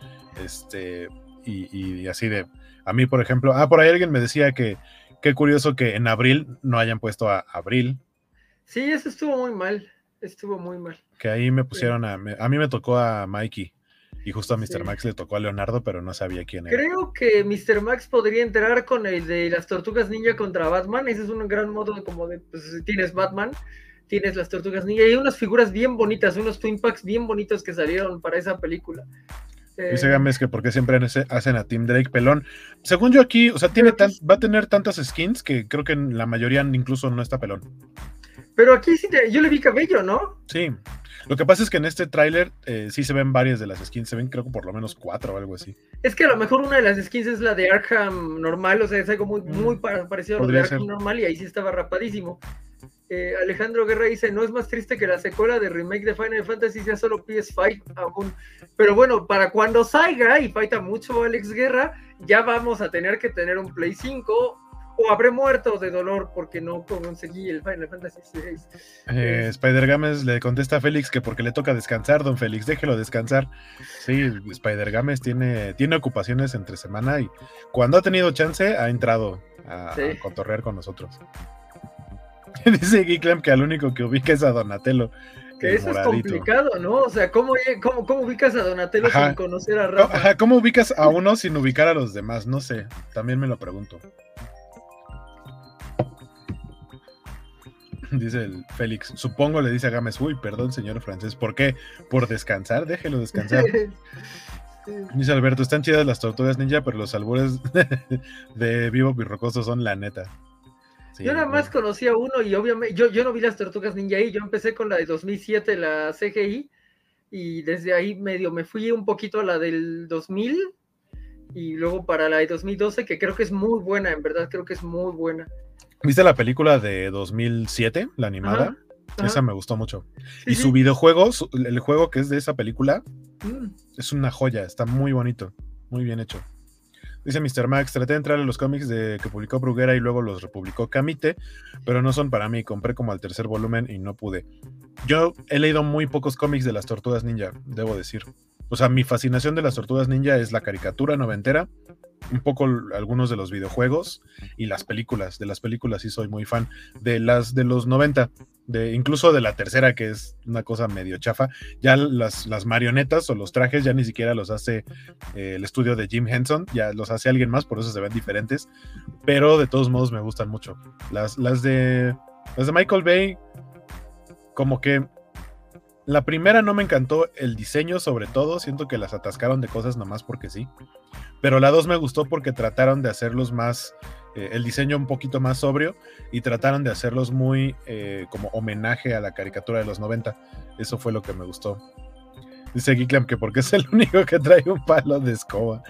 [SPEAKER 1] Este, y, así de. A mí, por ejemplo, ah, por ahí alguien me decía que qué curioso que en abril no hayan puesto a abril.
[SPEAKER 2] Sí, eso estuvo muy mal. Estuvo muy mal.
[SPEAKER 1] Que ahí me pusieron a. a mí me tocó a Mikey. Y justo a Mr. Max le tocó a Leonardo, pero no sabía quién era.
[SPEAKER 2] Creo que Mr. Max podría entrar con el de las tortugas ninja contra Batman. Ese es un gran modo de como de, pues tienes Batman, tienes las tortugas ninja. Y hay unas figuras bien bonitas, unos Twin Packs bien bonitos que salieron para esa película.
[SPEAKER 1] Dice eh, Gámez que porque siempre hacen a Team Drake pelón. Según yo aquí, o sea, tiene pues va a tener tantas skins que creo que en la mayoría incluso no está pelón.
[SPEAKER 2] Pero aquí sí, yo le vi cabello, ¿no?
[SPEAKER 1] Sí. Lo que pasa es que en este tráiler eh, sí se ven varias de las skins, se ven creo que por lo menos cuatro o algo así.
[SPEAKER 2] Es que a lo mejor una de las skins es la de Arkham normal, o sea, es algo muy, muy mm, parecido a lo de Arkham normal y ahí sí estaba rapadísimo. Eh, Alejandro Guerra dice, no es más triste que la secuela de remake de Final Fantasy sea solo PS5 aún. Pero bueno, para cuando salga, y falta mucho Alex Guerra, ya vamos a tener que tener un Play 5 o habré muerto de dolor porque no conseguí el Final Fantasy VI.
[SPEAKER 1] Eh, Spider Games le contesta a Félix que porque le toca descansar, don Félix, déjelo descansar. Sí, Spider Games tiene, tiene ocupaciones entre semana y cuando ha tenido chance ha entrado a, contorrear con nosotros. [laughs] Dice Geeklam que al único que ubica es a Donatello.
[SPEAKER 2] Que eso es complicado, ¿no? O sea, ¿cómo, cómo, ubicas a Donatello sin conocer a Rafa?
[SPEAKER 1] Ajá, ¿cómo ubicas a uno sin ubicar a los demás? No sé, también me lo pregunto. [laughs] dice el Félix. Supongo le dice a Gámez, uy, perdón, señor francés, ¿por qué? Por descansar, déjelo descansar. [laughs] Dice Alberto, están chidas las tortugas ninja, pero los albures [laughs] de, Vivo Pirrocoso son la neta.
[SPEAKER 2] yo nada más conocí a uno y obviamente yo, yo no vi las tortugas ninja ahí, yo empecé con la de 2007, la CGI, y desde ahí medio me fui un poquito a la del 2000 y luego para la de 2012, que creo que es muy buena, en verdad creo que es muy buena.
[SPEAKER 1] ¿Viste la película de 2007, la animada? Esa me gustó mucho. y su videojuego, el juego que es de esa película, mm. es una joya, está muy bonito, muy bien hecho. Dice Mr. Max, traté de entrar a los cómics de que publicó Bruguera y luego los republicó Camite, pero no son para mí. Compré como al tercer volumen y no pude. Yo he leído muy pocos cómics de las Tortugas Ninja, debo decir. O sea, mi fascinación de las Tortugas Ninja es la caricatura noventera un poco algunos de los videojuegos y las películas. De las películas sí soy muy fan. De las de los 90, de, incluso de la tercera, que es una cosa medio chafa. Ya las, las marionetas o los trajes ya ni siquiera los hace eh, el estudio de Jim Henson, ya los hace alguien más, por eso se ven diferentes. Pero de todos modos me gustan mucho. Las, las de. Las de Michael Bay, como que la primera no me encantó el diseño, sobre todo. Siento que las atascaron de cosas nomás porque sí. Pero la dos me gustó porque trataron de hacerlos más. Eh, el diseño un poquito más sobrio y trataron de hacerlos muy eh, como homenaje a la caricatura de los 90. Eso fue lo que me gustó. Dice Geeklam que porque es el [laughs] único que trae un palo de escoba.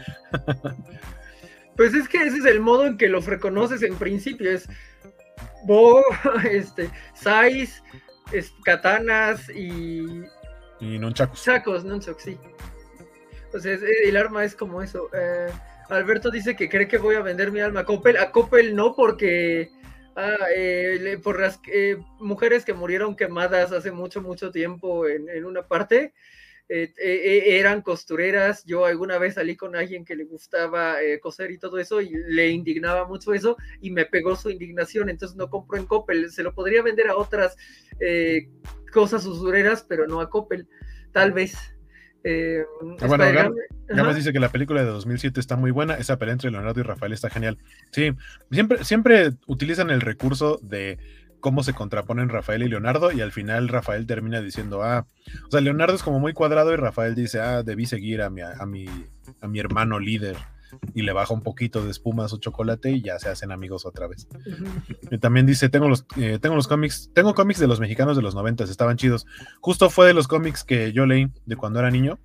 [SPEAKER 2] Pues es que ese es el modo en que los reconoces en principio. Es Bo, [laughs] este, Sais, katanas y.
[SPEAKER 1] Y nunchakus.
[SPEAKER 2] Chacos, nunchakus, sí. O sea, el arma es como eso. Eh, Alberto dice que cree que voy a vender mi alma a Coppel. A Coppel no, porque. Ah, eh, por las eh, mujeres que murieron quemadas hace mucho, mucho tiempo en, en una parte. Eh, eh, eran costureras. Yo alguna vez salí con alguien que le gustaba eh, coser y todo eso y le indignaba mucho eso y me pegó su indignación. Entonces no compro en Coppel. Se lo podría vender a otras cosas usureras, pero no a Coppel. Tal vez.
[SPEAKER 1] Ah, bueno, Gamas dice que la película de 2007 está muy buena. Esa pelea entre Leonardo y Rafael está genial. Sí, siempre, siempre utilizan el recurso de cómo se contraponen Rafael y Leonardo y al final Rafael termina diciendo, ah, o sea, Leonardo es como muy cuadrado y Rafael dice, ah, debí seguir a mi, a mi, a mi hermano líder y le baja un poquito de espuma a su chocolate y ya se hacen amigos otra vez. Y también dice, tengo los, eh, tengo los cómics, tengo cómics de los mexicanos de los noventas, estaban chidos. Justo fue de los cómics que yo leí de cuando era niño.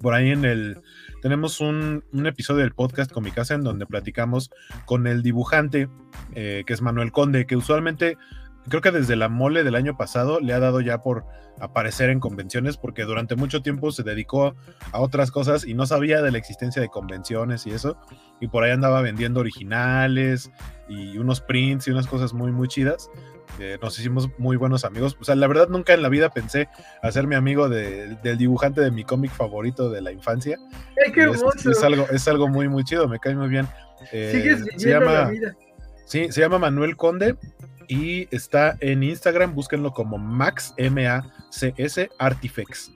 [SPEAKER 1] Por ahí en el, tenemos un, episodio del podcast con mi en donde platicamos con el dibujante, eh, que es Manuel Conde, que usualmente creo que desde la mole del año pasado le ha dado ya por aparecer en convenciones porque durante mucho tiempo se dedicó a otras cosas y no sabía de la existencia de convenciones y eso y por ahí andaba vendiendo originales y unos prints y unas cosas muy muy chidas nos hicimos muy buenos amigos. O sea, la verdad nunca en la vida pensé hacerme amigo del dibujante de mi cómic favorito de la infancia. Es, algo, es algo muy, muy chido, me cae muy bien.
[SPEAKER 2] Eh, se llama,
[SPEAKER 1] Sí, se llama Manuel Conde y está en Instagram, búsquenlo como Max, M-A-C-S, Artifex.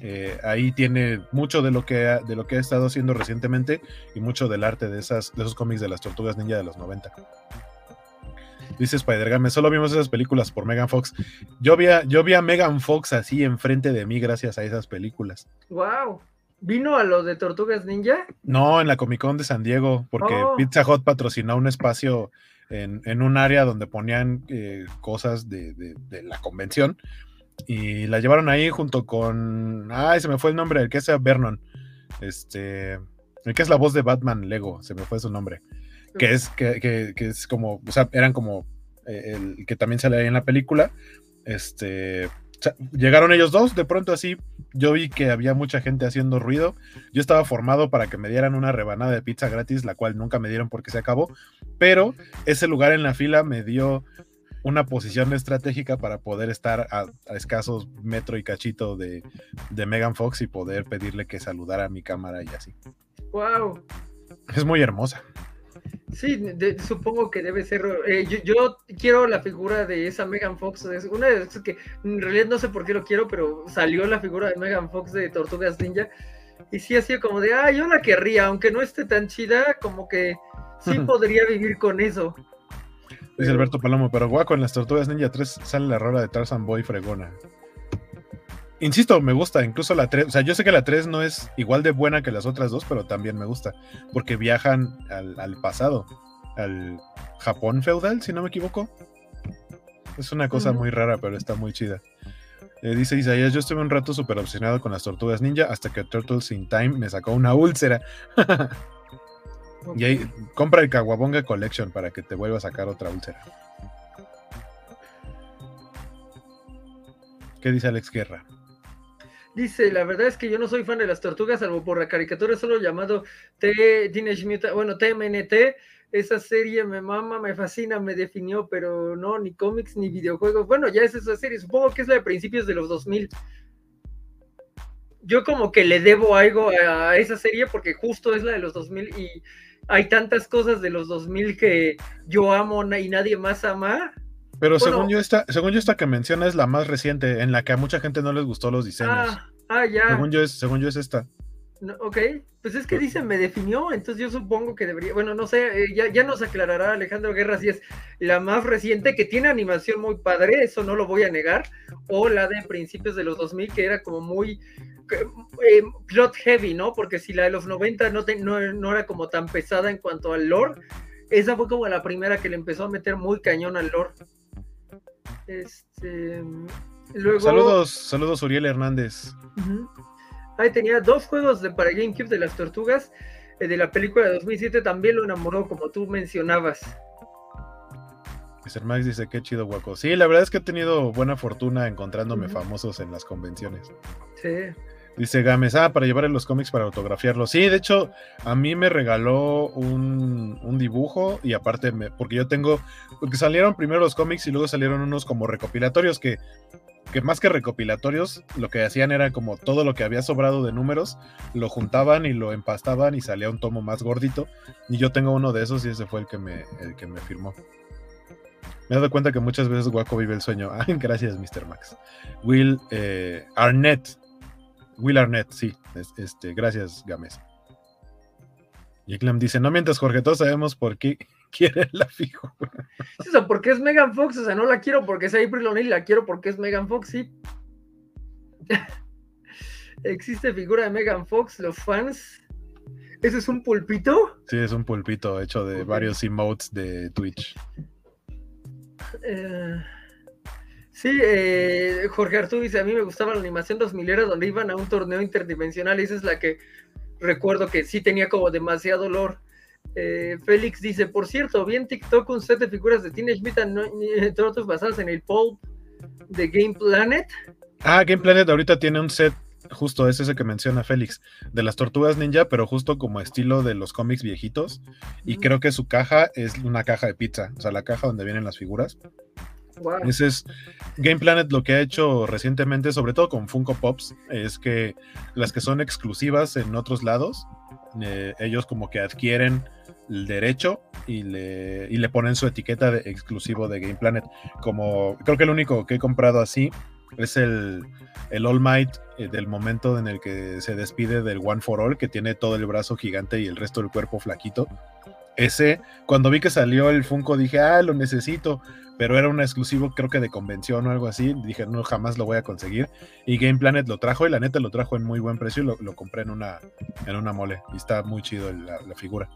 [SPEAKER 1] Eh, ahí tiene mucho de lo, que ha, de lo que ha estado haciendo recientemente y mucho del arte de, esas, de esos cómics de las tortugas ninja de los 90. Dice Spider-Game, solo vimos esas películas por Megan Fox. Yo vi, a, yo vi a Megan Fox así enfrente de mí gracias a esas películas.
[SPEAKER 2] ¡Wow! ¿Vino a lo de Tortugas Ninja?
[SPEAKER 1] No, en la Comic Con de San Diego, porque oh. Pizza Hut patrocinó un espacio en, un área donde ponían eh, cosas de, la convención y la llevaron ahí junto con. Ay, se me fue el nombre, el que es Vernon. Este. El que es la voz de Batman Lego, se me fue su nombre que es, que, es como, o sea, eran como eh, el que también sale ahí en la película. Este, llegaron ellos dos, de pronto así, yo vi que había mucha gente haciendo ruido. Yo estaba formado para que me dieran una rebanada de pizza gratis, la cual nunca me dieron porque se acabó, pero ese lugar en la fila me dio una posición estratégica para poder estar a, escasos metro y cachito de, de, Megan Fox y poder pedirle que saludara a mi cámara y así.
[SPEAKER 2] ¡Wow!
[SPEAKER 1] Es muy hermosa.
[SPEAKER 2] Sí, supongo que debe ser. Eh, yo, quiero la figura de esa Megan Fox. Es una de esas que en realidad no sé por qué lo quiero, pero salió la figura de Megan Fox de Tortugas Ninja. Y sí, así como de, ah, yo la querría, aunque no esté tan chida, como que sí podría vivir con eso.
[SPEAKER 1] Dice Alberto Palomo, pero guaco, en las Tortugas Ninja 3 sale la rola de Tarzan Boy fregona. Insisto, me gusta, incluso la 3, o sea, yo sé que la 3 no es igual de buena que las otras dos, pero también me gusta, porque viajan al, pasado, al Japón feudal, si no me equivoco. Es una cosa muy rara, pero está muy chida. Eh, dice Isaías, yo estuve un rato súper obsesionado con las tortugas ninja hasta que Turtles in Time me sacó una úlcera. [laughs] Y ahí, compra el Kawabonga Collection para que te vuelva a sacar otra úlcera. ¿Qué dice Alex Guerra?
[SPEAKER 2] Dice, la verdad es que yo no soy fan de las tortugas, salvo por la caricatura solo llamado T Teenage Mutant, bueno, TMNT. Esa serie me mama, me fascina, me definió, pero no, ni cómics ni videojuegos. Bueno, ya es esa serie, supongo que es la de principios de los 2000. Yo como que le debo algo a esa serie porque justo es la de los 2000 y hay tantas cosas de los 2000 que yo amo y nadie más ama
[SPEAKER 1] pero según yo esta, según yo esta que menciona es la más reciente, en la que a mucha gente no les gustó los diseños.
[SPEAKER 2] Ah, ah ya.
[SPEAKER 1] Según yo es, según yo es esta.
[SPEAKER 2] ok, pues es que dice me definió, entonces yo supongo que debería, bueno, no sé, eh, ya, ya nos aclarará Alejandro Guerra si es la más reciente, que tiene animación muy padre, eso no lo voy a negar, o la de principios de los 2000, que era como muy eh, plot heavy, ¿no? Porque si la de los 90 no, no, no, era como tan pesada en cuanto al lore, esa fue como la primera que le empezó a meter muy cañón al lore. Este, luego,
[SPEAKER 1] saludos, saludos Uriel Hernández.
[SPEAKER 2] Ahí tenía dos juegos de para GameCube de las tortugas. Eh, de la película de 2007 también lo enamoró, como tú mencionabas.
[SPEAKER 1] Mr. Max dice que chido guaco. Sí, la verdad es que he tenido buena fortuna encontrándome famosos en las convenciones.
[SPEAKER 2] Sí.
[SPEAKER 1] Dice Gámez, ah, para llevarle los cómics para autografiarlos. Sí, de hecho, a mí me regaló un, un dibujo y aparte, me, porque yo tengo, porque salieron primero los cómics y luego salieron unos como recopilatorios que que más que recopilatorios, lo que hacían era como todo lo que había sobrado de números, lo juntaban y lo empastaban y salía un tomo más gordito. Y yo tengo uno de esos y ese fue el que me, el que me firmó. Me he dado cuenta que muchas veces Guaco vive el sueño. [laughs] Ah, gracias, Mr. Max. Will eh, Arnett. Will Arnett, sí. Este, gracias, Gámez. Y Clem dice: No mientras Jorge, todos sabemos por qué [laughs] quiere la figura.
[SPEAKER 2] O sea, porque es Megan Fox, o sea, no la quiero porque es April O'Neil, la quiero porque es Megan Fox, sí. [laughs] Existe figura de Megan Fox, los fans. ¿Ese es un pulpito?
[SPEAKER 1] Sí, es un pulpito hecho de varios emotes de Twitch.
[SPEAKER 2] Eh, sí, eh, Jorge dice, a mí me gustaba la animación 2000 era donde iban a un torneo interdimensional esa es la que recuerdo que sí tenía como demasiado dolor. Eh, Félix dice, por cierto, vi en TikTok un set de figuras de Teenage Mutant entre otros basadas en el Pulp de Game Planet.
[SPEAKER 1] Ah, Game Planet ahorita tiene un set, justo es ese que menciona Félix, de las tortugas ninja, pero justo como estilo de los cómics viejitos. Y creo que su caja es una caja de pizza, o sea, la caja donde vienen las figuras. Ese es Game Planet lo que ha hecho recientemente, sobre todo con Funko Pops, es que las que son exclusivas en otros lados, eh, ellos como que adquieren el derecho y le, y le ponen su etiqueta de exclusivo de Game Planet. Como creo que el único que he comprado así es el, el All Might eh, del momento en el que se despide del One for All, que tiene todo el brazo gigante y el resto del cuerpo flaquito. Ese, cuando vi que salió el Funko, dije, ah, lo necesito, pero era un exclusivo, creo que de convención o algo así. Dije, no, jamás lo voy a conseguir. Y Game Planet lo trajo y la neta lo trajo en muy buen precio y lo, compré en una, en una mole. Y está muy chido la, la, figura.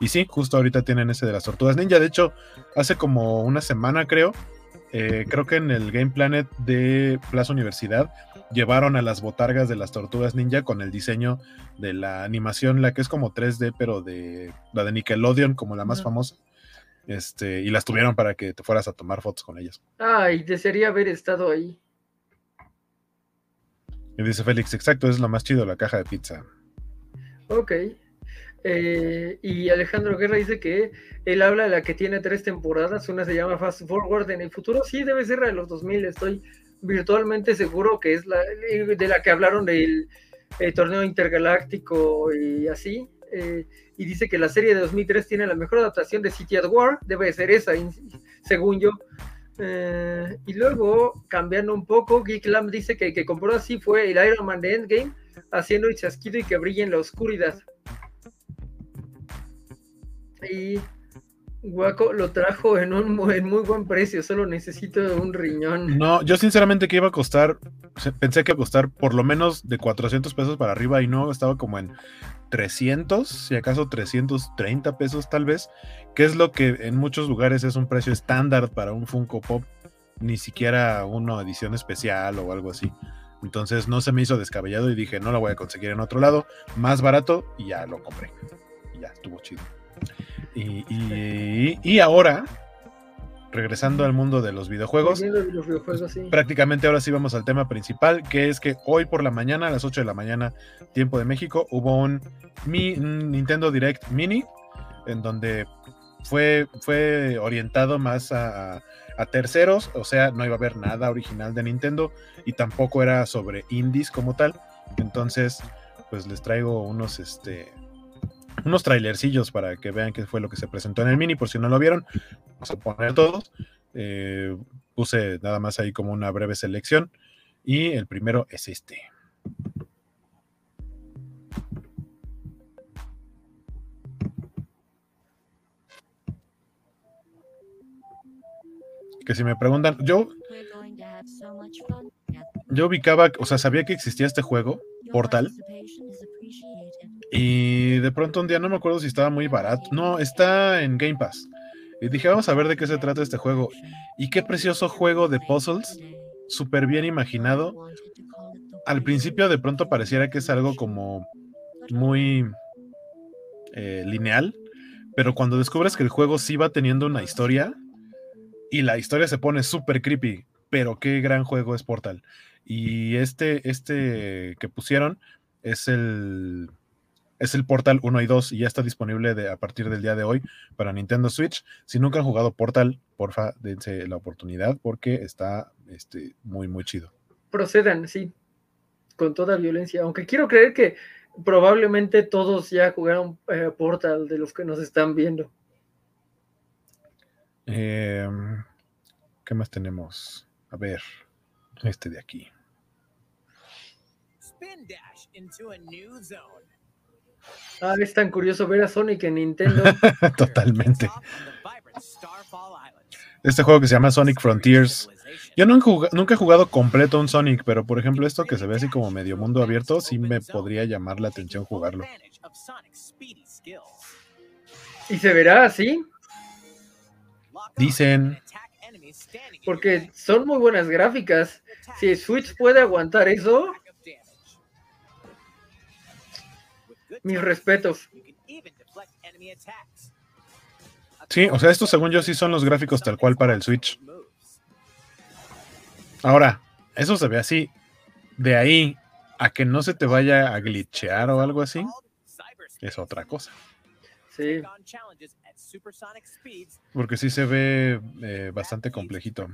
[SPEAKER 1] Y sí, justo ahorita tienen ese de las tortugas ninja. De hecho, hace como una semana, creo, eh, creo que en el Game Planet de Plaza Universidad llevaron a las botargas de las tortugas ninja con el diseño de la animación, la que es como 3D, pero de la de Nickelodeon, como la más famosa. Este, y las tuvieron para que te fueras a tomar fotos con ellas.
[SPEAKER 2] Ay, desearía haber estado ahí.
[SPEAKER 1] Y dice Félix, exacto, es lo más chido, la caja de pizza.
[SPEAKER 2] Ok. Eh, y Alejandro Guerra dice que él habla de la que tiene tres temporadas, una se llama Fast Forward en el futuro, sí debe ser la de los 2000, estoy virtualmente seguro que es la de la que hablaron del eh, torneo intergaláctico y así. Eh, y dice que la serie de 2003 tiene la mejor adaptación de City at War, debe ser esa, según yo. Eh, y luego, cambiando un poco, Geek Lamb dice que el que compró así fue el Iron Man de Endgame, haciendo el chasquido y que brille en la oscuridad. Y Guaco lo trajo en un muy buen precio, solo necesito un riñón.
[SPEAKER 1] No, yo sinceramente que iba a costar, pensé que iba a costar por lo menos de 400 pesos para arriba y no, estaba como en 300, si acaso 330 pesos tal vez, que es lo que en muchos lugares es un precio estándar para un Funko Pop, ni siquiera una edición especial o algo así. Entonces no se me hizo descabellado y dije, no la voy a conseguir en otro lado, más barato y ya lo compré. Ya estuvo chido. Y, ahora, regresando al mundo de los videojuegos, prácticamente ahora sí vamos al tema principal, que es que hoy por la mañana, a las 8 de la mañana, tiempo de México, hubo un, Nintendo Direct Mini, en donde fue, fue orientado más a, a, terceros, o sea, no iba a haber nada original de Nintendo y tampoco era sobre indies como tal. Entonces, pues les traigo unos, este, unos trailercillos para que vean qué fue lo que se presentó en el mini, por si no lo vieron, vamos a poner todos. Eh, puse nada más ahí como una breve selección y el primero es este. Que si me preguntan, yo, yo ubicaba, o sea, sabía que existía este juego, Portal, y de pronto un día no me acuerdo si estaba muy barato, no, está en Game Pass. Y dije, vamos a ver de qué se trata este juego. Y qué precioso juego de puzzles, súper bien imaginado. Al principio de pronto pareciera que es algo como muy eh, lineal, pero cuando descubres que el juego sí va teniendo una historia y la historia se pone súper creepy, pero qué gran juego es Portal. Y este, este que pusieron es el es el Portal 1 y 2 y ya está disponible de, a partir del día de hoy para Nintendo Switch. Si nunca han jugado Portal, porfa, dense la oportunidad porque está este, muy, muy chido.
[SPEAKER 2] Procedan, sí, con toda violencia. Aunque quiero creer que probablemente todos ya jugaron eh, Portal de los que nos están viendo.
[SPEAKER 1] Em, ¿Qué más tenemos? A ver, este de aquí. Spin dash into a new
[SPEAKER 2] zone. Ah, es tan curioso ver a Sonic en Nintendo. [laughs]
[SPEAKER 1] Totalmente. Este juego que se llama Sonic Frontiers. Yo no nunca he jugado completo un Sonic, pero por ejemplo esto que se ve así como medio mundo abierto, sí me podría llamar la atención jugarlo.
[SPEAKER 2] ¿Y se verá así?
[SPEAKER 1] Dicen.
[SPEAKER 2] Porque son muy buenas gráficas. Si Switch puede aguantar eso, Mis respetos.
[SPEAKER 1] Sí, o sea, estos según yo sí son los gráficos tal cual para el Switch. Ahora, eso se ve así. De ahí a que no se te vaya a glitchear o algo así, es otra cosa.
[SPEAKER 2] Sí.
[SPEAKER 1] Porque sí se ve eh, bastante complejito.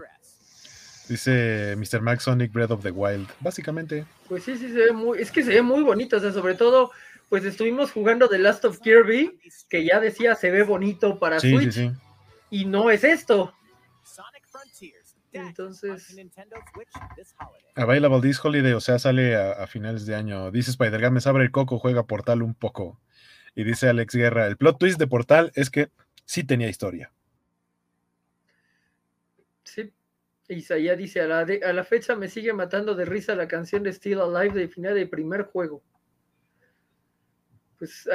[SPEAKER 1] Dice Mr. Max Sonic Breath of the Wild. Básicamente.
[SPEAKER 2] Pues sí, sí se ve muy. Es que se ve muy bonito. O sea, sobre todo pues estuvimos jugando The Last of Kirby, que ya decía se ve bonito para Switch, y no es esto. Entonces.
[SPEAKER 1] Available this holiday, o sea, sale a, finales de año. Dice Spider-Games, abre el coco, juega Portal un poco. Y dice Alex Guerra, el plot twist de Portal es que sí tenía historia.
[SPEAKER 2] Sí. Isaías dice, a la, a la fecha me sigue matando de risa la canción de Still Alive de final del primer juego pues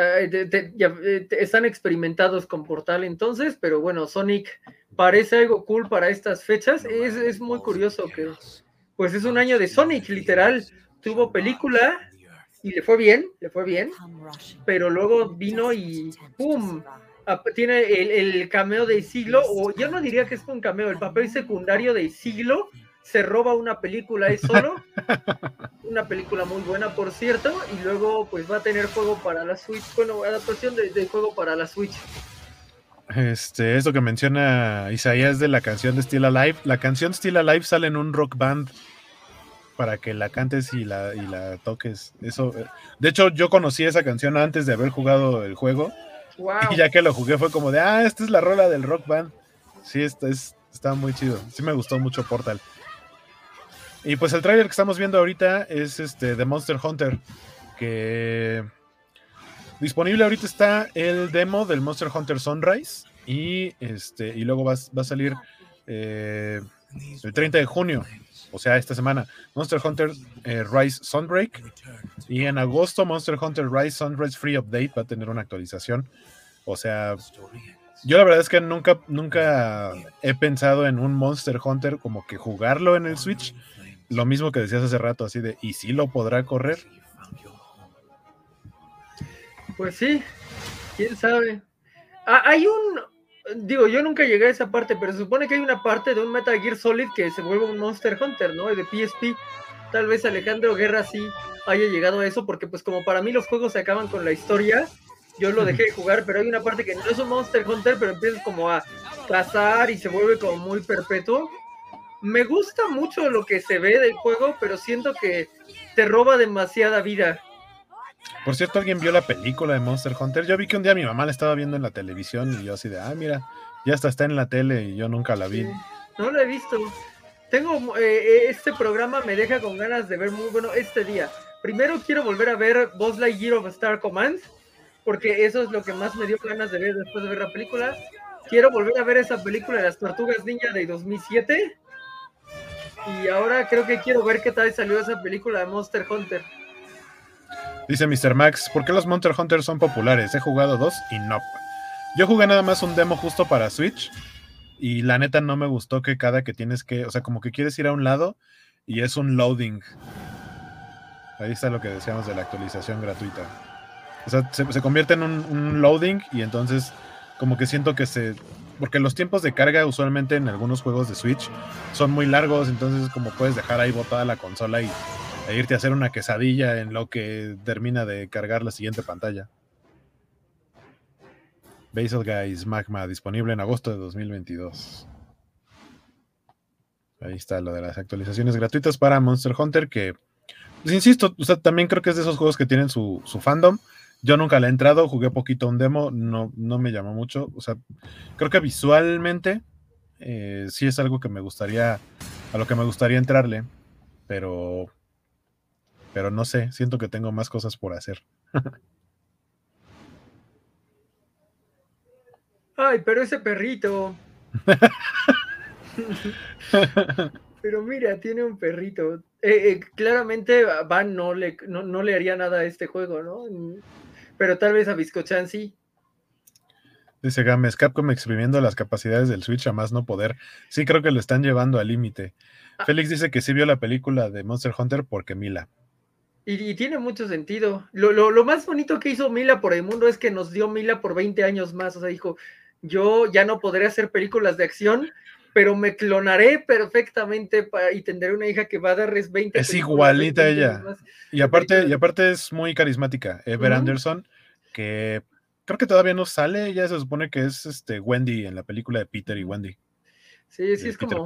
[SPEAKER 2] ya, eh, están experimentados con Portal entonces, pero bueno, Sonic parece algo cool para estas fechas. Es, es, muy curioso que, pues es un año de Sonic, literal. Tuvo película y le fue bien, le fue bien, pero luego vino y ¡pum! Tiene el, el cameo de siglo, o yo no diría que es un cameo, el papel secundario de siglo se roba una película es solo, [laughs] una película muy buena por cierto, y luego pues va a tener juego para la Switch, bueno, adaptación de, juego para la Switch.
[SPEAKER 1] Este, esto que menciona Isaías de la canción de Still Alive, la canción Still Alive sale en un rock band para que la cantes y la, y la toques. Eso, eh, de hecho, yo conocí esa canción antes de haber jugado el juego. Y ya que lo jugué fue como de, ah, esta es la rola del rock band. Sí, está, es, está muy chido. Sí me gustó mucho Portal. Y pues el trailer que estamos viendo ahorita es este de Monster Hunter. Que disponible ahorita está el demo del Monster Hunter Sunrise. Y este. Y luego va, a salir eh, el 30 de junio. O sea, esta semana. Monster Hunter eh, Rise Sunbreak. Y en agosto, Monster Hunter Rise Sunrise Free Update va a tener una actualización. O sea, yo la verdad es que nunca, nunca he pensado en un Monster Hunter como que jugarlo en el Switch lo mismo que decías hace rato, así de, ¿y si lo podrá correr?
[SPEAKER 2] Pues sí, quién sabe. Ah, hay un, digo, yo nunca llegué a esa parte, pero se supone que hay una parte de un Metal Gear Solid que se vuelve un Monster Hunter, ¿no? De PSP. Tal vez Alejandro Guerra sí haya llegado a eso, porque pues como para mí los juegos se acaban con la historia, yo lo dejé de jugar, pero hay una parte que no es un Monster Hunter, pero empiezas como a cazar y se vuelve como muy perpetuo me gusta mucho lo que se ve del juego, pero siento que te roba demasiada vida.
[SPEAKER 1] Por cierto, ¿alguien vio la película de Monster Hunter? Yo vi que un día mi mamá la estaba viendo en la televisión y yo así de, ah, mira, ya hasta está en la tele y yo nunca la vi.
[SPEAKER 2] No la he visto. Tengo, eh, eh, este programa me deja con ganas de ver muy bueno este día. Primero quiero volver a ver Boss Lightyear of Star Command, porque eso es lo que más me dio ganas de ver después de ver la película. quiero volver a ver esa película de las tortugas ninja de 2007. Y ahora creo que quiero ver qué tal salió esa película de Monster Hunter.
[SPEAKER 1] Dice Mr. Max, ¿por qué los Monster Hunters son populares? He jugado dos y no. Yo jugué nada más un demo justo para Switch y la neta no me gustó que cada que tienes que, o sea, como que quieres ir a un lado y es un loading. Ahí está lo que decíamos de la actualización gratuita. O sea, se, convierte en un, loading y entonces como que siento que se... Porque los tiempos de carga usualmente en algunos juegos de Switch son muy largos, entonces como puedes dejar ahí botada la consola y e irte a hacer una quesadilla en lo que termina de cargar la siguiente pantalla. Basil Guys Magma, disponible en agosto de 2022. Ahí está lo de las actualizaciones gratuitas para Monster Hunter, que, pues insisto, también creo que es de esos juegos que tienen su, fandom. Yo nunca le he entrado, jugué poquito un demo, no, no me llamó mucho. O sea, creo que visualmente eh, sí es algo que me gustaría, a lo que me gustaría entrarle, pero, pero no sé, siento que tengo más cosas por hacer.
[SPEAKER 2] Ay, pero ese perrito. [laughs] pero mira, tiene un perrito. Eh, eh, claramente Van no le, no, le haría nada a este juego, ¿no? Pero tal vez a Biscochan sí.
[SPEAKER 1] Dice Games, Capcom exprimiendo las capacidades del Switch a más no poder. Sí, creo que lo están llevando al límite. Ah. Félix dice que sí vio la película de Monster Hunter porque Mila.
[SPEAKER 2] Y, tiene mucho sentido. Lo, lo, lo, más bonito que hizo Mila por el mundo es que nos dio Mila por 20 años más. O sea, dijo, yo ya no podré hacer películas de acción, pero me clonaré perfectamente para, y tendré una hija que va a darles 20.
[SPEAKER 1] Es igualita ella. Y aparte, y aparte es muy carismática. Ever Anderson, que creo que todavía no sale, ya se supone que es este Wendy en la película de Peter y Wendy.
[SPEAKER 2] Sí, sí, es como.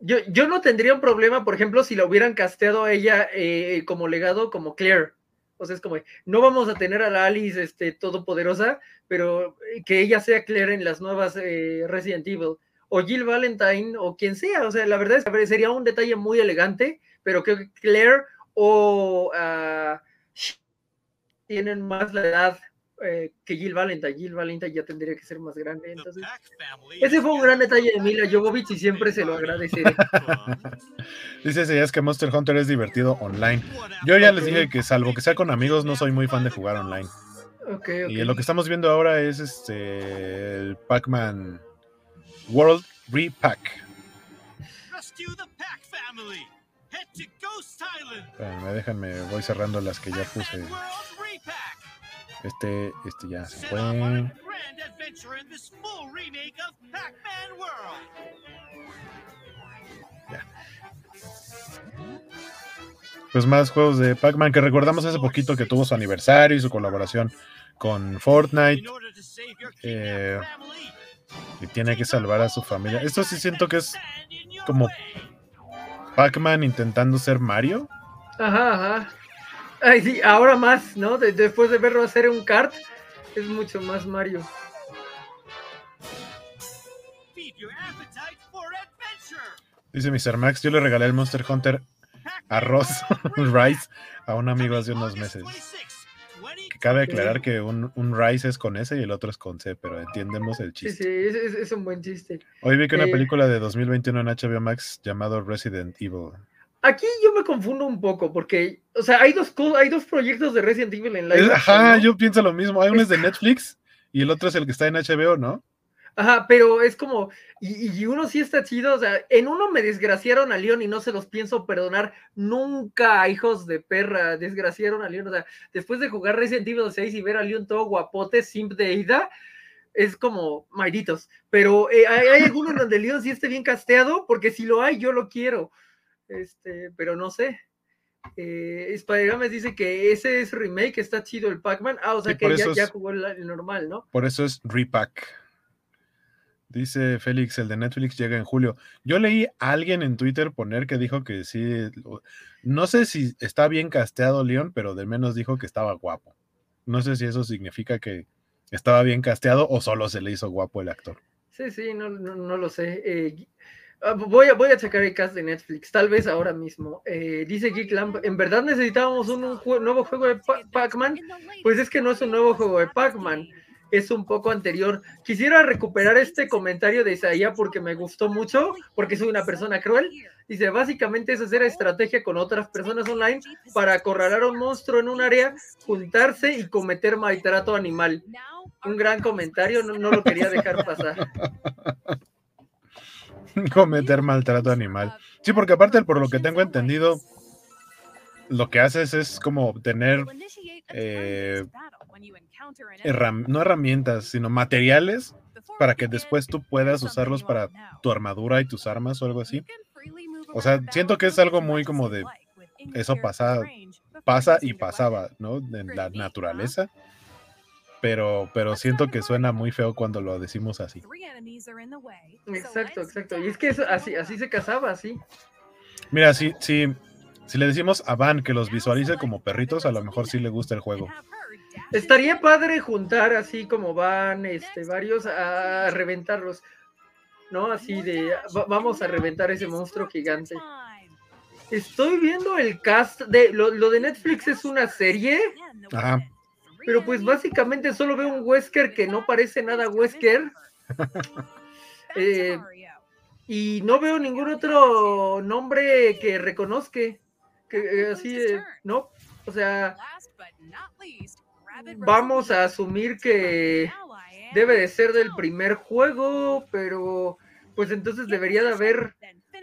[SPEAKER 2] Yo, yo no tendría un problema, por ejemplo, si la hubieran casteado a ella eh, como legado, como Claire. O sea, es como, no vamos a tener a la Alice este, todopoderosa, pero eh, que ella sea Claire en las nuevas eh, Resident Evil. O Jill Valentine, o quien sea. O sea, la verdad es que sería un detalle muy elegante, pero que Claire o uh, tienen más la edad eh, que Jill Valentine. Jill Valentine ya tendría que ser más grande. Entonces, ese fue un gran detalle de Mila Jovovich y siempre se lo agradeceré. [laughs]
[SPEAKER 1] Dice es que Monster Hunter es divertido online. Yo ya les dije que salvo que sea con amigos, no soy muy fan de jugar online. Y lo que estamos viendo ahora es este el Pac-Man World Repack. Espérame, déjenme, voy cerrando las que ya puse. Este, este ya se fue. Ya. Pues más juegos de Pac-Man que recordamos hace poquito que tuvo su aniversario y su colaboración con Fortnite. Eh, y tiene que salvar a su familia. Esto sí siento que es como Pac-Man intentando ser Mario.
[SPEAKER 2] Ajá, ajá. Ay, sí, ahora más, ¿no? después de verlo hacer un kart, es mucho más Mario.
[SPEAKER 1] Dice Mr. Max, yo le regalé el Monster Hunter arroz [laughs] rice a un amigo hace unos meses. Que cabe aclarar que un, un, rice es con S y el otro es con C, pero entendemos el chiste.
[SPEAKER 2] Sí, sí, es, es un buen chiste.
[SPEAKER 1] Hoy vi que una eh, película de 2021 en HBO Max llamado Resident Evil.
[SPEAKER 2] Aquí yo me confundo un poco porque, o sea, hay dos, hay dos proyectos de Resident Evil en
[SPEAKER 1] la Ajá, yo pienso lo mismo. Hay uno es de Netflix y el otro es el que está en HBO, ¿no?
[SPEAKER 2] Ajá, pero es como, y, uno sí está chido, o sea, en uno me desgraciaron a León y no se los pienso perdonar nunca, hijos de perra, desgraciaron a León, o sea, después de jugar Resident Evil 6 y ver a León todo guapote, simp de ida, es como malditos, pero eh, hay, hay algunos donde León sí esté bien casteado, porque si lo hay, yo lo quiero. Este, pero no sé. Eh, Spider-Man dice que ese es remake, está chido el Pac-Man. Ah, o sea que ya, jugó el, normal, ¿no?
[SPEAKER 1] Por eso es repack. Dice Félix, el de Netflix llega en julio. Yo leí a alguien en Twitter poner que dijo que sí. No sé si está bien casteado León, pero de menos dijo que estaba guapo. No sé si eso significa que estaba bien casteado o solo se le hizo guapo el actor.
[SPEAKER 2] Sí, sí, no, no, lo sé. Eh, voy a, voy a checar el cast de Netflix, tal vez ahora mismo. Eh, dice Geek Lamp, ¿en verdad necesitábamos un, nuevo juego de Pac-Man? Pues es que no es un nuevo juego de Pac-Man. es un poco anterior. Quisiera recuperar este comentario de Isaías porque me gustó mucho, porque soy una persona cruel. Dice, básicamente es hacer estrategia con otras personas online para acorralar a un monstruo en un área, juntarse y cometer maltrato animal. Un gran comentario, no, no lo quería dejar pasar. [laughs] [laughs]
[SPEAKER 1] cometer maltrato animal. Sí, porque aparte, por lo que tengo entendido, lo que haces es como obtener eh, no herramientas, sino materiales para que después tú puedas usarlos para tu armadura y tus armas o algo así. O sea, siento que es algo muy como de eso pasa, pasa y pasaba, ¿no? En la naturaleza. Pero, pero siento que suena muy feo cuando lo decimos así.
[SPEAKER 2] Exacto, exacto. Y es que así, así se casaba, así.
[SPEAKER 1] Mira, si, si, si le decimos a Van que los visualice como perritos, a lo mejor sí le gusta el juego.
[SPEAKER 2] Estaría padre juntar así como van este, varios a reventarlos, ¿no? Así de, vamos a reventar ese monstruo gigante. Estoy viendo el cast de, lo, de Netflix es una serie. Ajá. Pero pues básicamente solo veo un Wesker que no parece nada Wesker. Eh, y no veo ningún otro nombre que reconozca. Que, eh, así, ¿no? O sea, vamos a asumir que debe de ser del primer juego, pero pues entonces debería de haber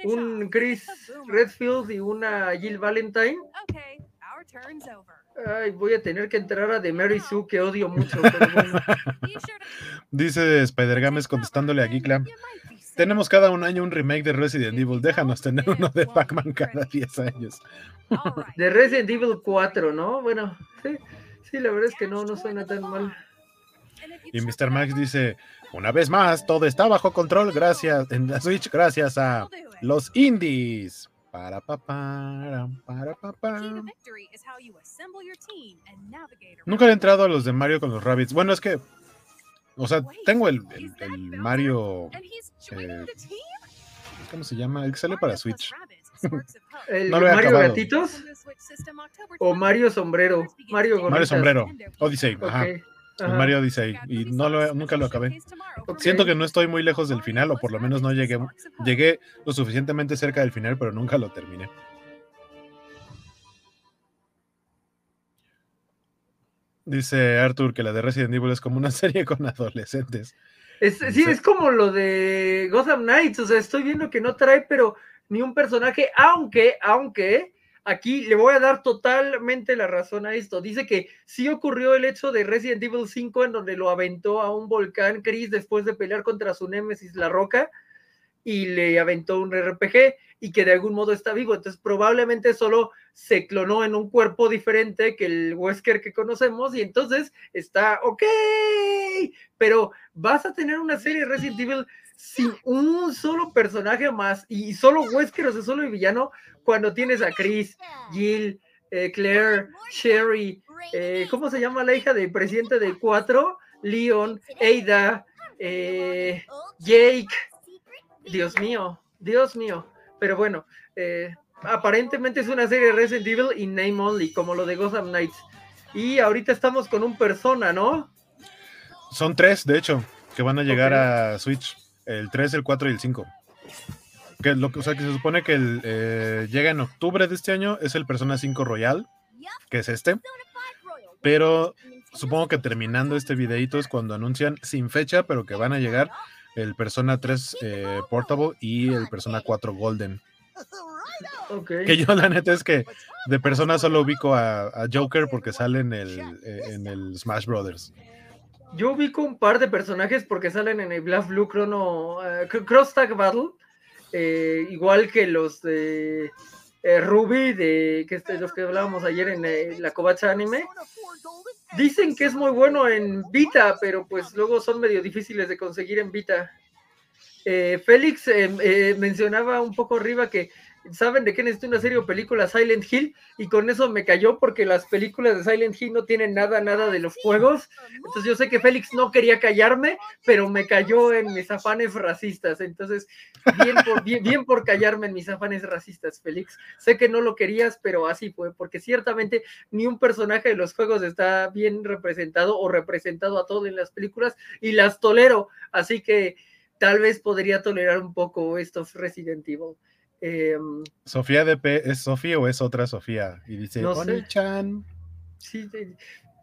[SPEAKER 2] un Chris Redfield y una Jill Valentine. Ay, voy a tener que entrar a The Mary Sue, que odio mucho. [laughs]
[SPEAKER 1] Dice Spider Games contestándole a Geekla. Tenemos cada un año un remake de Resident Evil. Déjanos tener uno de Pac-Man cada 10 años.
[SPEAKER 2] De Resident Evil 4, ¿no? Bueno, [laughs] sí. Sí, la verdad es que no, no suena tan mal.
[SPEAKER 1] Y Mr. Max dice, una vez más, todo está bajo control gracias en la Switch, gracias a los indies. Para papá, para papá. Nunca he entrado a los de Mario con los Rabbits. Bueno, es que, o sea, tengo el, Mario. Eh, ¿Cómo se llama? El que sale para Switch. [laughs]
[SPEAKER 2] ¿El Mario Gatitos? ¿O Mario Sombrero?
[SPEAKER 1] Mario, Mario Sombrero. Odyssey. Ajá. Mario Odyssey. Y no lo, nunca lo acabé. Siento que no estoy muy lejos del final, o por lo menos no llegué. Llegué lo suficientemente cerca del final, pero nunca lo terminé. Dice Arthur que la de Resident Evil es como una [laughs] serie con adolescentes.
[SPEAKER 2] sí, es como lo de Gotham Knights. O sea, estoy viendo que no trae, pero ni un personaje, aunque, aunque, aquí le voy a dar totalmente la razón a esto. Dice que sí ocurrió el hecho de Resident Evil 5 en donde lo aventó a un volcán Chris después de pelear contra su némesis La Roca y le aventó un RPG y que de algún modo está vivo. Entonces probablemente solo se clonó en un cuerpo diferente que el Wesker que conocemos y entonces está ok. Pero vas a tener una serie Resident Evil sin un solo personaje más y solo Wesker, o sea, solo el villano, cuando tienes a Chris, Jill, eh, Claire, Sherry, eh, ¿cómo se llama la hija del presidente del 4? Leon, Ada, eh, Jake. Dios mío, Dios mío. Pero bueno, aparentemente es una serie de Resident Evil y Name Only, como lo de Gotham Knights. Y ahorita estamos con un persona, ¿no?
[SPEAKER 1] Son tres, de hecho, que van a llegar a Switch el 3, el 4 y el 5. Que lo, o sea, que se supone que el, eh, llega en octubre de este año, es el Persona 5 Royal, que es este. Pero supongo que terminando este videito es cuando anuncian sin fecha, pero que van a llegar el Persona 3 eh, Portable y el Persona 4 Golden. Que yo la neta es que de Persona solo ubico a, Joker porque sale en el, eh, en el Smash Brothers.
[SPEAKER 2] Yo ubico un par de personajes porque salen en el Black Blue Chrono uh, Cross Tag Battle, eh, igual que los de eh, Ruby, de que este, los que hablábamos ayer en eh, la Kobacha Anime. Dicen que es muy bueno en Vita, pero pues luego son medio difíciles de conseguir en Vita. Eh, Félix eh, mencionaba un poco arriba que saben de qué necesito una serie o película Silent Hill y con eso me cayó porque las películas de Silent Hill no tienen nada, nada de los juegos. Entonces yo sé que Félix no quería callarme, pero me cayó en mis afanes racistas. Entonces, bien por, bien, bien por callarme en mis afanes racistas, Félix. Sé que no lo querías, pero así fue, porque ciertamente ni un personaje de los juegos está bien representado o representado a todo en las películas y las tolero. Así que tal vez podría tolerar un poco estos Resident Evil. Eh,
[SPEAKER 1] Sofía de P, ¿es Sofía o es otra Sofía? Y dice,
[SPEAKER 2] No sé.
[SPEAKER 1] Oni-chan.
[SPEAKER 2] sí, sí,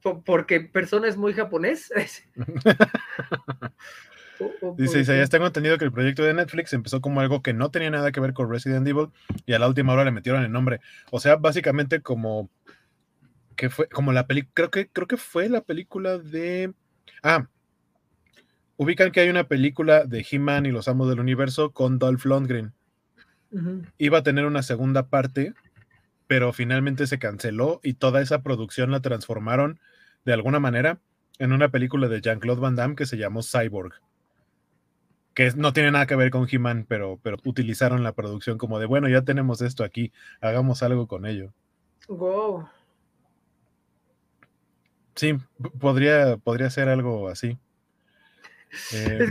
[SPEAKER 2] po- porque persona es muy japonés. [laughs] O- o [laughs]
[SPEAKER 1] Dice Isaías, tengo entendido que el proyecto de Netflix empezó como algo que no tenía nada que ver con Resident Evil y a la última hora le metieron el nombre. O sea, básicamente como que fue como la película, creo que creo que fue la película de Ah, ubican que hay una película de He-Man y los Amos del Universo con Dolph Lundgren. Iba a tener una segunda parte, pero finalmente se canceló y toda esa producción la transformaron de alguna manera en una película de Jean-Claude Van Damme que se llamó Cyborg. Que no tiene nada que ver con He-Man, pero, pero utilizaron la producción como de, bueno, ya tenemos esto aquí, hagamos algo con ello.
[SPEAKER 2] Wow.
[SPEAKER 1] Sí, podría, podría ser algo así. Eh,
[SPEAKER 2] Es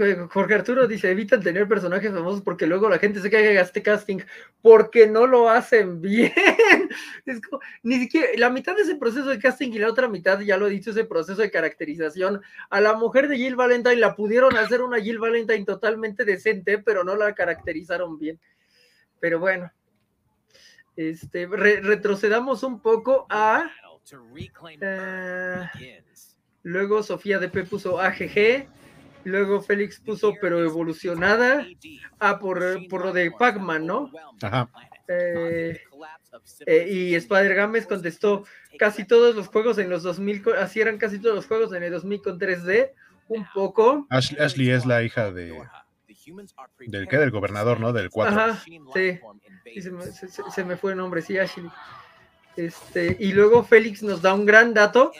[SPEAKER 2] eh, Jorge Arturo dice, evitan tener personajes famosos porque luego la gente se cae en este casting porque no lo hacen [laughs] bien. Es como, ni siquiera, la mitad de ese proceso de casting y la otra mitad, ya lo he dicho, ese proceso de caracterización. A la mujer de Jill Valentine la pudieron hacer una Jill Valentine totalmente decente, pero no la caracterizaron bien. Pero bueno, este, re- retrocedamos un poco a... eh, Luego Sofía DP puso AGG. Luego Félix puso pero evolucionada. Ah, por, por lo de Pac-Man, ¿no?
[SPEAKER 1] Ajá.
[SPEAKER 2] Eh, eh, y Spider Games contestó casi todos los juegos en los 2000, co- así eran casi todos los juegos en el 2000 con 3D. Un poco.
[SPEAKER 1] Ashley, Ashley es la hija de, del que del gobernador, ¿no? Del 4.
[SPEAKER 2] Ajá, sí. Se, me, se- se me fue el nombre, sí, Ashley. Este, y luego Félix nos da un gran dato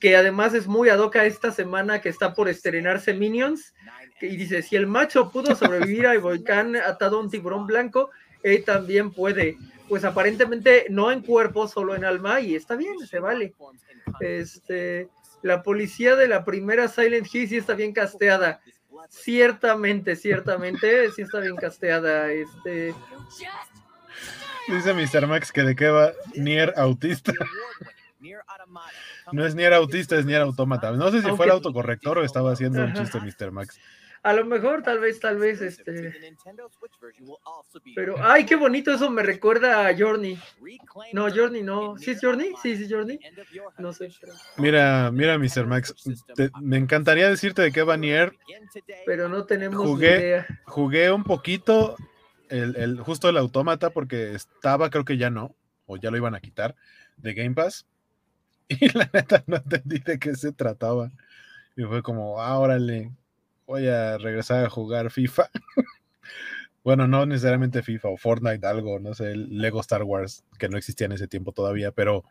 [SPEAKER 2] que además es muy ad hoc a esta semana que está por estrenarse Minions. y dice: Si el macho pudo sobrevivir al volcán atado a un tiburón blanco, él también puede. Pues aparentemente no en cuerpo, solo en alma, y está bien, se vale. Este, la policía de la primera Silent Hill sí está bien casteada. Ciertamente, ciertamente, sí está bien casteada. Este,
[SPEAKER 1] Dice Mr. Max que de qué va Nier autista. [laughs] No es Nier autista, es Nier autómata. No sé si
[SPEAKER 2] Aunque-
[SPEAKER 1] fue el autocorrector o estaba haciendo un chiste Mr. Max.
[SPEAKER 2] a lo mejor, tal vez, tal vez, este. Pero, ay, qué bonito eso me recuerda a Journey. No, Journey no. ¿Sí es Journey? Sí, sí, Journey. No sé. pero-
[SPEAKER 1] Mira, mira, Mr. Max. te- me encantaría decirte de qué va Nier.
[SPEAKER 2] Pero no tenemos ni
[SPEAKER 1] Jugué.
[SPEAKER 2] idea.
[SPEAKER 1] Jugué un poquito el, el- justo el autómata porque estaba, creo que ya no, o ya lo iban a quitar de Game Pass. Y [laughs] la neta no entendí de qué se trataba. Y fue como, ah, órale, voy a regresar a jugar FIFA. [laughs] bueno, no necesariamente FIFA o Fortnite, algo, no sé, Lego Star Wars, que no existía en ese tiempo todavía, pero,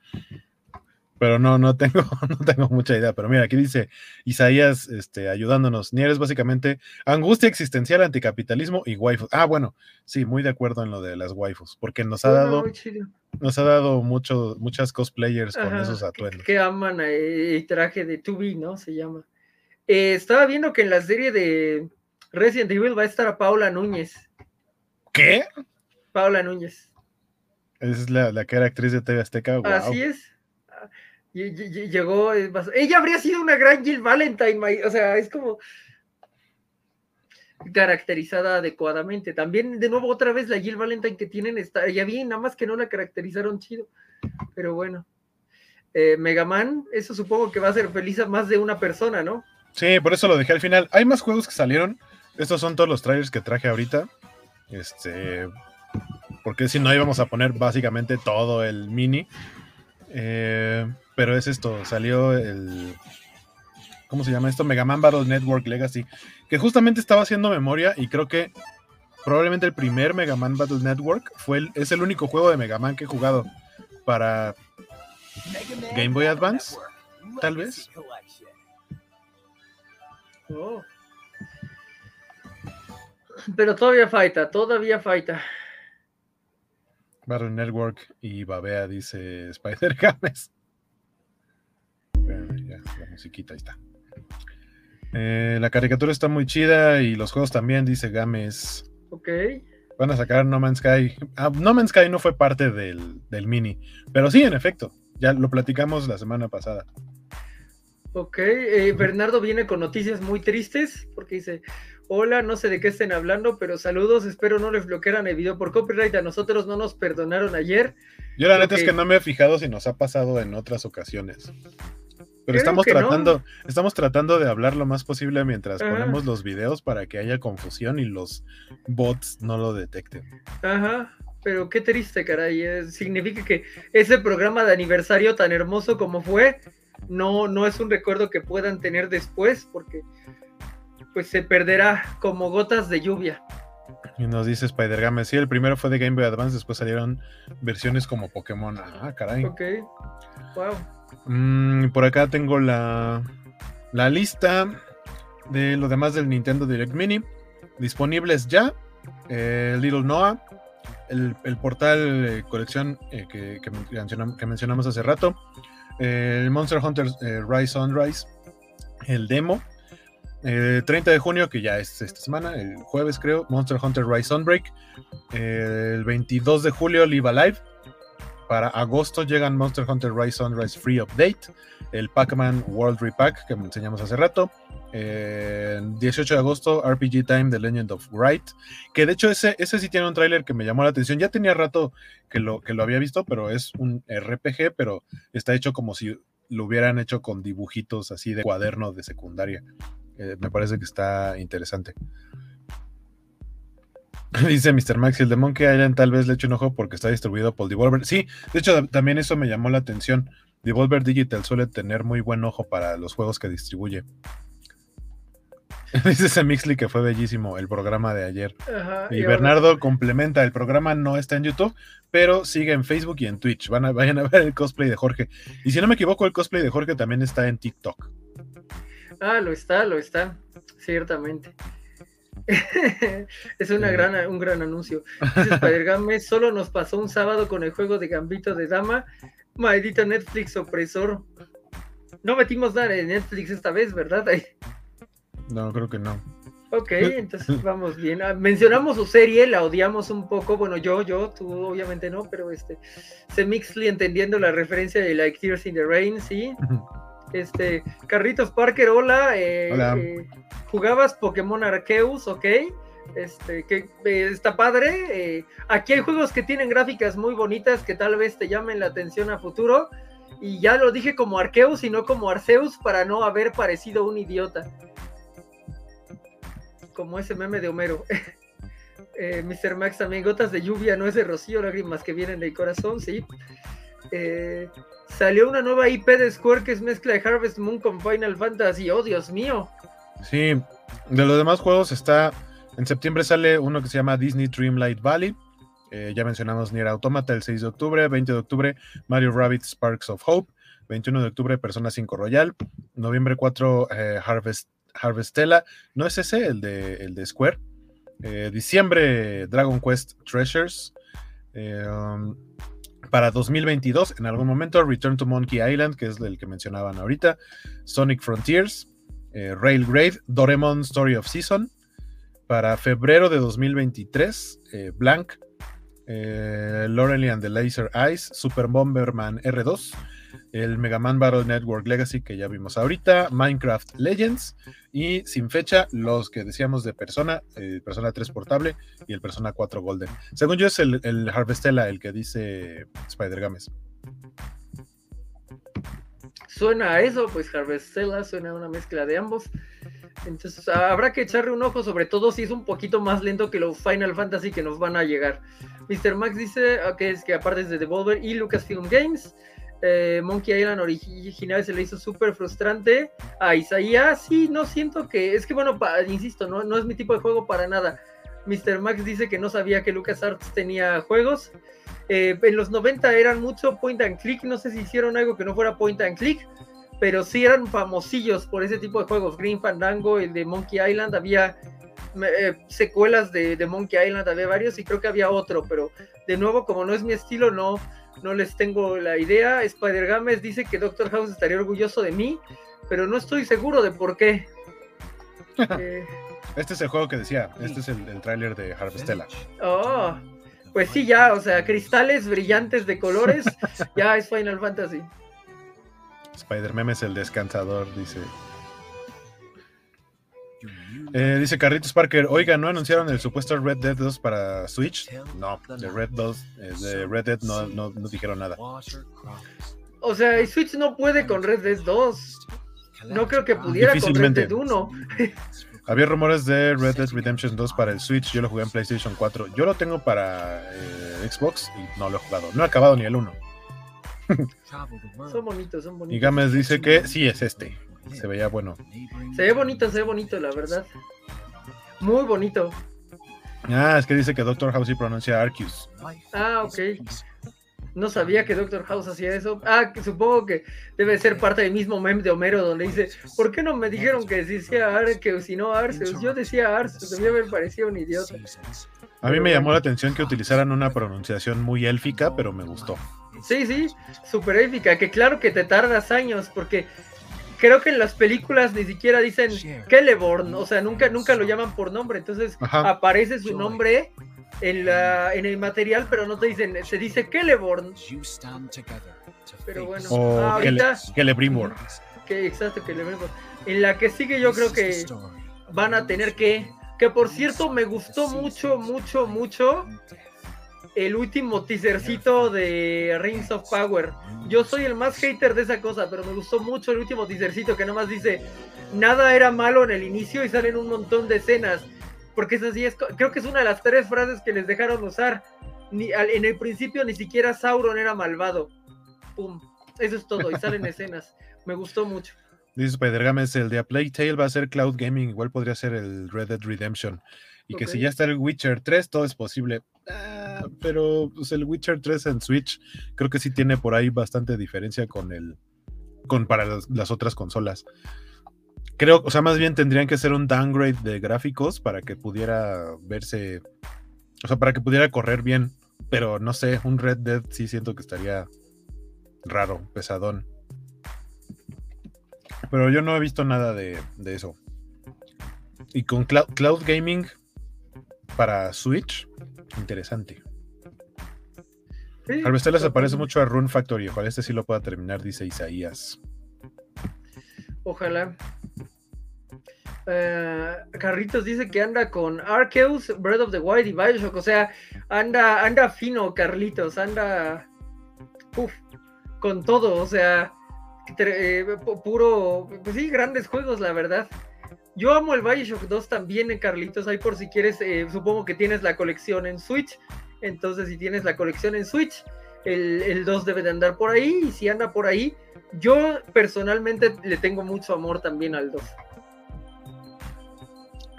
[SPEAKER 1] pero no, no tengo, [laughs] no tengo mucha idea. Pero mira, aquí dice Isaías este, ayudándonos. Nier es básicamente angustia existencial, anticapitalismo y waifus. Ah, bueno, sí, muy de acuerdo en lo de las waifus, porque nos ha dado. Nos ha dado mucho, muchas cosplayers con esos atuendos.
[SPEAKER 2] Que aman el traje de 2B, ¿no? Se llama. Eh, estaba viendo que en la serie de Resident Evil va a estar a Paula Núñez.
[SPEAKER 1] ¿Qué?
[SPEAKER 2] Paula Núñez.
[SPEAKER 1] Es la, la que era actriz de TV Azteca. Wow.
[SPEAKER 2] Así es. Ah, Llegó. Ella habría sido una gran Jill Valentine, o sea, es como caracterizada adecuadamente. También, de nuevo, otra vez la Jill Valentine que tienen está ya bien, nada más que no la caracterizaron chido. Pero bueno. Eh, Mega Man, eso supongo que va a ser feliz a más de una persona, ¿no?
[SPEAKER 1] Sí, por eso lo dejé al final. Hay más juegos que salieron. Estos son todos los trailers que traje ahorita. Este. Porque si no íbamos a poner básicamente todo el mini. Eh, pero es esto. Salió el. ¿Cómo se llama esto? Mega Man Battle Network Legacy. Que justamente estaba haciendo memoria y creo que probablemente el primer Mega Man Battle Network fue el- es el único juego de Mega Man que he jugado para Game Boy Advance, tal vez.
[SPEAKER 2] Oh. Pero todavía falta, todavía falta.
[SPEAKER 1] Battle Network y Babea dice Spider Games. Ya, la musiquita ahí está. Eh, la caricatura está muy chida y los juegos también, dice Games.
[SPEAKER 2] Ok.
[SPEAKER 1] Van a sacar No Man's Sky. Ah, no Man's Sky no fue parte del, del mini, pero sí, en efecto. Ya lo platicamos la semana pasada.
[SPEAKER 2] Ok, eh, Bernardo viene con noticias muy tristes porque dice, hola, no sé de qué estén hablando, pero saludos, espero no les bloquearan el video por copyright, a nosotros no nos perdonaron ayer.
[SPEAKER 1] Yo la neta es que no me he fijado si nos ha pasado en otras ocasiones. Pero estamos tratando, estamos tratando de hablar lo más posible mientras ponemos los videos para que haya confusión y los bots no lo detecten.
[SPEAKER 2] Ajá, pero qué triste, caray. Eh, significa que ese programa de aniversario tan hermoso como fue, no, no es un recuerdo que puedan tener después, porque pues se perderá como gotas de lluvia.
[SPEAKER 1] Y nos dice Spider-Game, sí, el primero fue de Game Boy Advance, después salieron versiones como Pokémon. Ah, caray.
[SPEAKER 2] Ok, wow.
[SPEAKER 1] Mm, por acá tengo la, la lista de lo demás del Nintendo Direct Mini. Disponibles ya. Eh, Little Noah, el, portal eh, colección eh, que, que, mencionamos, hace rato. el Monster Hunter Rise Sunrise, el demo. El 30 de junio, que ya es esta semana, el jueves creo, Monster Hunter Rise Sunbreak. el 22 de julio, Live Alive. Para agosto llegan Monster Hunter Rise Sunrise Free Update, el Pac-Man World Repack que enseñamos hace rato. 18 de agosto, RPG Time The Legend of Wright. Que de hecho ese, ese sí tiene un tráiler que me llamó la atención. Ya tenía rato que lo, que lo había visto, pero es un RPG, pero está hecho como si lo hubieran hecho con dibujitos así de cuaderno de secundaria. Eh, me parece que está interesante. [laughs] Dice Mr. Max, el de Monkey Island tal vez le eche un ojo porque está distribuido por Devolver. Sí, de hecho también eso me llamó la atención. Devolver Digital suele tener muy buen ojo para los juegos que distribuye. [laughs] Dice ese Mixly que fue bellísimo el programa de ayer. y, Bernardo complementa, el programa no está en YouTube, pero sigue en Facebook y en Twitch. Van a, [laughs] vayan a ver el cosplay de Jorge. Y si no me equivoco, el cosplay de Jorge también está en TikTok.
[SPEAKER 2] Ah, lo está, lo está, ciertamente. [laughs] es una gran, un gran anuncio. Spider-Game solo nos pasó un sábado con el juego de Gambito de Dama. Maldito Netflix opresor. No metimos nada en Netflix esta vez, ¿verdad? [laughs]
[SPEAKER 1] No, creo que no.
[SPEAKER 2] Ok, entonces vamos bien. Ah, mencionamos su serie, la odiamos un poco. Bueno, yo, yo, tú obviamente no, pero este, Semixly entendiendo la referencia de Like Tears in the Rain, sí. Este, Carritos Parker, hola. Eh, eh, jugabas Pokémon Arceus, ok. Este, que eh, está padre. aquí hay juegos que tienen gráficas muy bonitas que tal vez te llamen la atención a futuro. Y ya lo dije como Arceus y no como Arceus para no haber parecido un idiota. Como ese meme de Homero. [laughs] Mr. Max también, gotas de lluvia, no es de rocío, lágrimas que vienen del corazón, sí. Eh, salió una nueva IP de Square que es mezcla de Harvest Moon con Final Fantasy. Oh, Dios mío.
[SPEAKER 1] Sí, de los demás juegos está. En septiembre sale uno que se llama Disney Dreamlight Valley. Eh, ya mencionamos Nier Automata el 6 de octubre. 20 de octubre, Mario Rabbit Sparks of Hope. 21 de octubre, Persona 5 Royal. Noviembre 4, eh, Harvest, Harvestella. No es ese, el de, el de Square. diciembre, Dragon Quest Treasures. Um, para 2022, en algún momento, Return to Monkey Island, que es el que mencionaban ahorita, Sonic Frontiers, eh, Railgrade, Doraemon Story of Season. Para febrero de 2023, eh, Blank, eh, and the Laser Eyes, Super Bomberman R2, el Mega Man Battle Network Legacy que ya vimos ahorita, Minecraft Legends y sin fecha los que decíamos de Persona, el Persona 3 portable y el Persona 4 Golden. Según yo es el, el Harvestella el que dice Spider Games.
[SPEAKER 2] Suena a eso, pues Harvestella suena a una mezcla de ambos. Entonces habrá que echarle un ojo, sobre todo si es un poquito más lento que los Final Fantasy que nos van a llegar. Mr. Max dice que es que aparte es de Devolver y Lucasfilm Games, eh, Monkey Island original se le hizo súper frustrante a Isaías. Sí, no siento que. Es que, bueno, insisto, no, no es mi tipo de juego para nada. Mr. Max dice que no sabía que LucasArts tenía juegos. Eh, en los 90 eran mucho point and click. No sé si hicieron algo que no fuera point and click, pero sí eran famosillos por ese tipo de juegos. Green Fandango, el de Monkey Island, había eh, secuelas de, de, Monkey Island, había varios y creo que había otro, pero de nuevo, como no es mi estilo, no, no les tengo la idea. Spider Games dice que Doctor House estaría orgulloso de mí, pero no estoy seguro de por qué. [laughs]
[SPEAKER 1] eh, este es el juego que decía, este es el, el tráiler de Harvestella.
[SPEAKER 2] Oh, pues sí, ya, o sea, cristales brillantes de colores, [laughs] ya es Final Fantasy.
[SPEAKER 1] Spider-Man es el descansador, dice. Eh, dice Carritos Parker, oiga, ¿no anunciaron el supuesto Red Dead 2 para Switch? No, de Red, 2, eh, de Red Dead no, no, no, dijeron nada.
[SPEAKER 2] O sea, Switch no puede con Red Dead 2. No creo que pudiera con Red Dead 1. [laughs]
[SPEAKER 1] Había rumores de Red Dead Redemption 2 para el Switch, yo lo jugué en PlayStation 4. Yo lo tengo para eh, Xbox y no lo he jugado. No he acabado ni el 1.
[SPEAKER 2] Son bonitos, son bonitos.
[SPEAKER 1] Y Gámez dice que sí es este. Se veía bueno.
[SPEAKER 2] Se ve bonito, se ve bonito, la verdad. Muy bonito.
[SPEAKER 1] Ah, es que dice que Doctor House sí pronuncia Arceus.
[SPEAKER 2] Ah, ok. No sabía que Doctor House hacía eso. Ah, que supongo que debe ser parte del mismo meme de Homero donde dice, ¿por qué no me dijeron que decía Arceus y no Arceus? Yo decía Arceus, haber parecido un idiota.
[SPEAKER 1] A mí me llamó la atención que utilizaran una pronunciación muy élfica, pero me gustó.
[SPEAKER 2] Sí, sí, súper élfica, que claro que te tardas años, porque creo que en las películas ni siquiera dicen Celeborn, o sea, nunca, nunca lo llaman por nombre, entonces Ajá. aparece su nombre en, la, en el material, pero no te dicen, se dice Celeborn. Pero bueno,
[SPEAKER 1] o ah, ahorita, Celebrimor.
[SPEAKER 2] Que exacto, Celebrimor. En la que sigue yo creo que van a tener que, que por cierto me gustó mucho, mucho, mucho el último teasercito de Rings of Power. Yo soy el más hater de esa cosa, pero me gustó mucho el último teasercito que nomás dice nada era malo en el inicio y salen un montón de escenas. Porque eso sí es, creo que es una de las tres frases que les dejaron usar. Ni, en el principio ni siquiera Sauron era malvado. Pum. Eso es todo. Y salen [laughs] escenas. Me gustó mucho.
[SPEAKER 1] Dice Spider-Games, el de A Plague Tale va a ser Cloud Gaming, igual podría ser el Red Dead Redemption. Y okay. que si ya está el Witcher 3, todo es posible. Ah, pero pues, el Witcher 3 en Switch creo que sí tiene por ahí bastante diferencia con el. con para las, las otras consolas. Creo, o sea, más bien tendrían que hacer un downgrade de gráficos para que pudiera verse. O sea, para que pudiera correr bien. Pero no sé, un Red Dead sí siento que estaría raro, pesadón. Pero yo no he visto nada de, de eso. Y con cloud, cloud, Gaming para Switch, interesante. Sí, Harvestella se parece mucho a Rune Factory. Ojalá este sí lo pueda terminar, dice Isaías.
[SPEAKER 2] Ojalá. Uh, Carritos dice que anda con Arceus, Breath of the Wild y Bioshock. O sea, anda, anda fino, Carlitos. Anda. Uf, con todo. O sea, eh, puro. Pues sí, grandes juegos, la verdad. Yo amo el Bioshock 2 también, en Carlitos. Ahí por si quieres, eh, supongo que tienes la colección en Switch. Entonces, si tienes la colección en Switch, el, el 2 debe de andar por ahí. Y si anda por ahí, yo personalmente le tengo mucho amor también al 2.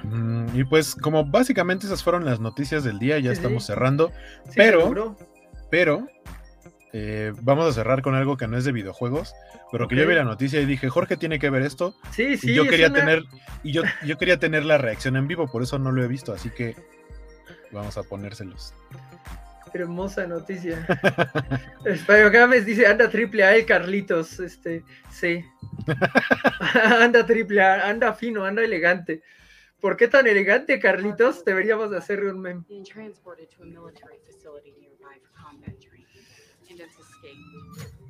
[SPEAKER 1] Mm, y pues, como básicamente esas fueron las noticias del día, ya sí, estamos sí. cerrando. Sí, pero, seguro. pero, eh, vamos a cerrar con algo que no es de videojuegos, pero okay. que yo vi la noticia y dije, Jorge tiene que ver esto.
[SPEAKER 2] Sí, sí.
[SPEAKER 1] Y yo quería una... tener, y yo, yo quería tener la reacción en vivo, por eso no lo he visto, así que vamos a ponérselos.
[SPEAKER 2] Hermosa noticia. [laughs] Espero Gámez dice, anda triple A el Carlitos. Este, sí. [laughs] anda triple A, anda fino, anda elegante. ¿Por qué tan elegante, Carlitos? Deberíamos de hacerle un meme.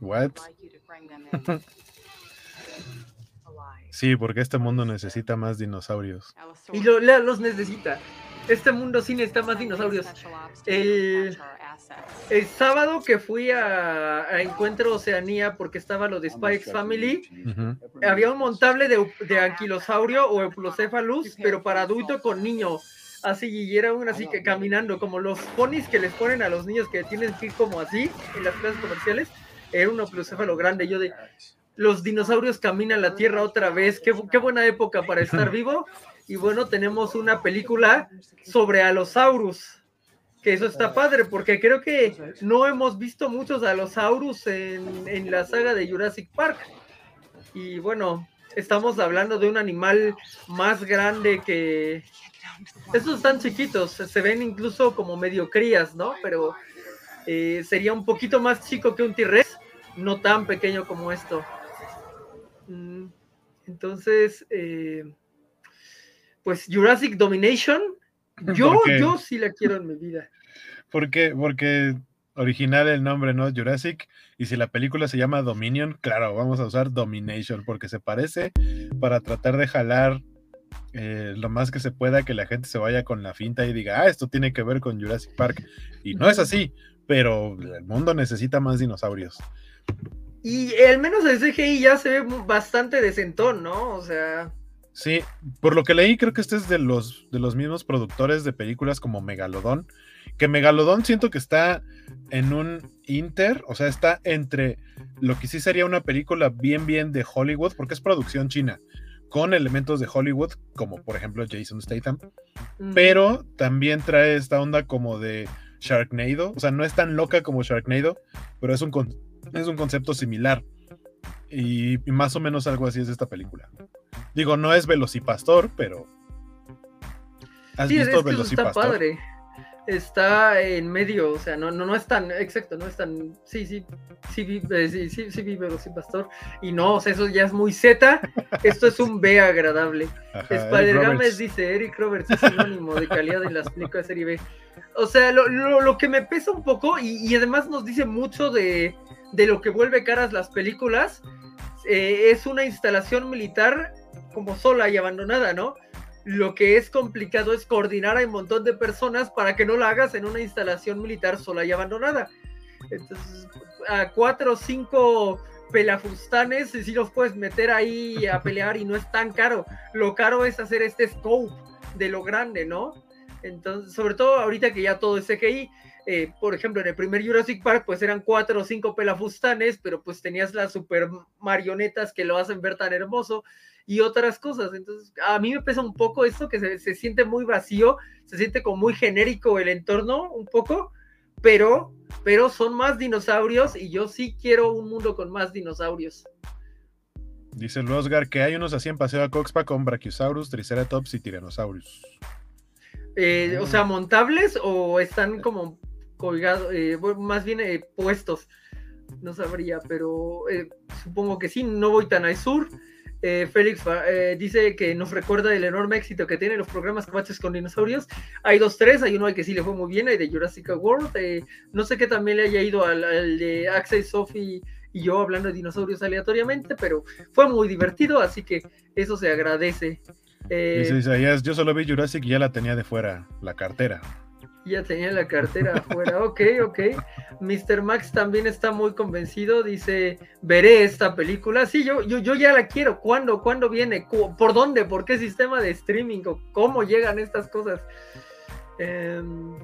[SPEAKER 1] What? [laughs] sí, porque este mundo necesita más dinosaurios.
[SPEAKER 2] Y lo, los necesita. Este mundo sí necesita más dinosaurios. El, el sábado que fui a, a, Encuentro Oceanía, porque estaba lo de Spikes Family, uh -huh. había un montable de, de anquilosaurio o euplocephalus, pero para adulto con niño. Así, y era un así que caminando, como los ponis que les ponen a los niños que tienen que ir como así en las clases comerciales. Era un euplocepalo grande. Yo de, los dinosaurios caminan la Tierra otra vez. Qué, qué buena época para estar vivo. Y bueno, tenemos una película sobre Allosaurus. Que eso está padre, porque creo que no hemos visto muchos Allosaurus en, en la saga de Jurassic Park. Y bueno, estamos hablando de un animal más grande que, Estos están chiquitos, se ven incluso como medio crías, ¿no? Pero eh, sería un poquito más chico que un T-Rex, no tan pequeño como esto. Mm, entonces, eh, pues Jurassic Domination, [laughs] yo, yo sí la quiero en mi vida.
[SPEAKER 1] ¿Por qué? Porque original el nombre, ¿no? Jurassic. Y si la película se llama Dominion, claro, vamos a usar Domination porque se parece para tratar de jalar eh, lo más que se pueda que la gente se vaya con la finta y diga, ah, esto tiene que ver con Jurassic Park. Y no es así, pero el mundo necesita más dinosaurios.
[SPEAKER 2] Y al menos el CGI ya se ve bastante decentón, ¿no? O sea.
[SPEAKER 1] Sí, por lo que leí, creo que este es de los, de los mismos productores de películas como Megalodón. Que Megalodón siento que está en un inter, o sea, está entre lo que sí sería una película bien, bien de Hollywood, porque es producción china, con elementos de Hollywood, como por ejemplo Jason Statham, pero también trae esta onda como de Sharknado, o sea, no es tan loca como Sharknado, pero es un, es un concepto similar. Y, más o menos algo así es esta película. Digo, no es Velocipastor, pero.
[SPEAKER 2] ¿Has visto Velocipastor? Está padre. Está en medio, o sea, no, no, no es tan, exacto, no es tan, sí, sí, sí, vi, eh, sí, sí, sí, vi Velocipastor, y no, o sea, eso ya es muy Z, esto es un B agradable. Spider-Games dice, Eric Roberts es sinónimo de calidad en las películas de serie B. O sea, lo, lo, que me pesa un poco, y, y además nos dice mucho de, de lo que vuelve caras las películas, eh, es una instalación militar como sola y abandonada, ¿no? Lo que es complicado es coordinar a un montón de personas para que no la hagas en una instalación militar sola y abandonada. Entonces, a cuatro o cinco pelafustanes, si los puedes meter ahí a pelear y no es tan caro. Lo caro es hacer este scope de lo grande, ¿no? Entonces, sobre todo ahorita que ya todo es CGI, eh, por ejemplo, en el primer Jurassic Park, pues eran cuatro o cinco pelafustanes, pero pues tenías las super marionetas que lo hacen ver tan hermoso y otras cosas. Entonces, a mí me pesa un poco esto, que se, siente muy vacío, se siente como muy genérico el entorno, un poco, pero, pero son más dinosaurios y yo sí quiero un mundo con más dinosaurios.
[SPEAKER 1] Dice el Oscar que hay unos así en Paseo a Coxpa con Brachiosaurus, Triceratops y Tyrannosaurus.
[SPEAKER 2] Eh, o sea, montables o están como colgados, eh, más bien eh, puestos. No sabría, pero supongo que sí, no voy tan al sur. Félix dice que nos recuerda el enorme éxito que tienen los programas Combats con dinosaurios. Hay dos, tres, hay uno al que sí le fue muy bien, hay de Jurassic World. no sé qué también le haya ido al, de Axel, Sophie y yo hablando de dinosaurios aleatoriamente, pero fue muy divertido, así que eso se agradece.
[SPEAKER 1] Eh, yo solo vi Jurassic y ya la tenía de fuera, la cartera.
[SPEAKER 2] Ya tenía la cartera afuera, [laughs] ok, ok. Mr. Max también está muy convencido, dice, veré esta película. Sí, yo, yo, yo ya la quiero. ¿Cuándo? ¿Cuándo viene? ¿Por dónde? ¿Por qué sistema de streaming? ¿Cómo llegan estas cosas?
[SPEAKER 1] Em,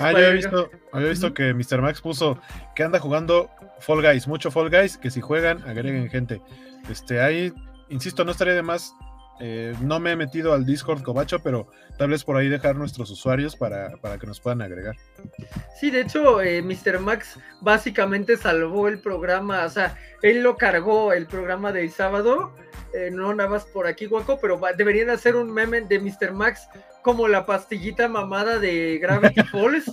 [SPEAKER 1] ah, yo había visto, había visto que Mr. Max puso que anda jugando Fall Guys, mucho Fall Guys, que si juegan, agreguen gente. Este, ahí, insisto, no estaría de más eh, no me he metido al Discord Cobacho, pero tal vez por ahí dejar nuestros usuarios para, que nos puedan agregar.
[SPEAKER 2] Sí, de hecho, eh, Mr. Max básicamente salvó el programa, o sea, él lo cargó el programa del sábado, eh, no nada más por aquí, guaco, pero deberían hacer un meme de Mr. Max como la pastillita mamada de Gravity [laughs] Falls,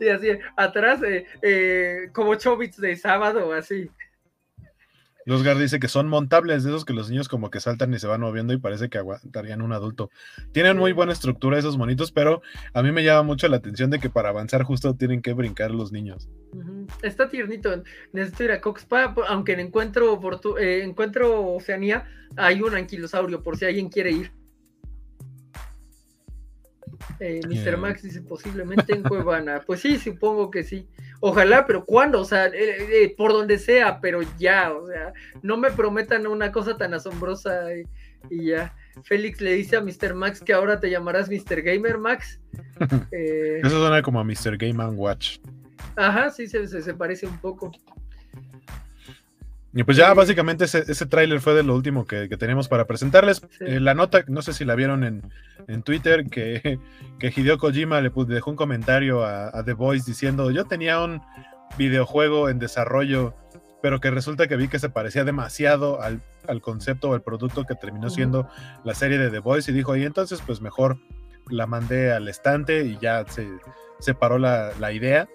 [SPEAKER 2] y, así, atrás, como Chobits de sábado, así.
[SPEAKER 1] Losgar dice que son montables, de esos que los niños como que saltan y se van moviendo y parece que aguantarían un adulto. Tienen muy buena estructura esos monitos, pero a mí me llama mucho la atención de que para avanzar justo tienen que brincar los niños.
[SPEAKER 2] Está tiernito. Necesito ir a Coxpa, aunque en encuentro, eh, encuentro Oceanía hay un anquilosaurio, por si alguien quiere ir. Eh, [laughs] Mr. Max dice posiblemente en Cuevana. [laughs] Pues sí, supongo que sí. Ojalá, pero ¿cuándo? O sea, eh, eh, por donde sea, pero ya, o sea, no me prometan una cosa tan asombrosa y, ya. Félix le dice a Mr. Max que ahora te llamarás Mr. Gamer Max. [laughs]
[SPEAKER 1] Eso suena como a Mr. Game Watch.
[SPEAKER 2] Ajá, sí, se, se parece un poco.
[SPEAKER 1] Y pues ya básicamente ese, ese tráiler fue de lo último que, tenemos para presentarles. Eh, la nota, no sé si la vieron en, Twitter, que, que, Hideo Kojima le dejó un comentario a, The Voice diciendo, yo tenía un videojuego en desarrollo pero que resulta que vi que se parecía demasiado al, concepto o al producto que terminó siendo la serie de The Voice y dijo, y entonces pues mejor la mandé al estante y ya se separó la, la idea.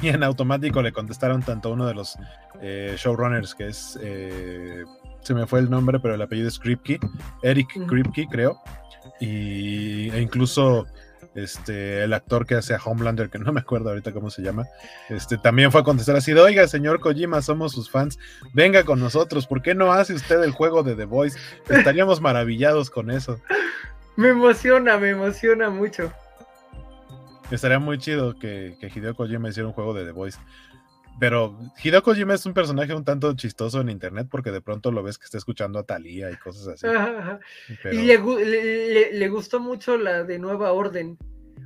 [SPEAKER 1] Y en automático le contestaron tanto uno de los eh, showrunners, que es, eh, se me fue el nombre, pero el apellido es Kripke, Eric Kripke, creo. Y, e incluso este, el actor que hace a Homelander, que no me acuerdo ahorita cómo se llama, este, también fue a contestar así de, oiga, señor Kojima, somos sus fans, venga con nosotros, ¿por qué no hace usted el juego de The Voice? Estaríamos maravillados con eso.
[SPEAKER 2] Me emociona, me emociona mucho.
[SPEAKER 1] Estaría muy chido que, que Hideo Kojima hiciera un juego de The Voice. Pero Hideo Kojima es un personaje un tanto chistoso en internet porque de pronto lo ves que está escuchando a Thalía y cosas así.
[SPEAKER 2] Y le, le, gustó mucho la de Nueva Orden.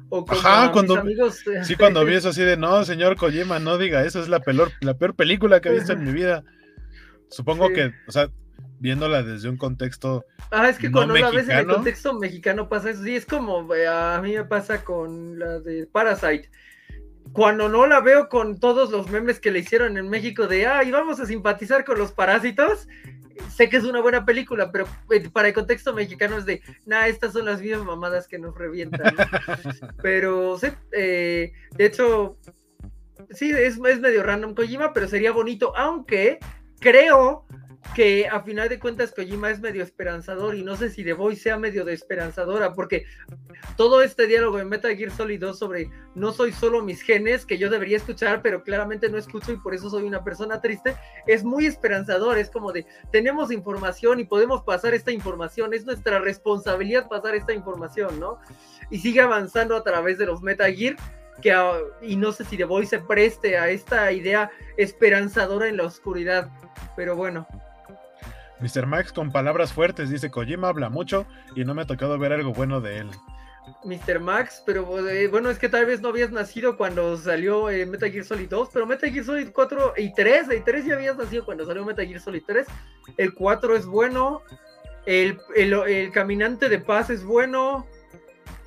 [SPEAKER 1] O Ajá, cuando, amigos... [laughs] sí, cuando vi eso así de, no, señor Kojima, no diga eso, es la peor, la peor película que he visto en mi vida. Supongo que, o sea, viéndola desde un contexto.
[SPEAKER 2] Ah, es que cuando la ves en el contexto mexicano pasa eso. Sí, es como eh, a mí me pasa con la de Parasite cuando no la veo con todos los memes que le hicieron en México de, ay, vamos a simpatizar con los parásitos, sé que es una buena película, pero eh, para el contexto mexicano es de, nah, estas son las mismas mamadas que nos revientan. [laughs] pero, sí, eh, de hecho, sí, es, es medio random Kojima, pero sería bonito, aunque creo que a final de cuentas Kojima es medio esperanzador y no sé si The Voice sea medio de esperanzadora, porque todo este diálogo en Metal Gear Solid 2 sobre no soy solo mis genes que yo debería escuchar, pero claramente no escucho y por eso soy una persona triste, es muy esperanzador, es como de tenemos información y podemos pasar esta información, es nuestra responsabilidad pasar esta información, ¿no? Y sigue avanzando a través de los Metal Gear. Que, y no sé si The Voice se preste a esta idea esperanzadora en la oscuridad, pero bueno,
[SPEAKER 1] Mr. Max con palabras fuertes dice Kojima habla mucho y no me ha tocado ver algo bueno de él.
[SPEAKER 2] Mr. Max, pero eh, bueno, es que tal vez no habías nacido cuando salió eh, Metal Gear Solid 2, pero Metal Gear Solid 4 y 3, el 3 ya habías nacido cuando salió Metal Gear Solid 3, el 4 es bueno, el, el Caminante de Paz es bueno,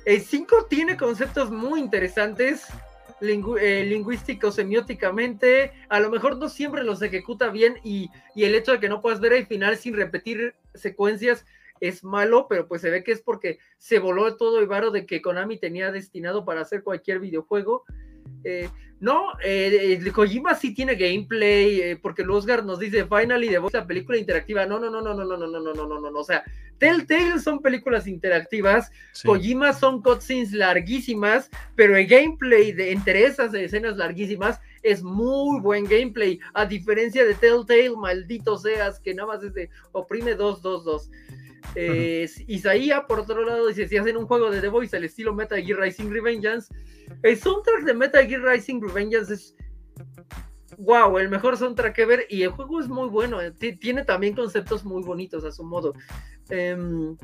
[SPEAKER 2] el 5 tiene conceptos muy interesantes, eh, lingüístico semióticamente, a lo mejor no siempre los ejecuta bien y, el hecho de que no puedas ver el final sin repetir secuencias es malo, pero pues se ve que es porque se voló todo el varo de que Konami tenía destinado para hacer cualquier videojuego. Eh, no, eh, Kojima sí tiene gameplay, eh, porque el Oscar nos dice Finally de la película interactiva. No, no, no, no, no, no, no, no, no, no, no, no. O sea, Telltale son películas interactivas, Kojima son cutscenes larguísimas, pero el gameplay de entre esas escenas larguísimas es muy buen gameplay, a diferencia de Telltale, maldito seas, que nada más es de oprime 222. Eh, Isaías, por otro lado, dice: Si hacen un juego de The Voice al estilo Metal Gear Rising Revengeance, el soundtrack de Metal Gear Rising Revengeance es wow, el mejor soundtrack que ver y el juego es muy bueno, eh, tiene también conceptos muy bonitos a su modo. Em,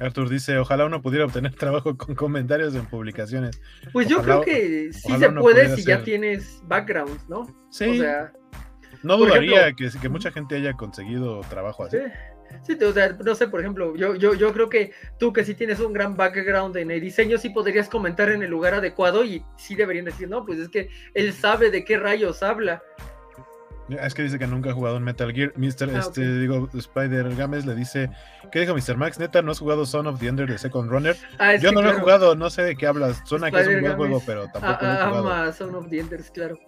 [SPEAKER 1] Arthur dice, ojalá uno pudiera obtener [laughs] trabajo con comentarios en publicaciones.
[SPEAKER 2] Pues yo creo que sí se puede si ya tienes background, ¿no?
[SPEAKER 1] Sí. O sea, no dudaría que, que mucha gente haya conseguido trabajo así.
[SPEAKER 2] Sí, o sea, no sé, por ejemplo, yo, yo, yo creo que tú que sí tienes un gran background en el diseño, sí podrías comentar en el lugar adecuado y sí deberían decir, no, pues es que él sabe de qué rayos habla.
[SPEAKER 1] Es que dice que nunca ha jugado en Metal Gear. Mr. Ah, este, digo, Spider Games le dice, ¿qué dijo Mr. Max? Neta, ¿no has jugado Son of the Ender de Second Runner? Ah, Yo no lo he jugado, no sé de qué hablas. Suena que es un buen juego, pero tampoco lo he jugado.
[SPEAKER 2] Ama Son of the Enders, claro.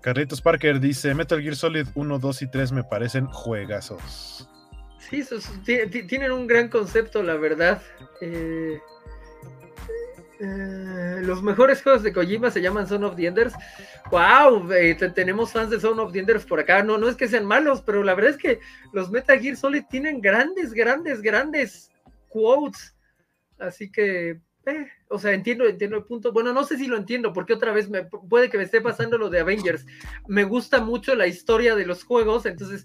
[SPEAKER 1] Carlitos Parker dice, Metal Gear Solid 1, 2 y 3 me parecen juegazos.
[SPEAKER 2] Sí, tienen un gran concepto, la verdad. Eh, eh, los mejores juegos de Kojima se llaman Son of the Enders. ¡Wow! Eh, tenemos fans de Son of the Enders por acá. No, no es que sean malos, pero la verdad es que los Metal Gear Solid tienen grandes, grandes, grandes quotes. Así que, o sea, entiendo, entiendo el punto. Bueno, no sé si lo entiendo, porque otra vez me, puede que me esté pasando lo de Avengers. Me gusta mucho la historia de los juegos, entonces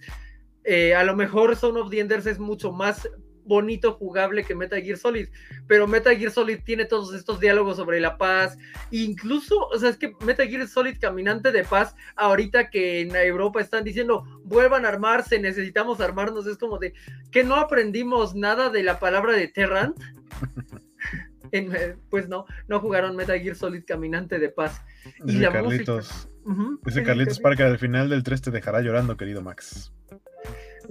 [SPEAKER 2] eh, a lo mejor Son of the Enders es mucho más bonito jugable que Metal Gear Solid, pero Metal Gear Solid tiene todos estos diálogos sobre la paz, incluso, o sea, es que Metal Gear Solid caminante de paz, ahorita que en Europa están diciendo, vuelvan a armarse, necesitamos armarnos, es como de que no aprendimos nada de la palabra de Terrant. [laughs] Eh, pues no, no jugaron Metal Gear Solid Caminante de Paz.
[SPEAKER 1] y la Carlitos, Ese Carlitos Parker al final del 3 te dejará llorando, querido Max.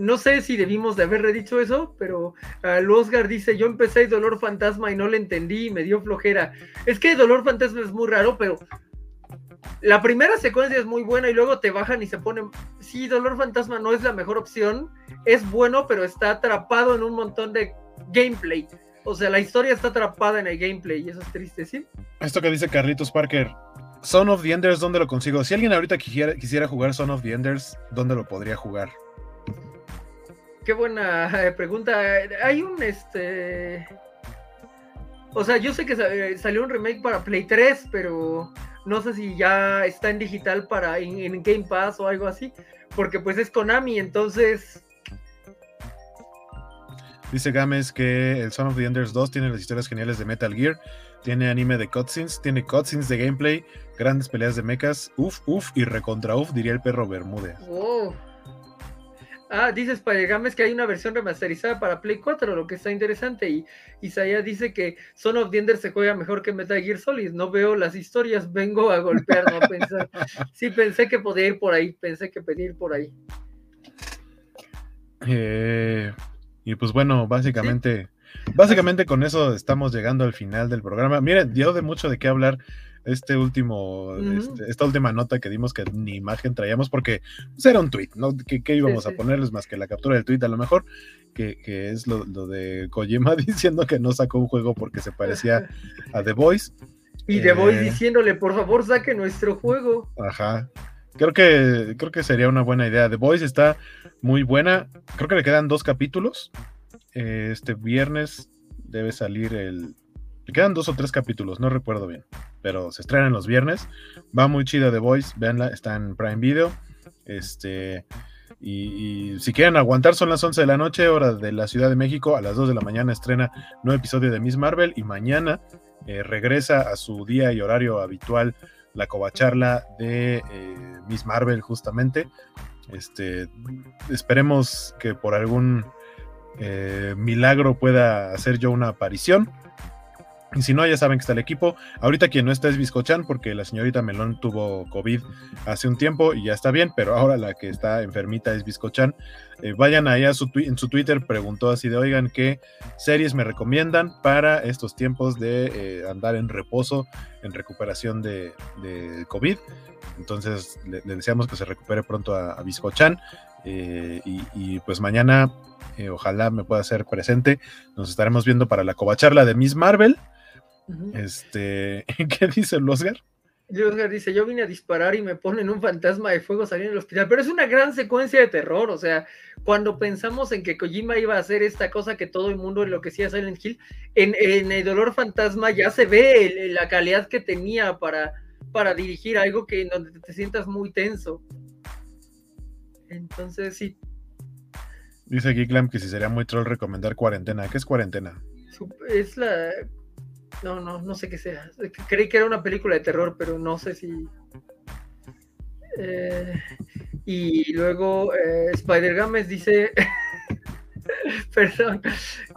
[SPEAKER 2] No sé si debimos de haberle dicho eso, pero Oscar dice, yo empecé Dolor Fantasma y no le entendí y me dio flojera. Es que Dolor Fantasma es muy raro, pero la primera secuencia es muy buena y luego te bajan y se ponen. Sí, Dolor Fantasma no es la mejor opción. Es bueno, pero está atrapado en un montón de gameplay. O sea, la historia está atrapada en el gameplay y eso es triste, ¿sí?
[SPEAKER 1] Esto que dice Carlitos Parker. Son of the Enders, ¿dónde lo consigo? Si alguien ahorita quisiera, quisiera jugar Son of the Enders, ¿dónde lo podría jugar?
[SPEAKER 2] Qué buena eh, pregunta. Hay un este. O sea, yo sé que salió un remake para Play 3, pero no sé si ya está en digital para en, Game Pass o algo así, porque pues es Konami, entonces...
[SPEAKER 1] Dice Gámez que el Son of the Enders 2 tiene las historias geniales de Metal Gear, tiene anime de cutscenes, tiene cutscenes de gameplay, grandes peleas de mechas, uff, uff y recontra uff, diría el perro Bermúdez.
[SPEAKER 2] Oh. Ah, dices Games que hay una versión remasterizada para Play 4, lo que está interesante. Y Isaiah dice que Son of the Ender se juega mejor que Metal Gear Solid. No veo las historias, vengo a golpear, no a pensar. [laughs] Sí, pensé que podía ir por ahí, pensé que podía ir por ahí.
[SPEAKER 1] Eh, y pues bueno, básicamente, básicamente con eso estamos llegando al final del programa. Miren, dio de mucho de qué hablar este último, este, esta última nota que dimos que ni imagen traíamos porque pues, era un tweet, ¿no? ¿Qué, íbamos a ponerles más que la captura del tweet a lo mejor? Que, es lo, de Kojima [laughs] diciendo que no sacó un juego porque se parecía a The Voice.
[SPEAKER 2] Y The Voice eh, diciéndole, por favor, saque nuestro juego.
[SPEAKER 1] Ajá. Creo que, creo que sería una buena idea. The Voice está muy buena. Creo que le quedan dos capítulos. Eh, este viernes debe salir el, quedan dos o tres capítulos, no recuerdo bien, pero se estrenan los viernes. Va muy chida The Voice, véanla, está en Prime Video. Este, y, si quieren aguantar, son las 11 de la noche, hora de la Ciudad de México. A las 2 de la mañana estrena nuevo episodio de Miss Marvel y mañana eh, regresa a su día y horario habitual la covacharla de eh, Miss Marvel, justamente. Este, esperemos que por algún eh, milagro pueda hacer yo una aparición. Y si no, ya saben que está el equipo. Ahorita quien no está es Biscochan, porque la señorita Melón tuvo COVID hace un tiempo y ya está bien, pero ahora la que está enfermita es Biscochan. Eh, vayan ahí a su en su Twitter, preguntó así de, oigan, ¿qué series me recomiendan para estos tiempos de eh, andar en reposo, en recuperación de, COVID? Entonces, le, deseamos que se recupere pronto a, a Biscochan. Eh, y, pues mañana, ojalá me pueda hacer presente. Nos estaremos viendo para la covacharla de Miss Marvel. Este, [laughs] ¿qué dice el Oscar?
[SPEAKER 2] El Oscar dice, yo vine a disparar y me ponen un fantasma de fuego saliendo del hospital, pero es una gran secuencia de terror, o sea, cuando pensamos en que Kojima iba a hacer esta cosa que todo el mundo enloquecía a Silent Hill, en, el dolor fantasma ya se ve la calidad que tenía para, para dirigir algo que donde te sientas muy tenso. Entonces, sí.
[SPEAKER 1] Dice Geeklam que si sería muy troll recomendar cuarentena. ¿Qué es cuarentena?
[SPEAKER 2] Es la no, no, no sé qué sea. Creí que era una película de terror, pero no sé si. Eh, y luego eh, Spider Games dice. [laughs] [laughs] Perdón,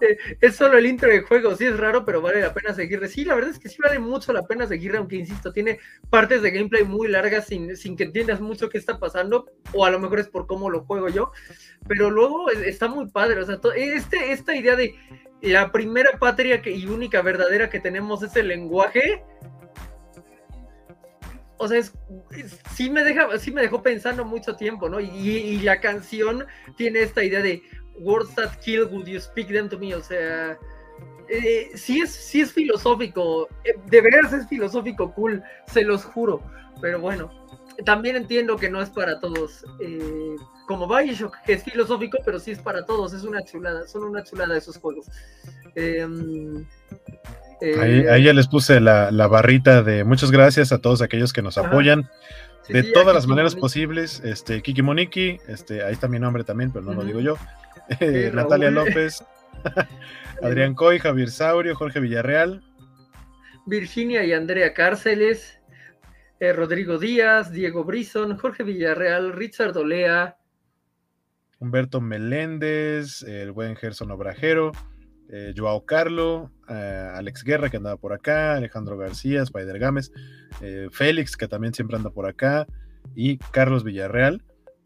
[SPEAKER 2] eh, es solo el intro del juego, sí es raro, pero vale la pena seguirle. Sí, la verdad es que sí vale mucho la pena seguirle, aunque insisto, tiene partes de gameplay muy largas sin, sin que entiendas mucho qué está pasando, o a lo mejor es por cómo lo juego yo, pero luego está muy padre, o sea, este, esta idea de la primera patria que, y única verdadera que tenemos es el lenguaje. O sea, es, sí, me deja, sí me dejó pensando mucho tiempo, ¿no? Y, la canción tiene esta idea de words that kill, would you speak them to me? O sea, eh, sí, es, sí es filosófico, eh, de veras es filosófico cool, se los juro, pero bueno, también entiendo que no es para todos. Eh, como Bioshock, que es filosófico, pero sí es para todos, es una chulada, son una chulada esos juegos. Em,
[SPEAKER 1] eh, ahí, ya les puse la, barrita de muchas gracias a todos aquellos que nos apoyan. de todas las maneras posibles, este Kiki Moniki, este, ahí está mi nombre también, pero no lo digo yo. Natalia López, [laughs] Adrián Coy, Javier Saurio, Jorge Villarreal,
[SPEAKER 2] Virginia y Andrea Cárceles, eh, Rodrigo Díaz, Diego Brison, Jorge Villarreal, Richard Olea,
[SPEAKER 1] Humberto Meléndez, el buen Gerson Obrajero, eh, Joao Carlo, eh, Alex Guerra que andaba por acá, Alejandro García, Spider Gámez, eh, Félix que también siempre anda por acá. Y Carlos Villarreal.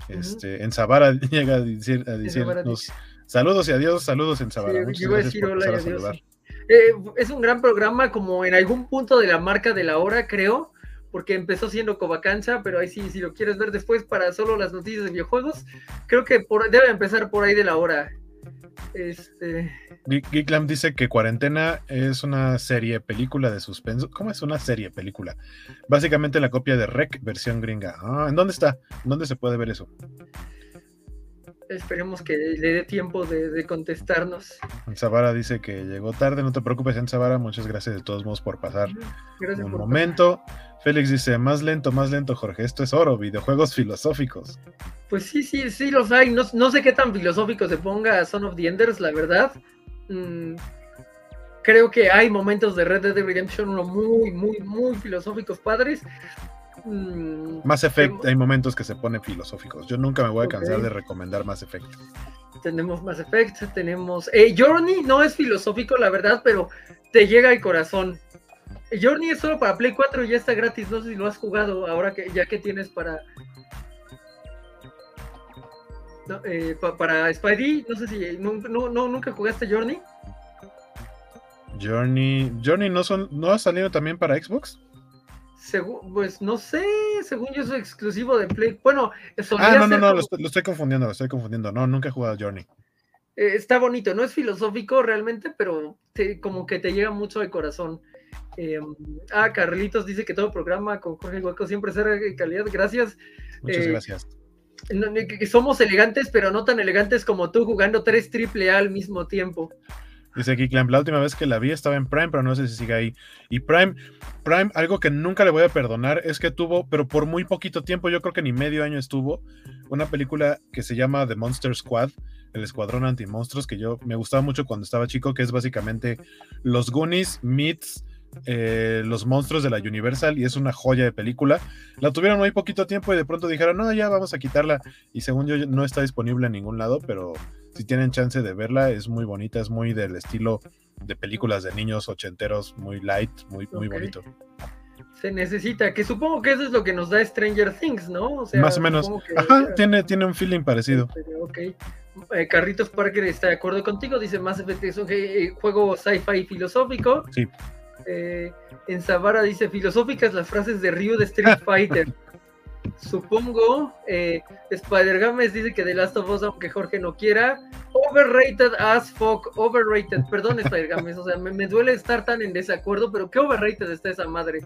[SPEAKER 1] Este, En Zavara [laughs] llega a, decir, a decirnos saludos y adiós, saludos en Zavara.
[SPEAKER 2] es un gran programa como en algún punto de la marca de la hora, creo porque empezó siendo Covacancha, pero ahí sí, si lo quieres ver después para solo las noticias de videojuegos, creo que debe empezar por ahí de la hora. Este...
[SPEAKER 1] Dice que Cuarentena es una serie película de suspenso. ¿Cómo es una serie película? Básicamente la copia de Rec versión gringa. Ah, ¿en dónde está? ¿En dónde se puede ver eso?
[SPEAKER 2] Esperemos que le dé tiempo de, contestarnos.
[SPEAKER 1] Zavara dice que llegó tarde, no te preocupes, en Zavara. Muchas gracias de todos modos por pasar un momento. Félix dice, más lento, más lento, Jorge. Esto es oro, videojuegos filosóficos.
[SPEAKER 2] Pues sí, sí, sí los hay. No, sé qué tan filosófico se ponga Son of the Enders, la verdad. Mm, creo que hay momentos de Red Dead Redemption 1 muy, muy, muy filosóficos padres.
[SPEAKER 1] Mm, Mass Effect, hay momentos que se ponen filosóficos. Yo nunca me voy a cansar de recomendar Mass Effect.
[SPEAKER 2] Tenemos Mass Effect, tenemos. Eh, Journey no es filosófico, la verdad, pero te llega al corazón. Journey es solo para Play 4 y ya está gratis. No sé si lo has jugado ahora que ya que tienes para. Eh, para Spidey, no sé si no, nunca jugaste Journey.
[SPEAKER 1] Journey, Journey no son, no ha salido también para Xbox
[SPEAKER 2] pues no sé, según yo soy exclusivo de Play. Bueno,
[SPEAKER 1] Ah, no, no, no, lo, estoy, confundiendo, lo estoy confundiendo. No, nunca he jugado Journey.
[SPEAKER 2] Eh, está bonito, no es filosófico realmente, pero como que te llega mucho al corazón. Em, ah, Carlitos dice que todo programa con Jorge Hueco siempre será de calidad. Gracias.
[SPEAKER 1] Muchas eh, gracias.
[SPEAKER 2] somos elegantes, pero no tan elegantes como tú jugando tres triple A al mismo tiempo.
[SPEAKER 1] Dice aquí Clamp, la última vez que la vi estaba en Prime, pero no sé si sigue ahí. Y Prime, Prime, algo que nunca le voy a perdonar es que tuvo, pero por muy poquito tiempo, yo creo que ni medio año estuvo, una película que se llama The Monster Squad, el Escuadrón Antimonstruos, que yo me gustaba mucho cuando estaba chico, que es básicamente los Goonies meets eh, los monstruos de la Universal y es una joya de película. La tuvieron muy poquito tiempo y de pronto dijeron, no, ya vamos a quitarla. Y según yo no está disponible en ningún lado, pero si tienen chance de verla, es muy bonita, es muy del estilo de películas de niños ochenteros, muy light, muy, muy bonito.
[SPEAKER 2] Se necesita, que supongo que eso es lo que nos da Stranger Things, ¿no?
[SPEAKER 1] Más o menos. Ajá, tiene, tiene un feeling parecido.
[SPEAKER 2] Ok. Eh, Carritos Parker está de acuerdo contigo, dice más es un eh, juego sci-fi filosófico.
[SPEAKER 1] Sí.
[SPEAKER 2] Eh, en Zavara dice filosóficas las frases de Ryu de Street [laughs] Fighter. Supongo, eh, Spider Games dice que The Last of Us, aunque Jorge no quiera, overrated as fuck, overrated, perdón Spider Games, o sea, me, duele estar tan en desacuerdo, pero qué overrated está esa madre.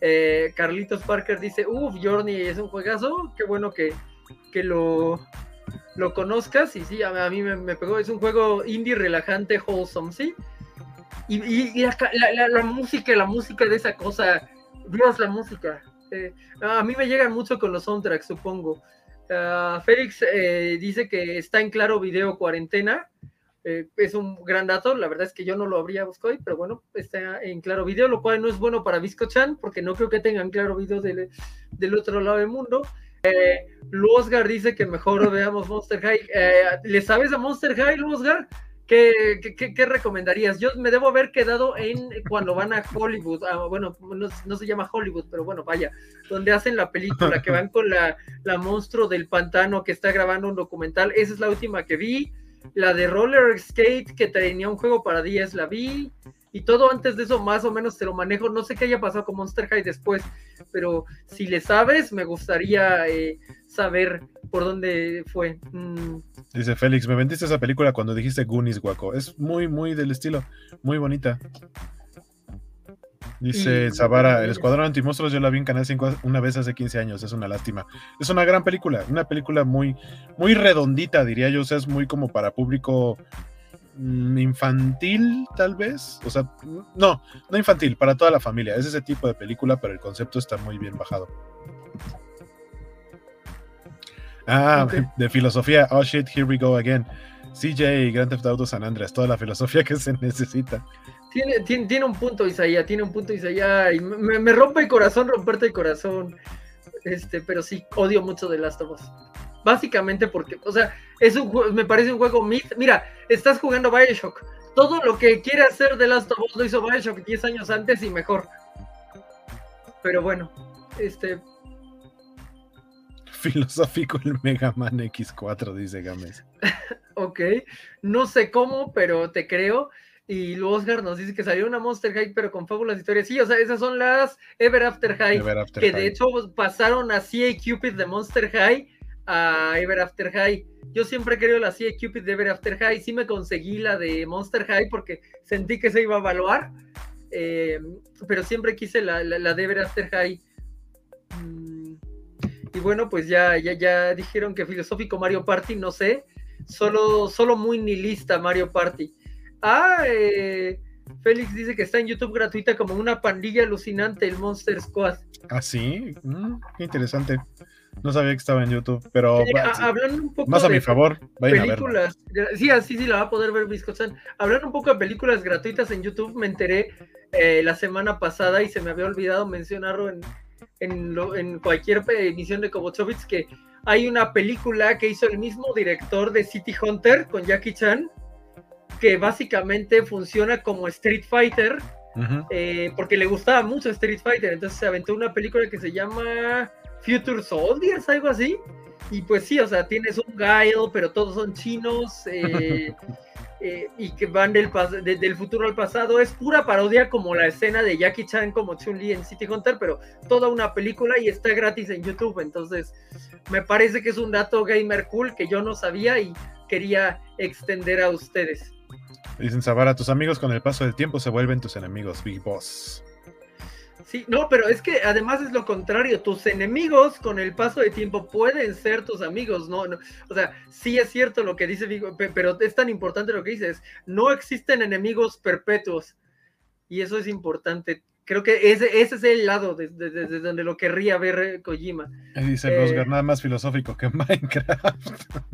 [SPEAKER 2] Eh, Carlitos Parker dice, uff, Journey es un juegazo, qué bueno que, que lo, lo conozcas, y sí, a, mí me, pegó, es un juego indie relajante, wholesome, ¿sí? Y, la, la música, la música de esa cosa, Dios, la música, este, a mí me llegan mucho con los soundtracks, supongo. Ah, Félix eh, dice que está en Claro Video Cuarentena. Eh, es un gran dato, la verdad es que yo no lo habría buscado hoy, pero bueno, está en Claro Video, lo cual no es bueno para Visco-chan, porque no creo que tengan Claro Video del, otro lado del mundo. Eh, dice que mejor [laughs] veamos Monster High. Eh, ¿Le sabes a Monster High, Luosgar? ¿Qué, qué, recomendarías? Yo me debo haber quedado en cuando van a Hollywood, ah, bueno, no, se llama Hollywood, pero bueno, vaya, donde hacen la película, que van con la, la monstruo del pantano que está grabando un documental, esa es la última que vi, la de Roller Skate que tenía un juego para 10 la vi, y todo antes de eso más o menos te lo manejo, no sé qué haya pasado con Monster High después, pero si le sabes, me gustaría eh, saber por dónde fue. Mm.
[SPEAKER 1] Dice Félix, me vendiste esa película cuando dijiste Goonies, guaco. Es muy, muy del estilo, muy bonita. Dice Zavara, el Escuadrón Antimonstruos yo la vi en Canal 5 una vez hace 15 años, es una lástima. Es una gran película, una película muy, muy redondita, diría yo, o sea, es muy como para público mm, infantil, tal vez. O sea, no, no infantil, para toda la familia. Es ese tipo de película, pero el concepto está muy bien bajado. Ah, [laughs] de filosofía. Oh shit, here we go again. CJ, Grand Theft Auto San Andreas, toda la filosofía que se necesita.
[SPEAKER 2] Tiene, tiene, tiene un punto, Isaías, tiene un punto, Isaías. Y me, me, rompe el corazón romperte el corazón. Este, pero sí, odio mucho de Last of Us. Básicamente porque, o sea, es un me parece un juego. Mira, estás jugando Bioshock todo lo que quiere hacer de Last of Us lo hizo Bioshock 10 años antes y mejor. Pero bueno, este. [laughs]
[SPEAKER 1] Filosófico el Mega Man X4, dice Gámez. [laughs]
[SPEAKER 2] ok, no sé cómo, pero te creo. Y Oscar nos dice que salió una Monster High, pero con fábulas historias. Sí, o sea, esas son las Ever After High, que de hecho pasaron a CA Cupid de Monster High a Ever After High. Yo siempre querido la CA Cupid de Ever After High. Sí me conseguí la de Monster High porque sentí que se iba a evaluar. Eh, pero siempre quise la, de Ever After High. Y bueno, pues ya, ya, ya dijeron que filosófico Mario Party, no sé. Solo, solo muy nihilista Mario Party. Ah, eh, Félix dice que está en YouTube gratuita como una pandilla alucinante el Monster Squad.
[SPEAKER 1] Ah, sí, mm, qué interesante. No sabía que estaba en YouTube, pero
[SPEAKER 2] hablando un poco
[SPEAKER 1] más a mi favor,
[SPEAKER 2] películas. Sí, así sí la va a poder ver Biscosan. Hablando un poco de películas gratuitas en YouTube, me enteré eh, la semana pasada y se me había olvidado mencionarlo en, en, cualquier emisión de Kobochovitz que hay una película que hizo el mismo director de City Hunter con Jackie Chan que básicamente funciona como Street Fighter, eh, porque le gustaba mucho Street Fighter, entonces se aventó una película que se llama Future Soldiers, algo así, y pues sí, o sea, tienes un Guile, pero todos son chinos, eh, [laughs] eh, y que van del, del futuro al pasado, es pura parodia como la escena de Jackie Chan como Chun-Li en City Hunter, pero toda una película y está gratis en YouTube, entonces me parece que es un dato gamer cool que yo no sabía y quería extender a ustedes.
[SPEAKER 1] Dicen Zavara, tus amigos con el paso del tiempo se vuelven tus enemigos, Big Boss.
[SPEAKER 2] Sí, no, pero es que además es lo contrario, tus enemigos con el paso del tiempo pueden ser tus amigos, ¿no? o sea, sí es cierto lo que dice Big pero es tan importante lo que dices, no existen enemigos perpetuos y eso es importante. Creo que ese, ese es el lado desde donde lo querría ver Kojima.
[SPEAKER 1] dice eh, nada más filosófico que Minecraft.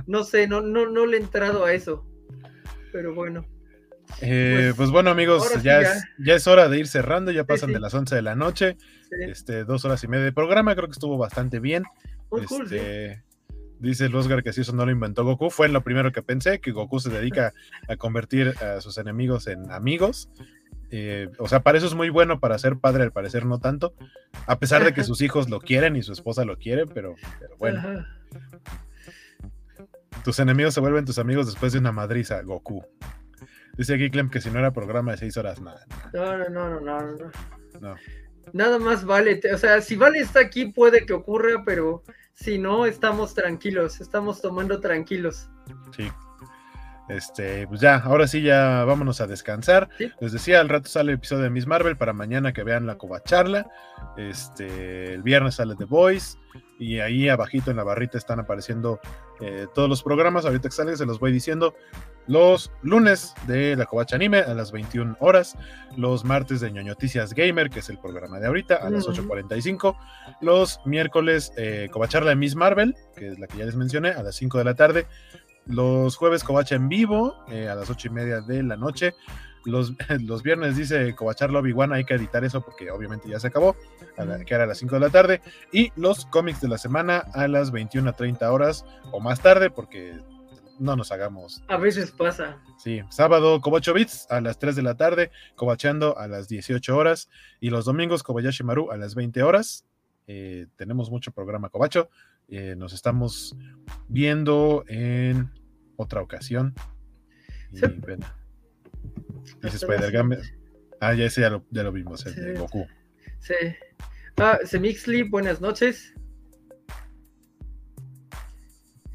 [SPEAKER 2] No sé, no, no, no le he entrado a eso, pero bueno.
[SPEAKER 1] Eh, pues, pues, bueno, amigos, ya, Es, ya es hora de ir cerrando, ya pasan de las 11 de la noche, este, dos horas y media de programa, creo que estuvo bastante bien. este, Dice el Oscar que si eso no lo inventó Goku, fue lo primero que pensé, que Goku se dedica [laughs] a convertir a sus enemigos en amigos. Eh, o sea, para eso es muy bueno, para ser padre al parecer no tanto, a pesar de que sus hijos lo quieren y su esposa lo quiere, pero, bueno. Tus enemigos se vuelven tus amigos después de una madriza, Goku. Dice aquí Clem que si no era programa de seis horas, nada.
[SPEAKER 2] No, no, no, no, no. Nada más vale, o sea, si vale está aquí puede que ocurra, pero si no, estamos tranquilos, estamos tomando tranquilos.
[SPEAKER 1] Sí. Este, pues ya, ahora sí, ya vámonos a descansar. Les decía, al rato sale el episodio de Miss Marvel para mañana que vean la covacharla. Este, el viernes sale The Voice. Y ahí abajito en la barrita están apareciendo eh, todos los programas. Ahorita que salen, se los voy diciendo. Los lunes de la Covacha Anime a las 21 horas, los martes de Ñoñoticias Gamer, que es el programa de ahorita, a las 8.45, los miércoles eh, Covacharla de Miss Marvel, que es la que ya les mencioné, a las 5 de la tarde, los jueves Covacha en vivo, eh, a las 8 y media de la noche, los, [laughs] los viernes dice Covacharla Obi-Wan, hay que editar eso porque obviamente ya se acabó, que era a las 5 de la tarde, y los cómics de la semana a las 21 a 30 horas o más tarde, porque no nos hagamos.
[SPEAKER 2] A veces pasa.
[SPEAKER 1] Sí, sábado Kobacho Bits a las 3 de la tarde, Kobachando a las 18 horas y los domingos Kobayashi Maru a las 20 horas. Eh, tenemos mucho programa Kobacho. Eh, nos estamos viendo en otra ocasión. Y, Dice Spider-Game. Ah, ya ese ya lo, ya lo vimos, el de Goku.
[SPEAKER 2] Sí. Ah, Semixly, buenas noches.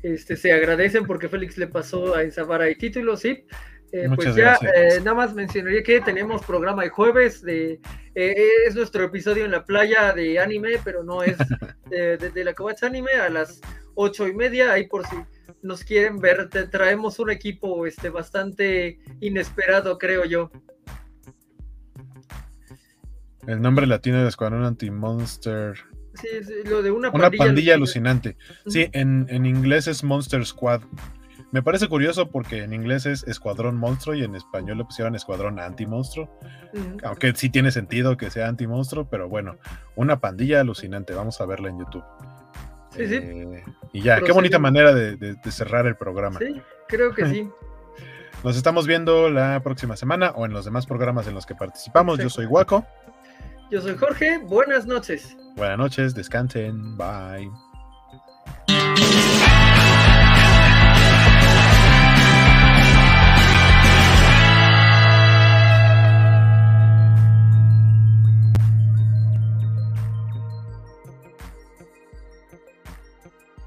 [SPEAKER 2] Este, se agradecen porque Félix le pasó a esa vara y títulos, sí. Eh, pues ya eh, nada más mencionaría que tenemos programa de jueves, de, eh, es nuestro episodio en la playa de anime, pero no es [laughs] de, la Kovacs Anime a las ocho y media, ahí por si nos quieren ver, te traemos un equipo este, bastante inesperado, creo yo.
[SPEAKER 1] El nombre latino de Escuadrón Anti-Monster
[SPEAKER 2] Sí, lo de una
[SPEAKER 1] pandilla, alucinante. Sí, en, inglés es Monster Squad. Me parece curioso porque en inglés es Escuadrón Monstruo y en español le pusieron Escuadrón Anti-Monstruo. Aunque sí tiene sentido que sea anti-monstruo, pero bueno, una pandilla alucinante. Vamos a verla en YouTube.
[SPEAKER 2] Sí,
[SPEAKER 1] eh, Y ya, qué bonita manera de, cerrar el programa.
[SPEAKER 2] Sí, creo que sí. [laughs]
[SPEAKER 1] Nos estamos viendo la próxima semana o en los demás programas en los que participamos. Yo soy Guaco.
[SPEAKER 2] Yo soy Jorge. Buenas noches.
[SPEAKER 1] Buenas noches, descansen. Bye.